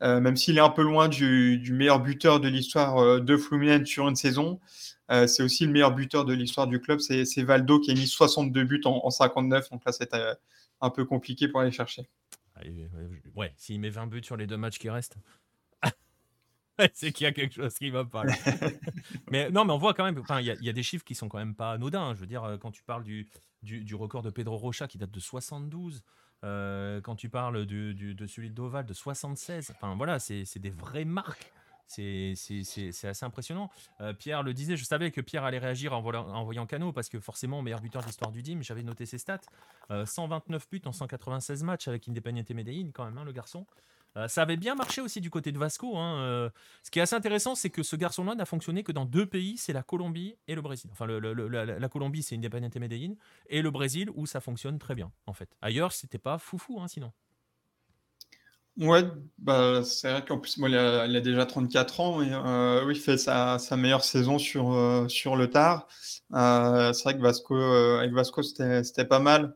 même s'il est un peu loin du, meilleur buteur de l'histoire de Fluminense sur une saison, c'est aussi le meilleur buteur de l'histoire du club. C'est Valdo qui a mis 62 buts en, en 59. Donc là, c'était un peu compliqué pour aller chercher. Ouais, s'il met 20 buts sur les deux matchs qui restent, c'est qu'il y a quelque chose qui va pas. mais non, mais on voit quand même, il y, a des chiffres qui sont quand même pas anodins. Hein. Je veux dire, euh, quand tu parles du, du, record de Pedro Rocha qui date de 72, euh, quand tu parles du, de celui de Doval de 76, enfin voilà, c'est des vraies marques. C'est assez impressionnant. Euh, Pierre le disait, je savais que Pierre allait réagir en, voyant Cano, parce que forcément, meilleur buteur de l'histoire du DIM, j'avais noté ses stats. 129 buts en 196 matchs avec Independiente Medellín, quand même, hein, le garçon. Euh, ça avait bien marché aussi du côté de Vasco. Hein, euh. ce qui est assez intéressant, c'est que ce garçon-là n'a fonctionné que dans deux pays, c'est la Colombie et le Brésil. Enfin, la, Colombie, c'est Independiente Medellín, et le Brésil, où ça fonctionne très bien, en fait. Ailleurs, c'était pas foufou, hein, sinon. Ouais, bah, c'est vrai qu'en plus, moi, il, a, déjà 34 ans, et euh, oui, il fait sa, meilleure saison sur, sur le tard. c'est vrai que Vasco, avec Vasco, c'était pas mal,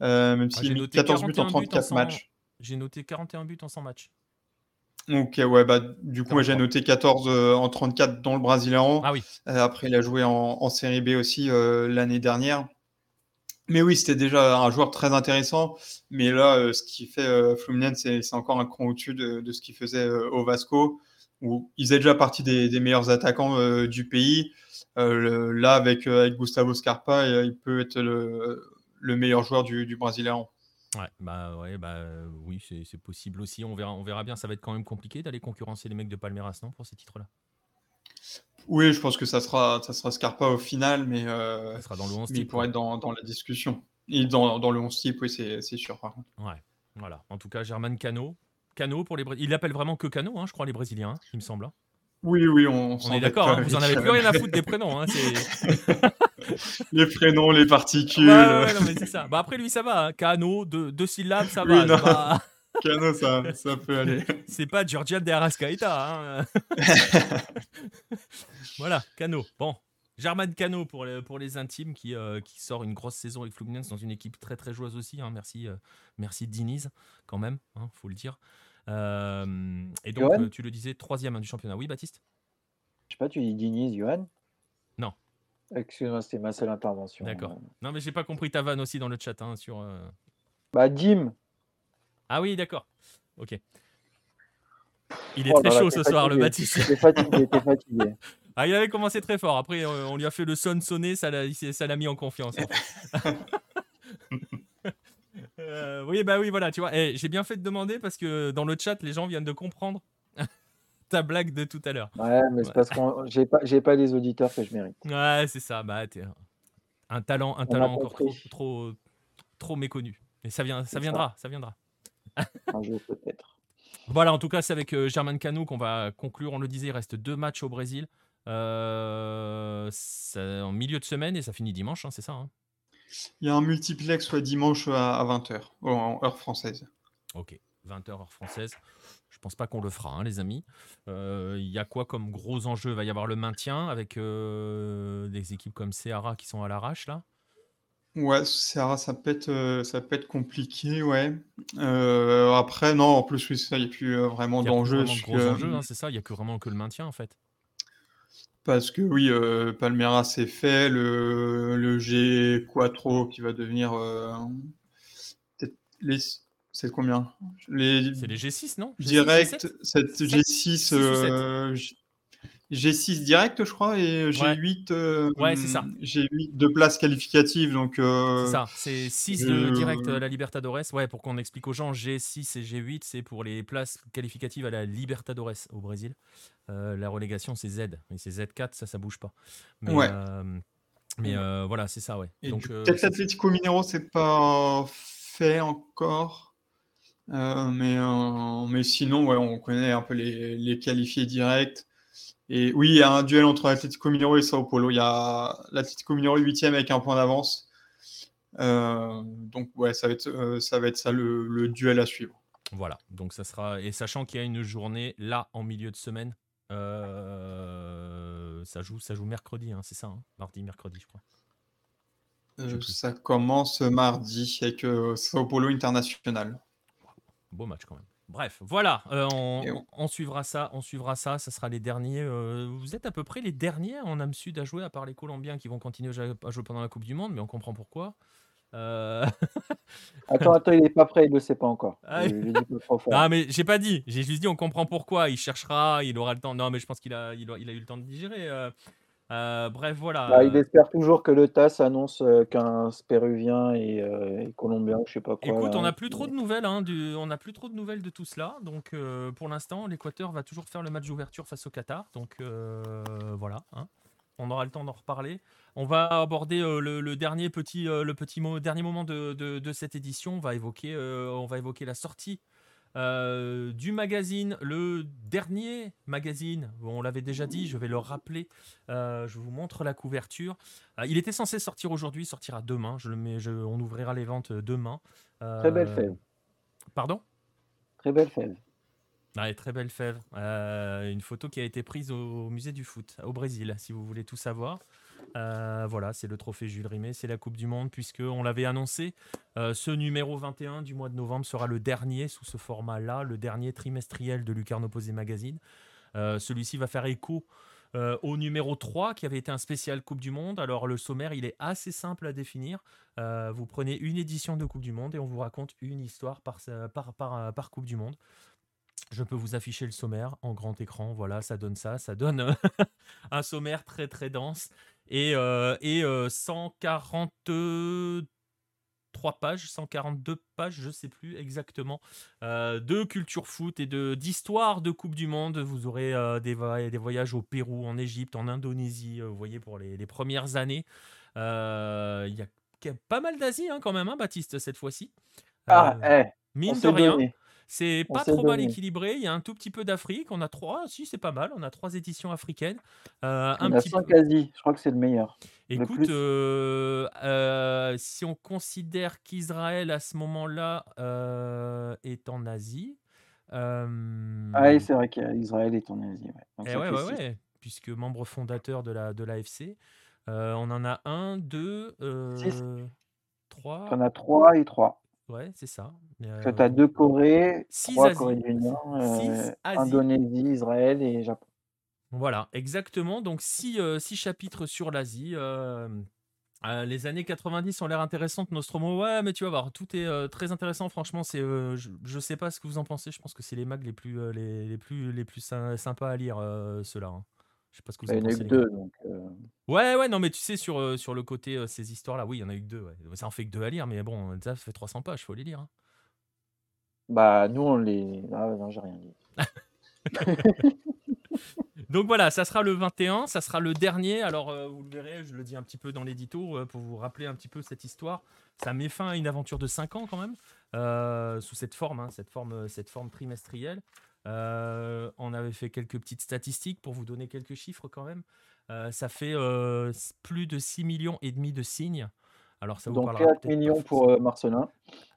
même s'il a mis 14 buts en 34 matchs. J'ai noté 41 buts en 100 matchs. Ok, ouais, bah, du coup, j'ai noté 14 euh, en 34 dans le Brésilien. Ah oui. Euh, après, il a joué en, Série B aussi euh, l'année dernière. Mais oui, c'était déjà un joueur très intéressant. Mais là, ce qui fait Fluminense, c'est encore un cran au-dessus de, ce qu'il faisait au Vasco, où ils étaient déjà partie des, meilleurs attaquants du pays. là, avec, Gustavo Scarpa, il peut être le, meilleur joueur du, du Brésilien. Ouais, bah ouais, bah oui, c'est possible aussi. On verra, on verra bien. Ça va être quand même compliqué d'aller concurrencer les mecs de Palmeiras, non, pour ces titres-là? Oui, je pense que ça sera, ça sera Scarpa au final, mais, euh, ça sera dans le 11 type, pour être dans, dans, la discussion. Et dans, dans le 11 type, oui, c'est sûr. Par contre. Ouais, voilà. En tout cas, German Cano. Cano pour les Il l'appelle vraiment que Cano, hein, je crois, les Brésiliens, hein, il me semble. Hein. Oui, oui, on, on est d'accord, hein, vous en avez plus rien à foutre des prénoms. Hein, les prénoms, les particules. Ouais, non, mais c'est ça. Bah, après, lui, ça va. Hein. Cano, deux, deux, syllabes, ça va. Cano, ça, ça peut aller. C'est pas Georgian de Arascaeta. Hein. voilà, Cano. Bon, Germain Cano pour les, pour les intimes qui, euh, qui sort une grosse saison avec Fluminense dans une équipe très très joueuse aussi. Hein. Merci, euh, merci Diniz quand même, hein, faut le dire. Euh, et donc, euh, tu le disais, troisième du championnat. Oui, Baptiste? Je sais pas, tu dis Diniz, Johan? Non. Excuse-moi, c'était ma seule intervention. D'accord. Non, mais j'ai pas compris ta vanne aussi dans le chat. Hein, sur, euh, Bah, Dim. Ah oui, d'accord. Ok. Il est oh très chaud ce soir, le. Il était fatigué, fatigué. Ah, il avait commencé très fort. Après, on lui a fait le son sonner, ça l'a mis en confiance. Euh, oui, bah oui, voilà, tu vois. Eh, j'ai bien fait de demander parce que dans le chat, les gens viennent de comprendre ta blague de tout à l'heure. Ouais, mais c'est parce que j'ai pas, pas les auditeurs que je mérite. Ouais, c'est ça. Bah, t'es un talent, un talent encore trop, trop, trop méconnu. Mais ça, vient, ça viendra, ça viendra. Un jour peut-être. Voilà, en tout cas, c'est avec euh, Germain Cano qu'on va conclure. On le disait, il reste deux matchs au Brésil. Euh, en milieu de semaine et ça finit dimanche, hein, c'est ça hein? Il y a un multiplex soit dimanche à 20h, en heure française. Ok, 20h heure française. Je pense pas qu'on le fera, hein, les amis. Euh, il y a quoi comme gros enjeux Il va y avoir le maintien avec euh, des équipes comme Seara qui sont à l'arrache là? Ouais, Seara, ça peut être, euh, ça peut être compliqué, ouais. après, non, en plus, il n'y a plus vraiment d'enjeux. gros enjeux, hein, c'est ça, il n'y a que vraiment que le maintien en fait. Parce que oui, euh, Palmera c'est fait, le, le G Quattro qui va devenir. Euh, les, c'est combien? Les, C'est les G6, non? Direct, cette G6. G6 direct, je crois, et G8, euh, ouais, c'est ça. G8 de place qualificative. Donc, euh, c'est ça, c'est 6 de direct à la Libertadores. Ouais, pour qu'on explique aux gens, G6 et G8, c'est pour les places qualificatives à la Libertadores au Brésil. Euh, la relégation, c'est Z. Et c'est Z4, ça, ça bouge pas. Mais, ouais. mais voilà, c'est ça, ouais. Donc, peut-être l'Atlético Minero, c'est pas fait encore. mais, mais sinon, ouais, on connaît un peu les, les qualifiés directs. Et oui, il y a un duel entre l'Atlético Mineiro et Sao Paulo. Il y a l'Atlético Mineiro 8 avec un point d'avance. Euh, donc ouais, ça va être, euh, ça, va être ça le, duel à suivre. Voilà, donc ça sera. Et sachant qu'il y a une journée là en milieu de semaine, euh, ça, joue, ça joue mercredi, hein, c'est ça, hein mardi, mercredi, je crois. Ça commence mardi avec Sao Paulo International. Beau match quand même. Bref, voilà, on, suivra ça, on suivra ça, ça sera les derniers. vous êtes à peu près les derniers en âme sud à jouer, à part les Colombiens qui vont continuer à jouer pendant la Coupe du Monde, mais on comprend pourquoi. Euh, attends, attends, il n'est pas prêt, il ne le sait pas encore. Ah non, mais j'ai pas dit, j'ai juste dit on comprend pourquoi, il cherchera, il aura le temps. Non, mais je pense qu'il a, il a, eu le temps de digérer. Euh, euh, bref, voilà. Bah, il espère toujours que le TAS annonce qu'un péruvien et, colombien, je sais pas quoi. Écoute, on n'a plus trop de nouvelles, hein, du, on n'a plus trop de nouvelles de tout cela. Donc, pour l'instant, l'Équateur va toujours faire le match d'ouverture face au Qatar. Donc, voilà. Hein. On aura le temps d'en reparler. On va aborder euh, le, dernier petit, euh, le petit dernier moment de, cette édition. On va évoquer, euh, on va évoquer la sortie du magazine, le dernier magazine. On l'avait déjà dit, je vais le rappeler. je vous montre la couverture. il était censé sortir aujourd'hui, sortira demain. Je le mets, on ouvrira les ventes demain. Très belle fève. Pardon? Très belle fève. Ah, très belle fève. une photo qui a été prise au musée du foot au Brésil, si vous voulez tout savoir. Euh, voilà, c'est le trophée Jules Rimet, c'est la Coupe du Monde, puisque on l'avait annoncé. Euh, ce numéro 21 du mois de novembre sera le dernier sous ce format-là, le dernier trimestriel de Lucarno Posé Magazine. Euh, celui-ci va faire écho au numéro 3 qui avait été un spécial Coupe du Monde. Alors le sommaire, il est assez simple à définir. vous prenez une édition de Coupe du Monde et on vous raconte une histoire par, par, Coupe du Monde. Je peux vous afficher le sommaire en grand écran. Voilà, ça donne ça. Ça donne un sommaire très très dense et, euh, et 143 euh, pages, 142 pages, je sais plus exactement, euh, de culture foot et de d'histoire de Coupe du Monde. Vous aurez des, des, voyages au Pérou, en Égypte, en Indonésie, vous voyez, pour les, premières années. Il y a pas mal d'Asie hein, quand même, hein, Baptiste, cette fois-ci. Ah, eh, mine de rien. C'est pas trop mal équilibré. Il y a un tout petit peu d'Afrique. On a trois, si c'est pas mal. On a trois éditions africaines. Euh, un petit cinq Je crois que c'est le meilleur. Écoute, euh, euh, si on considère qu'Israël à ce moment-là est en Asie. Ah oui, c'est vrai qu'Israël est en Asie. Ouais. ouais, ouais, ouais, puisque membre fondateur de la de l'AFC. on en a un, deux, trois. On a trois et trois. Ouais, c'est ça. tu as deux Corées, trois Corées du Nord, Indonésie, Israël et Japon. Voilà, exactement. Donc six, six chapitres sur l'Asie. les années 90 ont l'air intéressantes, Nostromo. Ouais, mais tu vas voir, tout est très intéressant. Franchement, c'est, je, ne sais pas ce que vous en pensez. Je pense que c'est les mags les plus, les, les, plus, les plus sympas à lire, ceux-là. Hein. Je sais pas ce que vous bah, en. Il y en a eu deux. Donc, Ouais, ouais, non, mais tu sais, sur, euh, sur le côté, euh, ces histoires-là, oui, il y en a eu que deux. Ouais. Ça en fait que deux à lire, mais bon, ça fait 300 pages, faut les lire. Hein. Bah, nous, on les. Ah, non, j'ai rien dit. Donc voilà, ça sera le 21, ça sera le dernier. Alors euh, vous le verrez, je le dis un petit peu dans l'édito pour vous rappeler un petit peu cette histoire. Ça met fin à une aventure de 5 ans quand même, sous cette forme, hein, cette forme, cette forme trimestrielle. On avait fait quelques petites statistiques pour vous donner quelques chiffres quand même. Euh, ça fait euh, plus de 6 millions et demi de signes. Alors ça vous Donc 4 millions pour euh, Marcelin.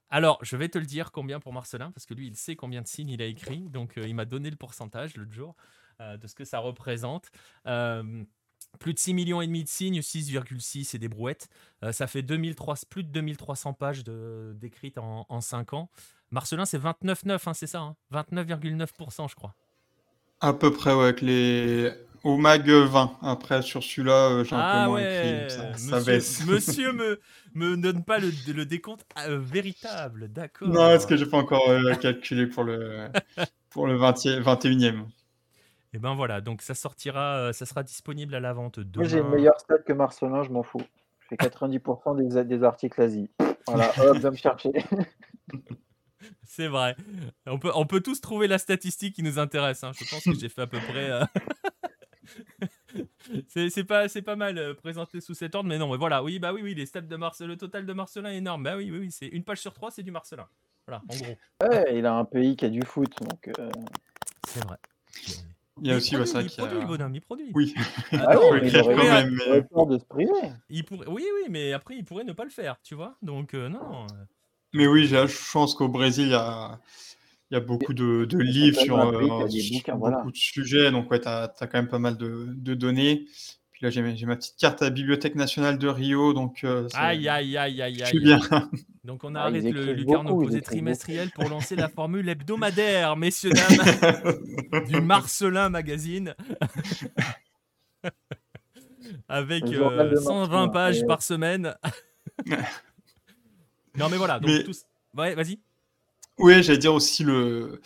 Alors, je vais te le dire combien pour Marcelin, parce que lui, il sait combien de signes il a écrit. Donc, il m'a donné le pourcentage l'autre jour de ce que ça représente. plus de 6 millions et demi de signes, 6,6 et des brouettes. ça fait 2003, plus de 2300 pages décrites en, en 5 ans. Marcelin, c'est 29,9, hein, c'est ça 29,9%, hein je crois. À peu près, ouais, avec les, au mag 20. Après, sur celui-là, euh, j'ai un peu ah moins écrit. Ça, monsieur, baisse. monsieur me, me donne pas le, le décompte euh, véritable, d'accord. Non, est-ce que j'ai pas encore euh, calculé pour le, pour le 20 21e Et ben voilà, donc ça sortira, ça sera disponible à la vente demain. Moi, j'ai le meilleur stat que Marcelin, je m'en fous. Je fais 90% des, des articles Asie. Voilà, hop, va me chercher. C'est vrai. On peut, on peut tous trouver la statistique qui nous intéresse. Hein. Je pense que j'ai fait à peu près. c'est pas, pas mal euh, présenté sous cet ordre, mais non, mais voilà, oui, bah oui, oui, les stats de Marcelin, le total de Marcelin est énorme. Bah oui, oui, oui, c'est une page sur trois, c'est du Marcelin. Voilà, en gros. Ouais, il a un pays qui a du foot, donc. Euh, c'est vrai. Il y a aussi ça qui produit, a... bonhomme, il produit. Oui. Ah, oui, il aurait, quand même. Il pourrait... Oui, oui, mais après, il pourrait ne pas le faire, tu vois. Donc, euh, non. Mais oui, j'ai la chance qu'au Brésil, il y a il y a beaucoup de, livres sur beaucoup de sujets, donc ouais, tu as, quand même pas mal de, données. Puis là, j'ai ma petite carte à la Bibliothèque nationale de Rio, donc aïe, aïe, aïe, aïe, aïe. bien. Donc on ah, arrête le lucarne opposé trimestriel pour lancer la formule hebdomadaire, messieurs, dames, du Marcelin Magazine. Avec 120 pages par semaine. Non mais voilà, donc tous... Ouais, vas-y. Oui, j'allais dire aussi le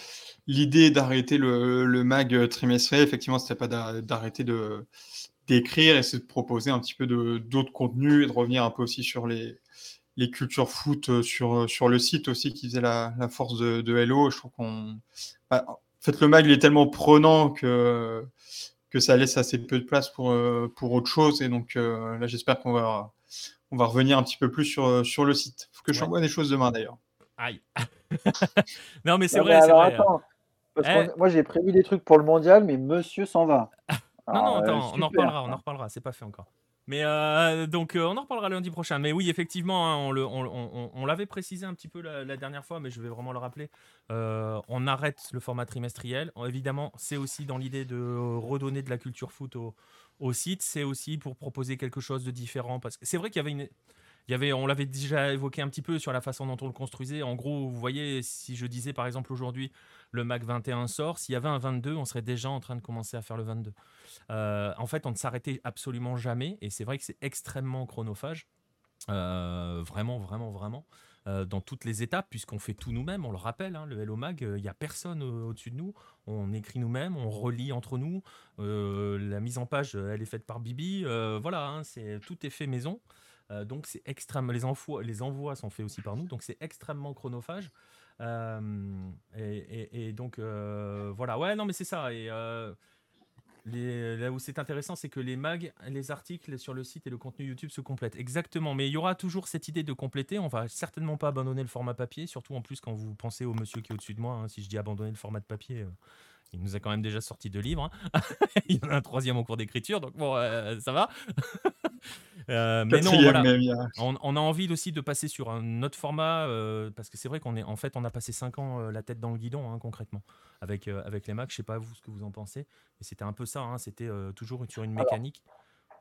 l'idée d'arrêter le, le, mag trimestriel, effectivement, c'était pas d'arrêter de d'écrire et c'est de proposer un petit peu d'autres contenus et de revenir un peu aussi sur les, les cultures foot euh, sur, euh, sur le site aussi qui faisait la, la force de, de, Hello. Je trouve qu'on. Bah, en fait, le mag, il est tellement prenant que, que ça laisse assez peu de place pour, euh, pour autre chose. Et donc là, j'espère qu'on va, on va revenir un petit peu plus sur, sur le site. Il faut que je j'envoie des choses demain d'ailleurs. Aïe. non, mais c'est vrai. vrai attends, parce eh. moi, j'ai prévu des trucs pour le mondial, mais monsieur s'en va. non, non, attends, on en reparlera, on en reparlera. C'est pas fait encore. Mais euh, donc, euh, on en reparlera lundi prochain. Mais oui, effectivement, hein, on, on, on, l'avait précisé un petit peu la, dernière fois, mais je vais vraiment le rappeler. Euh, on arrête le format trimestriel. évidemment, c'est aussi dans l'idée de redonner de la culture foot au, au site. C'est aussi pour proposer quelque chose de différent. Parce que c'est vrai qu'il y avait. Il y avait, on l'avait déjà évoqué un petit peu sur la façon dont on le construisait. En gros, vous voyez, si je disais par exemple aujourd'hui le Mac 21 sort, s'il y avait un 22, on serait déjà en train de commencer à faire le 22. Euh, en fait, on ne s'arrêtait absolument jamais, et c'est vrai que c'est extrêmement chronophage. Euh, vraiment, vraiment, vraiment. Euh, dans toutes les étapes, puisqu'on fait tout nous-mêmes, on le rappelle, hein, le Hello Mag, il n'y a personne au-dessus de nous, on écrit nous-mêmes, on relit entre nous, la mise en page, elle est faite par Bibi, voilà, hein, c'est tout est fait maison, donc c'est extrêmement, les envois, les envois sont faits aussi par nous, donc c'est extrêmement chronophage, et, donc voilà, ouais, non mais c'est ça, là où c'est intéressant, c'est que les mags, les articles sur le site et le contenu YouTube se complètent. Exactement. Mais il y aura toujours cette idée de compléter. On va certainement pas abandonner le format papier, surtout en plus quand vous pensez au monsieur qui est au-dessus de moi. Hein. Si je dis abandonner le format de papier, euh, il nous a quand même déjà sorti deux livres. Hein. il y en a un troisième en cours d'écriture, donc bon, euh, ça va. Euh, mais non, voilà. on, a envie aussi de passer sur un autre format euh, parce que c'est vrai qu'on est en fait on a passé cinq ans la tête dans le guidon hein, concrètement avec avec les Macs. Je sais pas vous ce que vous en pensez, mais c'était un peu ça. Hein. c'était toujours sur une mécanique.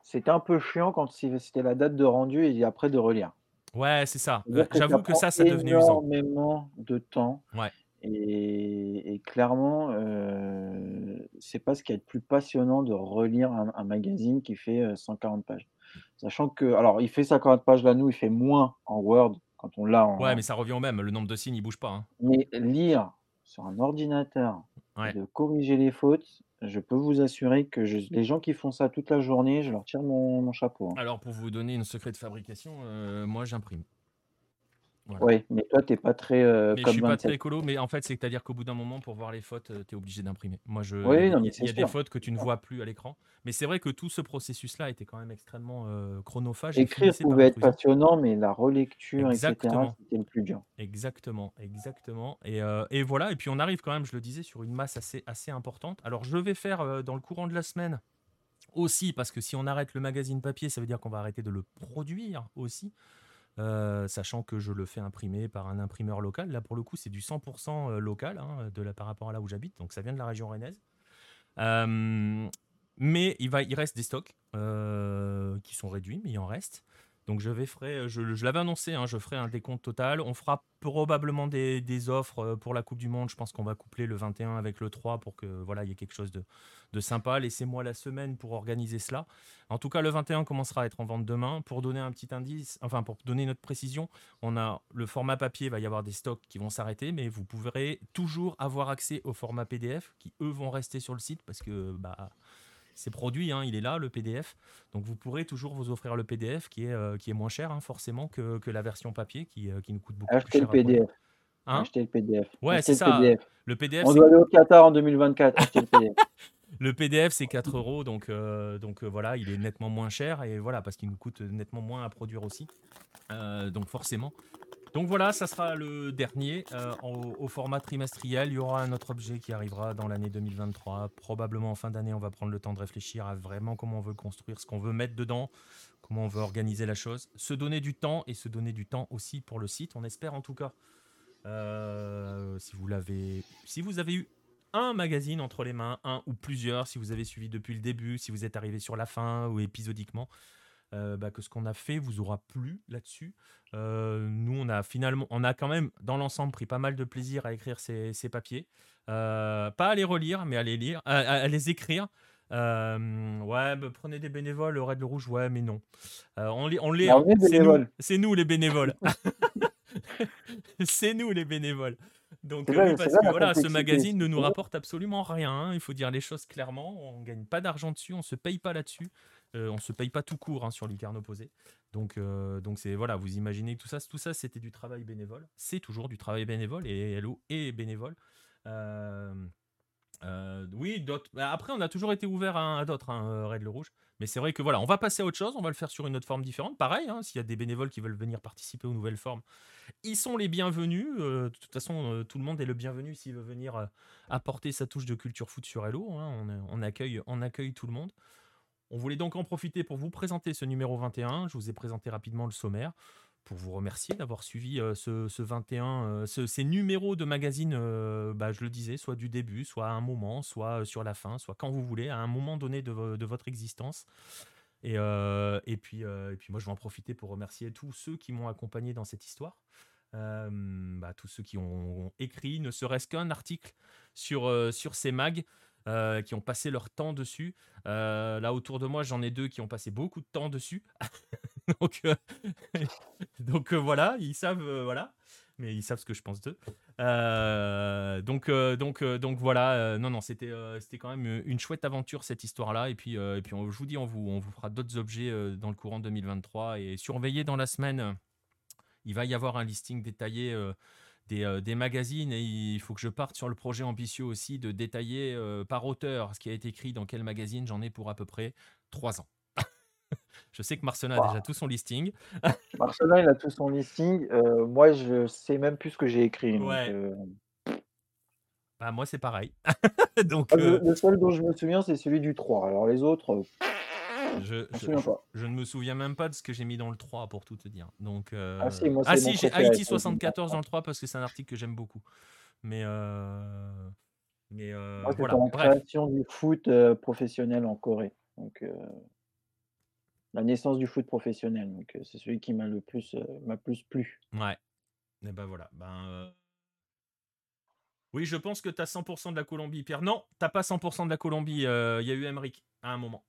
C'était un peu chiant quand c'était la date de rendu et après de relire. Ouais, c'est ça. J'avoue que ça, ça devenait usant. Énormément de temps. Ouais. Et, clairement, euh, c'est pas ce qui est le plus passionnant de relire un, magazine qui fait 140 pages. Sachant que, alors, il fait 140 pages là, nous, il fait moins en Word quand on l'a en. Ouais, mais ça revient au même. Le nombre de signes, il bouge pas. Hein. Mais lire sur un ordinateur, de corriger les fautes, je peux vous assurer que les gens qui font ça toute la journée, je leur tire mon, chapeau. Hein. Alors, pour vous donner une secret de fabrication, euh, moi, j'imprime. Oui, mais toi, tu n'es pas très euh, Mais je suis pas très écolo, mais en fait, c'est-à-dire qu'au bout d'un moment, pour voir les fautes, euh, tu es obligé d'imprimer. Moi, je, il y a des fautes que tu ne vois plus à l'écran. Mais c'est vrai que tout ce processus-là était quand même extrêmement euh, chronophage Écrire pouvait être passionnant, mais la relecture, etc., c'était le plus dur. Exactement, exactement. Et, et voilà, et puis on arrive quand même, je le disais, sur une masse assez, assez importante. Alors, je vais faire dans le courant de la semaine aussi, parce que si on arrête le magazine papier, ça veut dire qu'on va arrêter de le produire aussi. Euh, sachant que je le fais imprimer par un imprimeur local. Là, pour le coup, c'est du 100% euh, local hein, de la, par rapport à là où j'habite, donc ça vient de la région rennaise. Euh, mais il, va, il reste des stocks qui sont réduits, mais il en reste. Donc je vais ferai, je, l'avais annoncé, hein, je ferai un décompte total. On fera probablement des, offres euh, pour la Coupe du Monde. Je pense qu'on va coupler le 21 avec le 3 pour que voilà, il y ait quelque chose de, sympa. Laissez-moi la semaine pour organiser cela. En tout cas, le 21 commencera à être en vente demain. Pour donner un petit indice, enfin pour donner notre précision, le format papier, va y avoir des stocks qui vont s'arrêter, mais vous pourrez toujours avoir accès au format PDF qui eux vont rester sur le site parce que bah c'est produit, hein, il est là, le PDF. Donc vous pourrez toujours vous offrir le PDF qui est, euh, qui est moins cher, hein, forcément, que, que, la version papier qui, euh, qui nous coûte beaucoup Achetez plus cher. Le PDF. Hein Achetez le PDF. Ouais, c'est ça. Le PDF. On doit aller au Qatar en 2024. Achetez le PDF. le PDF, c'est 4 euros, donc, euh, donc voilà, il est nettement moins cher, et voilà, parce qu'il nous coûte nettement moins à produire aussi. donc forcément, donc voilà, ça sera le dernier euh, au, format trimestriel. Il y aura un autre objet qui arrivera dans l'année 2023. Probablement en fin d'année, on va prendre le temps de réfléchir à vraiment comment on veut construire, ce qu'on veut mettre dedans, comment on veut organiser la chose. Se donner du temps et se donner du temps aussi pour le site, on espère en tout cas. si vous l'avez, si vous avez eu un magazine entre les mains, un ou plusieurs, si vous avez suivi depuis le début, si vous êtes arrivé sur la fin ou épisodiquement, euh, bah, que ce qu'on a fait vous aura plu là-dessus. Euh, nous, on a finalement, on a quand même dans l'ensemble pris pas mal de plaisir à écrire ces, papiers. Euh, pas à les relire, mais à les lire, à, les écrire. ouais, bah, prenez des bénévoles, le Red le Rouge, ouais, mais non. on les, on les, c'est nous, les bénévoles. c'est nous les bénévoles. Donc, parce que voilà, ce magazine ne nous rapporte absolument rien. Hein, il faut dire les choses clairement. On gagne pas d'argent dessus, on se paye pas là-dessus. Euh, on se paye pas tout court hein, sur Lucarne opposé. Donc, euh, donc c'est voilà, vous imaginez que tout ça, tout ça, c'était du travail bénévole. C'est toujours du travail bénévole et Hello est bénévole. Euh, oui. Bah, après, on a toujours été ouvert à, d'autres, hein, Red le Rouge. Mais c'est vrai que voilà, on va passer à autre chose. On va le faire sur une autre forme différente. Pareil, hein, s'il y a des bénévoles qui veulent venir participer aux nouvelles formes, ils sont les bienvenus. de toute façon, tout le monde est le bienvenu s'il veut venir apporter sa touche de culture foot sur Hello. on, accueille, on accueille tout le monde. On voulait donc en profiter pour vous présenter ce numéro 21. Je vous ai présenté rapidement le sommaire pour vous remercier d'avoir suivi euh, ce, 21, euh, ces numéros de magazine, euh, bah, je le disais, soit du début, soit à un moment, soit sur la fin, soit quand vous voulez, à un moment donné de, votre existence. Et, puis, moi, je vais en profiter pour remercier tous ceux qui m'ont accompagné dans cette histoire. Bah, tous ceux qui ont, écrit, ne serait-ce qu'un article sur, sur ces mags. Euh, qui ont passé leur temps dessus. Euh, là, autour de moi, j'en ai deux qui ont passé beaucoup de temps dessus. donc, euh, voilà, ils savent, voilà, mais ils savent ce que je pense d'eux. donc, donc, donc voilà, non, non, c'était, c'était quand même une chouette aventure cette histoire-là. Et puis, et puis, je vous dis, on vous, on vous fera d'autres objets dans le courant 2023 et surveillez dans la semaine. Il va y avoir un listing détaillé des, magazines et il faut que je parte sur le projet ambitieux aussi de détailler euh, par auteur ce qui a été écrit dans quel magazine. J'en ai pour à peu près trois ans. je sais que Marcelin a déjà tout son listing. Marcelin, il a tout son listing. Euh, moi, je sais même plus ce que j'ai écrit. Ouais. bah, moi, c'est pareil. donc, ah, le, seul dont je me souviens, c'est celui du 3. Alors les autres. Je, je, ne me souviens même pas de ce que j'ai mis dans le 3 pour tout te dire. Donc, euh... Ah si, ah, si j'ai Haïti 74 dans le 3 parce que c'est un article que j'aime beaucoup. Mais, euh... mais euh... moi, voilà. la création du foot professionnel en Corée. Donc, la naissance du foot professionnel. Donc, c'est celui qui m'a le plus, m'a plus plu. Ouais. Et ben voilà. Ben, oui, je pense que tu as 100% de la Colombie, Pierre. Non, t'as pas 100% de la Colombie. Il y a eu Emmerich à un moment.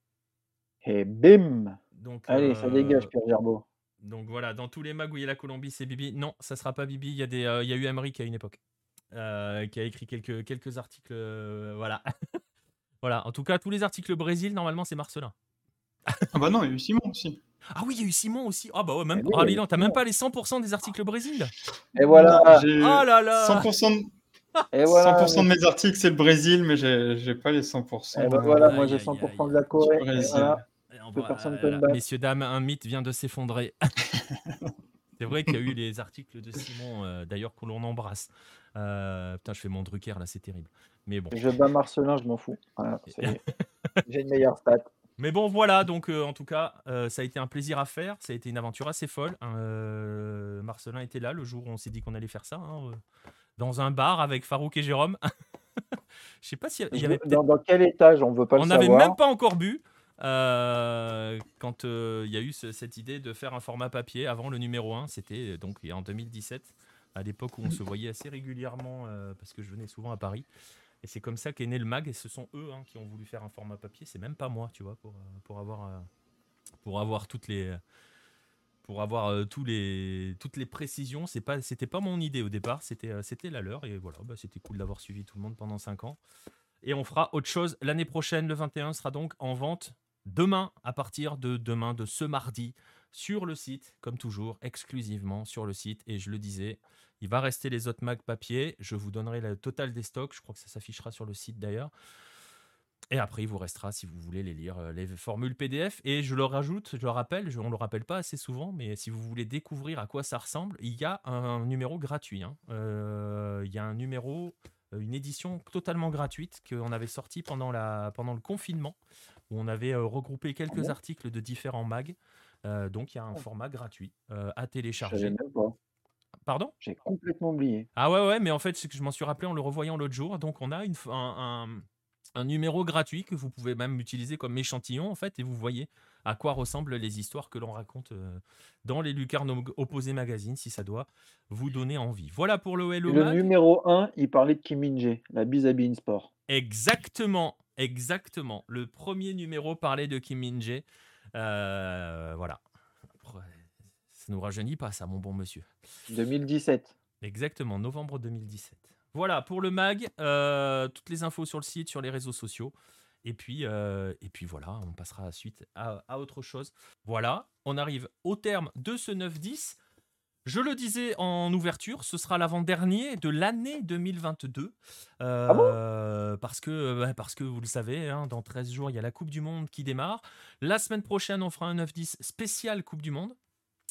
Et bim donc, Allez, ça dégage, euh, Pierre Gerbeau. Donc voilà, dans tous les mags où il y a la Colombie, c'est Bibi. Non, ça sera pas Bibi. Il y a, des, euh, il y a eu Emery à une époque, euh, qui a écrit quelques, quelques articles. voilà. voilà. En tout cas, tous les articles Brésil, normalement, c'est Marcelin. ah bah non, il y a eu Simon aussi. Ah oui, il y a eu Simon aussi. Ah bah ouais, même. Ah, t'as même pas les 100% des articles Brésil. Et voilà. oh là là. 100% de... Et voilà, 100% de mes articles, c'est le Brésil, mais j'ai pas les 100%. Et bah voilà, moi j'ai 100% de la Corée. Messieurs, dames, un mythe vient de s'effondrer. c'est vrai qu'il y a eu les articles de Simon, euh, d'ailleurs, que l'on embrasse. Euh, putain, je fais mon Drucker là, c'est terrible. Mais bon. Je bats Marcelin, je m'en fous. J'ai une meilleure stat. Mais bon, voilà, donc euh, en tout cas, ça a été un plaisir à faire. Ça a été une aventure assez folle. Marcelin était là le jour où on s'est dit qu'on allait faire ça. Hein, dans un bar avec Farouk et Jérôme. Je sais pas s'il y avait. Dans, dans, quel étage On veut pas On n'avait même pas encore bu. Euh, quand euh, il y a eu cette idée de faire un format papier avant le numéro 1, c'était donc en 2017, à l'époque où on se voyait assez régulièrement euh, parce que je venais souvent à Paris. Et c'est comme ça qu'est né le mag, et ce sont eux hein, qui ont voulu faire un format papier, c'est même pas moi, tu vois, pour, pour, avoir, pour avoir toutes les. Pour avoir tous les, toutes les précisions, c'est pas, c'était pas mon idée au départ, c'était, c'était la leur, et voilà, bah, c'était cool d'avoir suivi tout le monde pendant 5 ans. Et on fera autre chose l'année prochaine, le 21 sera donc en vente demain, à partir de demain, de ce mardi, sur le site, comme toujours, exclusivement sur le site. Et je le disais, il va rester les autres Mac papier. Je vous donnerai le total des stocks. Je crois que ça s'affichera sur le site d'ailleurs. Et après, il vous restera, si vous voulez les lire, euh, les formules PDF. Et je le rajoute, je le rappelle, on ne le rappelle pas assez souvent, mais si vous voulez découvrir à quoi ça ressemble, il y a un numéro gratuit. Hein. Euh, il y a un numéro, euh, une édition totalement gratuite qu'on avait sorti pendant, la, pendant le confinement où on avait euh, regroupé quelques ah articles de différents mags. Euh, donc il y a un oh. format gratuit euh, à télécharger. Pardon? J'ai complètement oublié. Ah ouais, ouais, mais en fait, c'est que je m'en suis rappelé en le revoyant l'autre jour. Donc, on a une, un, un, numéro gratuit que vous pouvez même utiliser comme échantillon, en fait, et vous voyez à quoi ressemblent les histoires que l'on raconte euh, dans les Lucarnes Opposés Magazine, si ça doit vous donner envie. Voilà pour le Hello Le numéro 1, il parlait de Kim min la bise à Sport. Exactement, exactement. Le premier numéro parlait de Kim min euh, voilà. Ça nous rajeunit pas, ça, mon bon monsieur. 2017. Exactement, novembre 2017. Voilà, pour le mag, euh, toutes les infos sur le site, sur les réseaux sociaux. Et puis, euh, et puis voilà, on passera à suite à, à, autre chose. Voilà, on arrive au terme de ce 9-10. Je le disais en ouverture, ce sera l'avant-dernier de l'année 2022. Euh, ah parce, que, bah, parce que vous le savez, hein, dans 13 jours, il y a la Coupe du Monde qui démarre. La semaine prochaine, on fera un 9-10 spécial Coupe du Monde.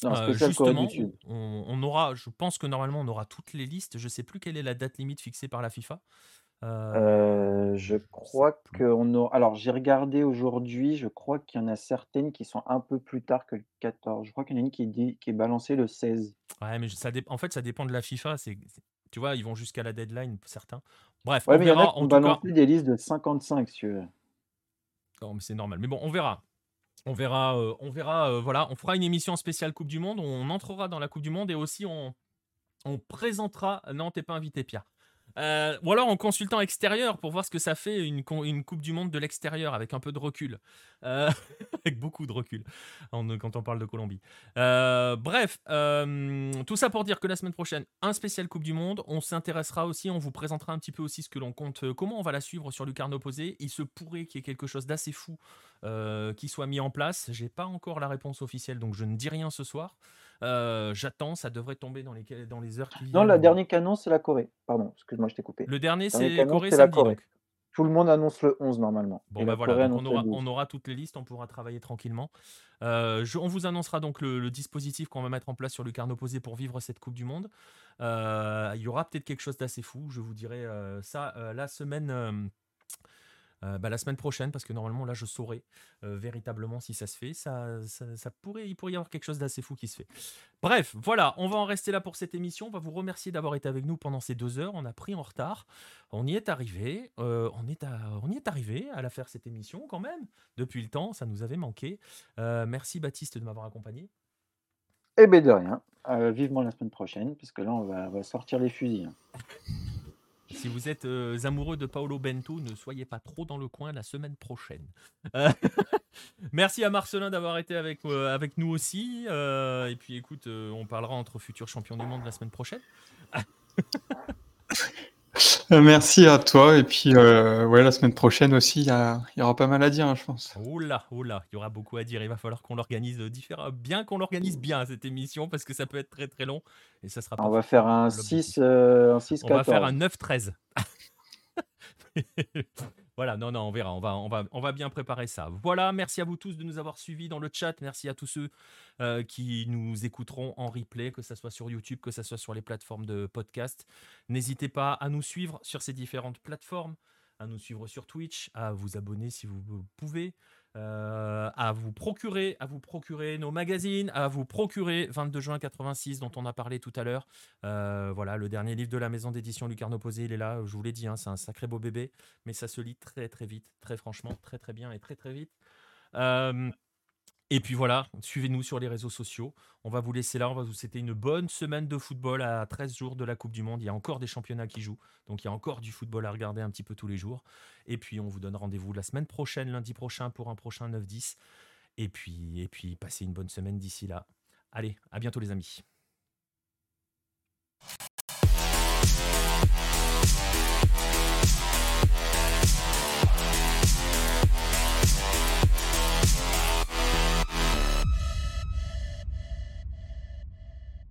Euh, justement, on, on, aura, je pense que normalement, on aura toutes les listes. Je ne sais plus quelle est la date limite fixée par la FIFA. Euh, je crois qu'on aura alors j'ai regardé aujourd'hui, je crois qu'il y en a certaines qui sont un peu plus tard que le 14. Je crois qu'il y en a une qui est dit qui est balancée le 16. Ouais, mais ça en fait, ça dépend de la FIFA, c'est tu vois, ils vont jusqu'à la deadline certains. Bref, on mais il y en a verra des listes de 55 si tu veux. Non, mais c'est normal. Mais bon, on verra. On verra, euh, on verra, euh, voilà, on fera une émission spéciale Coupe du Monde, on entrera dans la Coupe du Monde et aussi on on présentera non, t'es pas invité Pierre. Euh, ou alors en consultant extérieur pour voir ce que ça fait une, Coupe du Monde de l'extérieur avec un peu de recul. Euh, avec beaucoup de recul quand on parle de Colombie. Euh, bref, tout ça pour dire que la semaine prochaine, un spécial Coupe du Monde. On s'intéressera aussi, on vous présentera un petit peu aussi ce que l'on compte, comment on va la suivre sur Lucarne opposé. Il se pourrait qu'il y ait quelque chose d'assez fou qui soit mis en place. J'ai pas encore la réponse officielle, donc je ne dis rien ce soir. Euh, j'attends, ça devrait tomber dans les, dans les heures qui viennent. Non, la dernière canon, c'est la Corée. Pardon, excuse-moi, je t'ai coupé. Le dernier, c'est la Corée. Tout le monde annonce le 11 normalement. Bon, bah voilà, on, aura, on, aura, toutes les listes, on pourra travailler tranquillement. Euh, on vous annoncera donc le, dispositif qu'on va mettre en place sur le carnet opposé pour vivre cette Coupe du Monde. Euh, il y aura peut-être quelque chose d'assez fou, je vous dirai ça la semaine euh, bah, la semaine prochaine, parce que normalement là je saurai euh, véritablement si ça se fait. Ça, pourrait, il pourrait y avoir quelque chose d'assez fou qui se fait. Bref, voilà, on va en rester là pour cette émission. On va vous remercier d'avoir été avec nous pendant ces deux heures. On a pris en retard, on y est arrivé, euh, on, est on y est arrivé à la faire cette émission quand même. Depuis le temps, ça nous avait manqué. merci Baptiste de m'avoir accompagné. Eh bien de rien. vivement la semaine prochaine, parce que là on va, on va sortir les fusils. Si vous êtes euh, amoureux de Paolo Bento, ne soyez pas trop dans le coin la semaine prochaine. Euh, merci à Marcelin d'avoir été avec, euh, avec nous aussi. et puis écoute, on parlera entre futurs champions du monde la semaine prochaine. Euh, merci à toi. Et puis, euh, ouais, la semaine prochaine aussi, il y, aura pas mal à dire, hein, je pense. Oula, oula, il y aura beaucoup à dire. Il va falloir qu'on l'organise différemment. Bien qu'on l'organise bien, cette émission, parce que ça peut être très très long. Et ça sera On va faire un 6, euh, un 6 On va faire un 9-13. Voilà, non, non, on verra. On va, bien préparer ça. Voilà, merci à vous tous de nous avoir suivis dans le chat. Merci à tous ceux euh, qui nous écouteront en replay, que ce soit sur YouTube, que ce soit sur les plateformes de podcast. N'hésitez pas à nous suivre sur ces différentes plateformes, à nous suivre sur Twitch, à vous abonner si vous pouvez. Euh, à vous procurer, à vous procurer nos magazines, à vous procurer 22 juin 86 dont on a parlé tout à l'heure. Euh, voilà, le dernier livre de la maison d'édition Lucarne Opposé, il est là. Je vous l'ai dit, hein, c'est un sacré beau bébé, mais ça se lit très très vite, très franchement, très très bien et très très vite. Euh, et puis voilà, suivez-nous sur les réseaux sociaux. On va vous laisser là. On va vous souhaiter une bonne semaine de football à 13 jours de la Coupe du Monde. Il y a encore des championnats qui jouent. Donc il y a encore du football à regarder un petit peu tous les jours. Et puis on vous donne rendez-vous la semaine prochaine, lundi prochain, pour un prochain 9-10. Et puis, et puis passez une bonne semaine d'ici là. Allez, à bientôt les amis.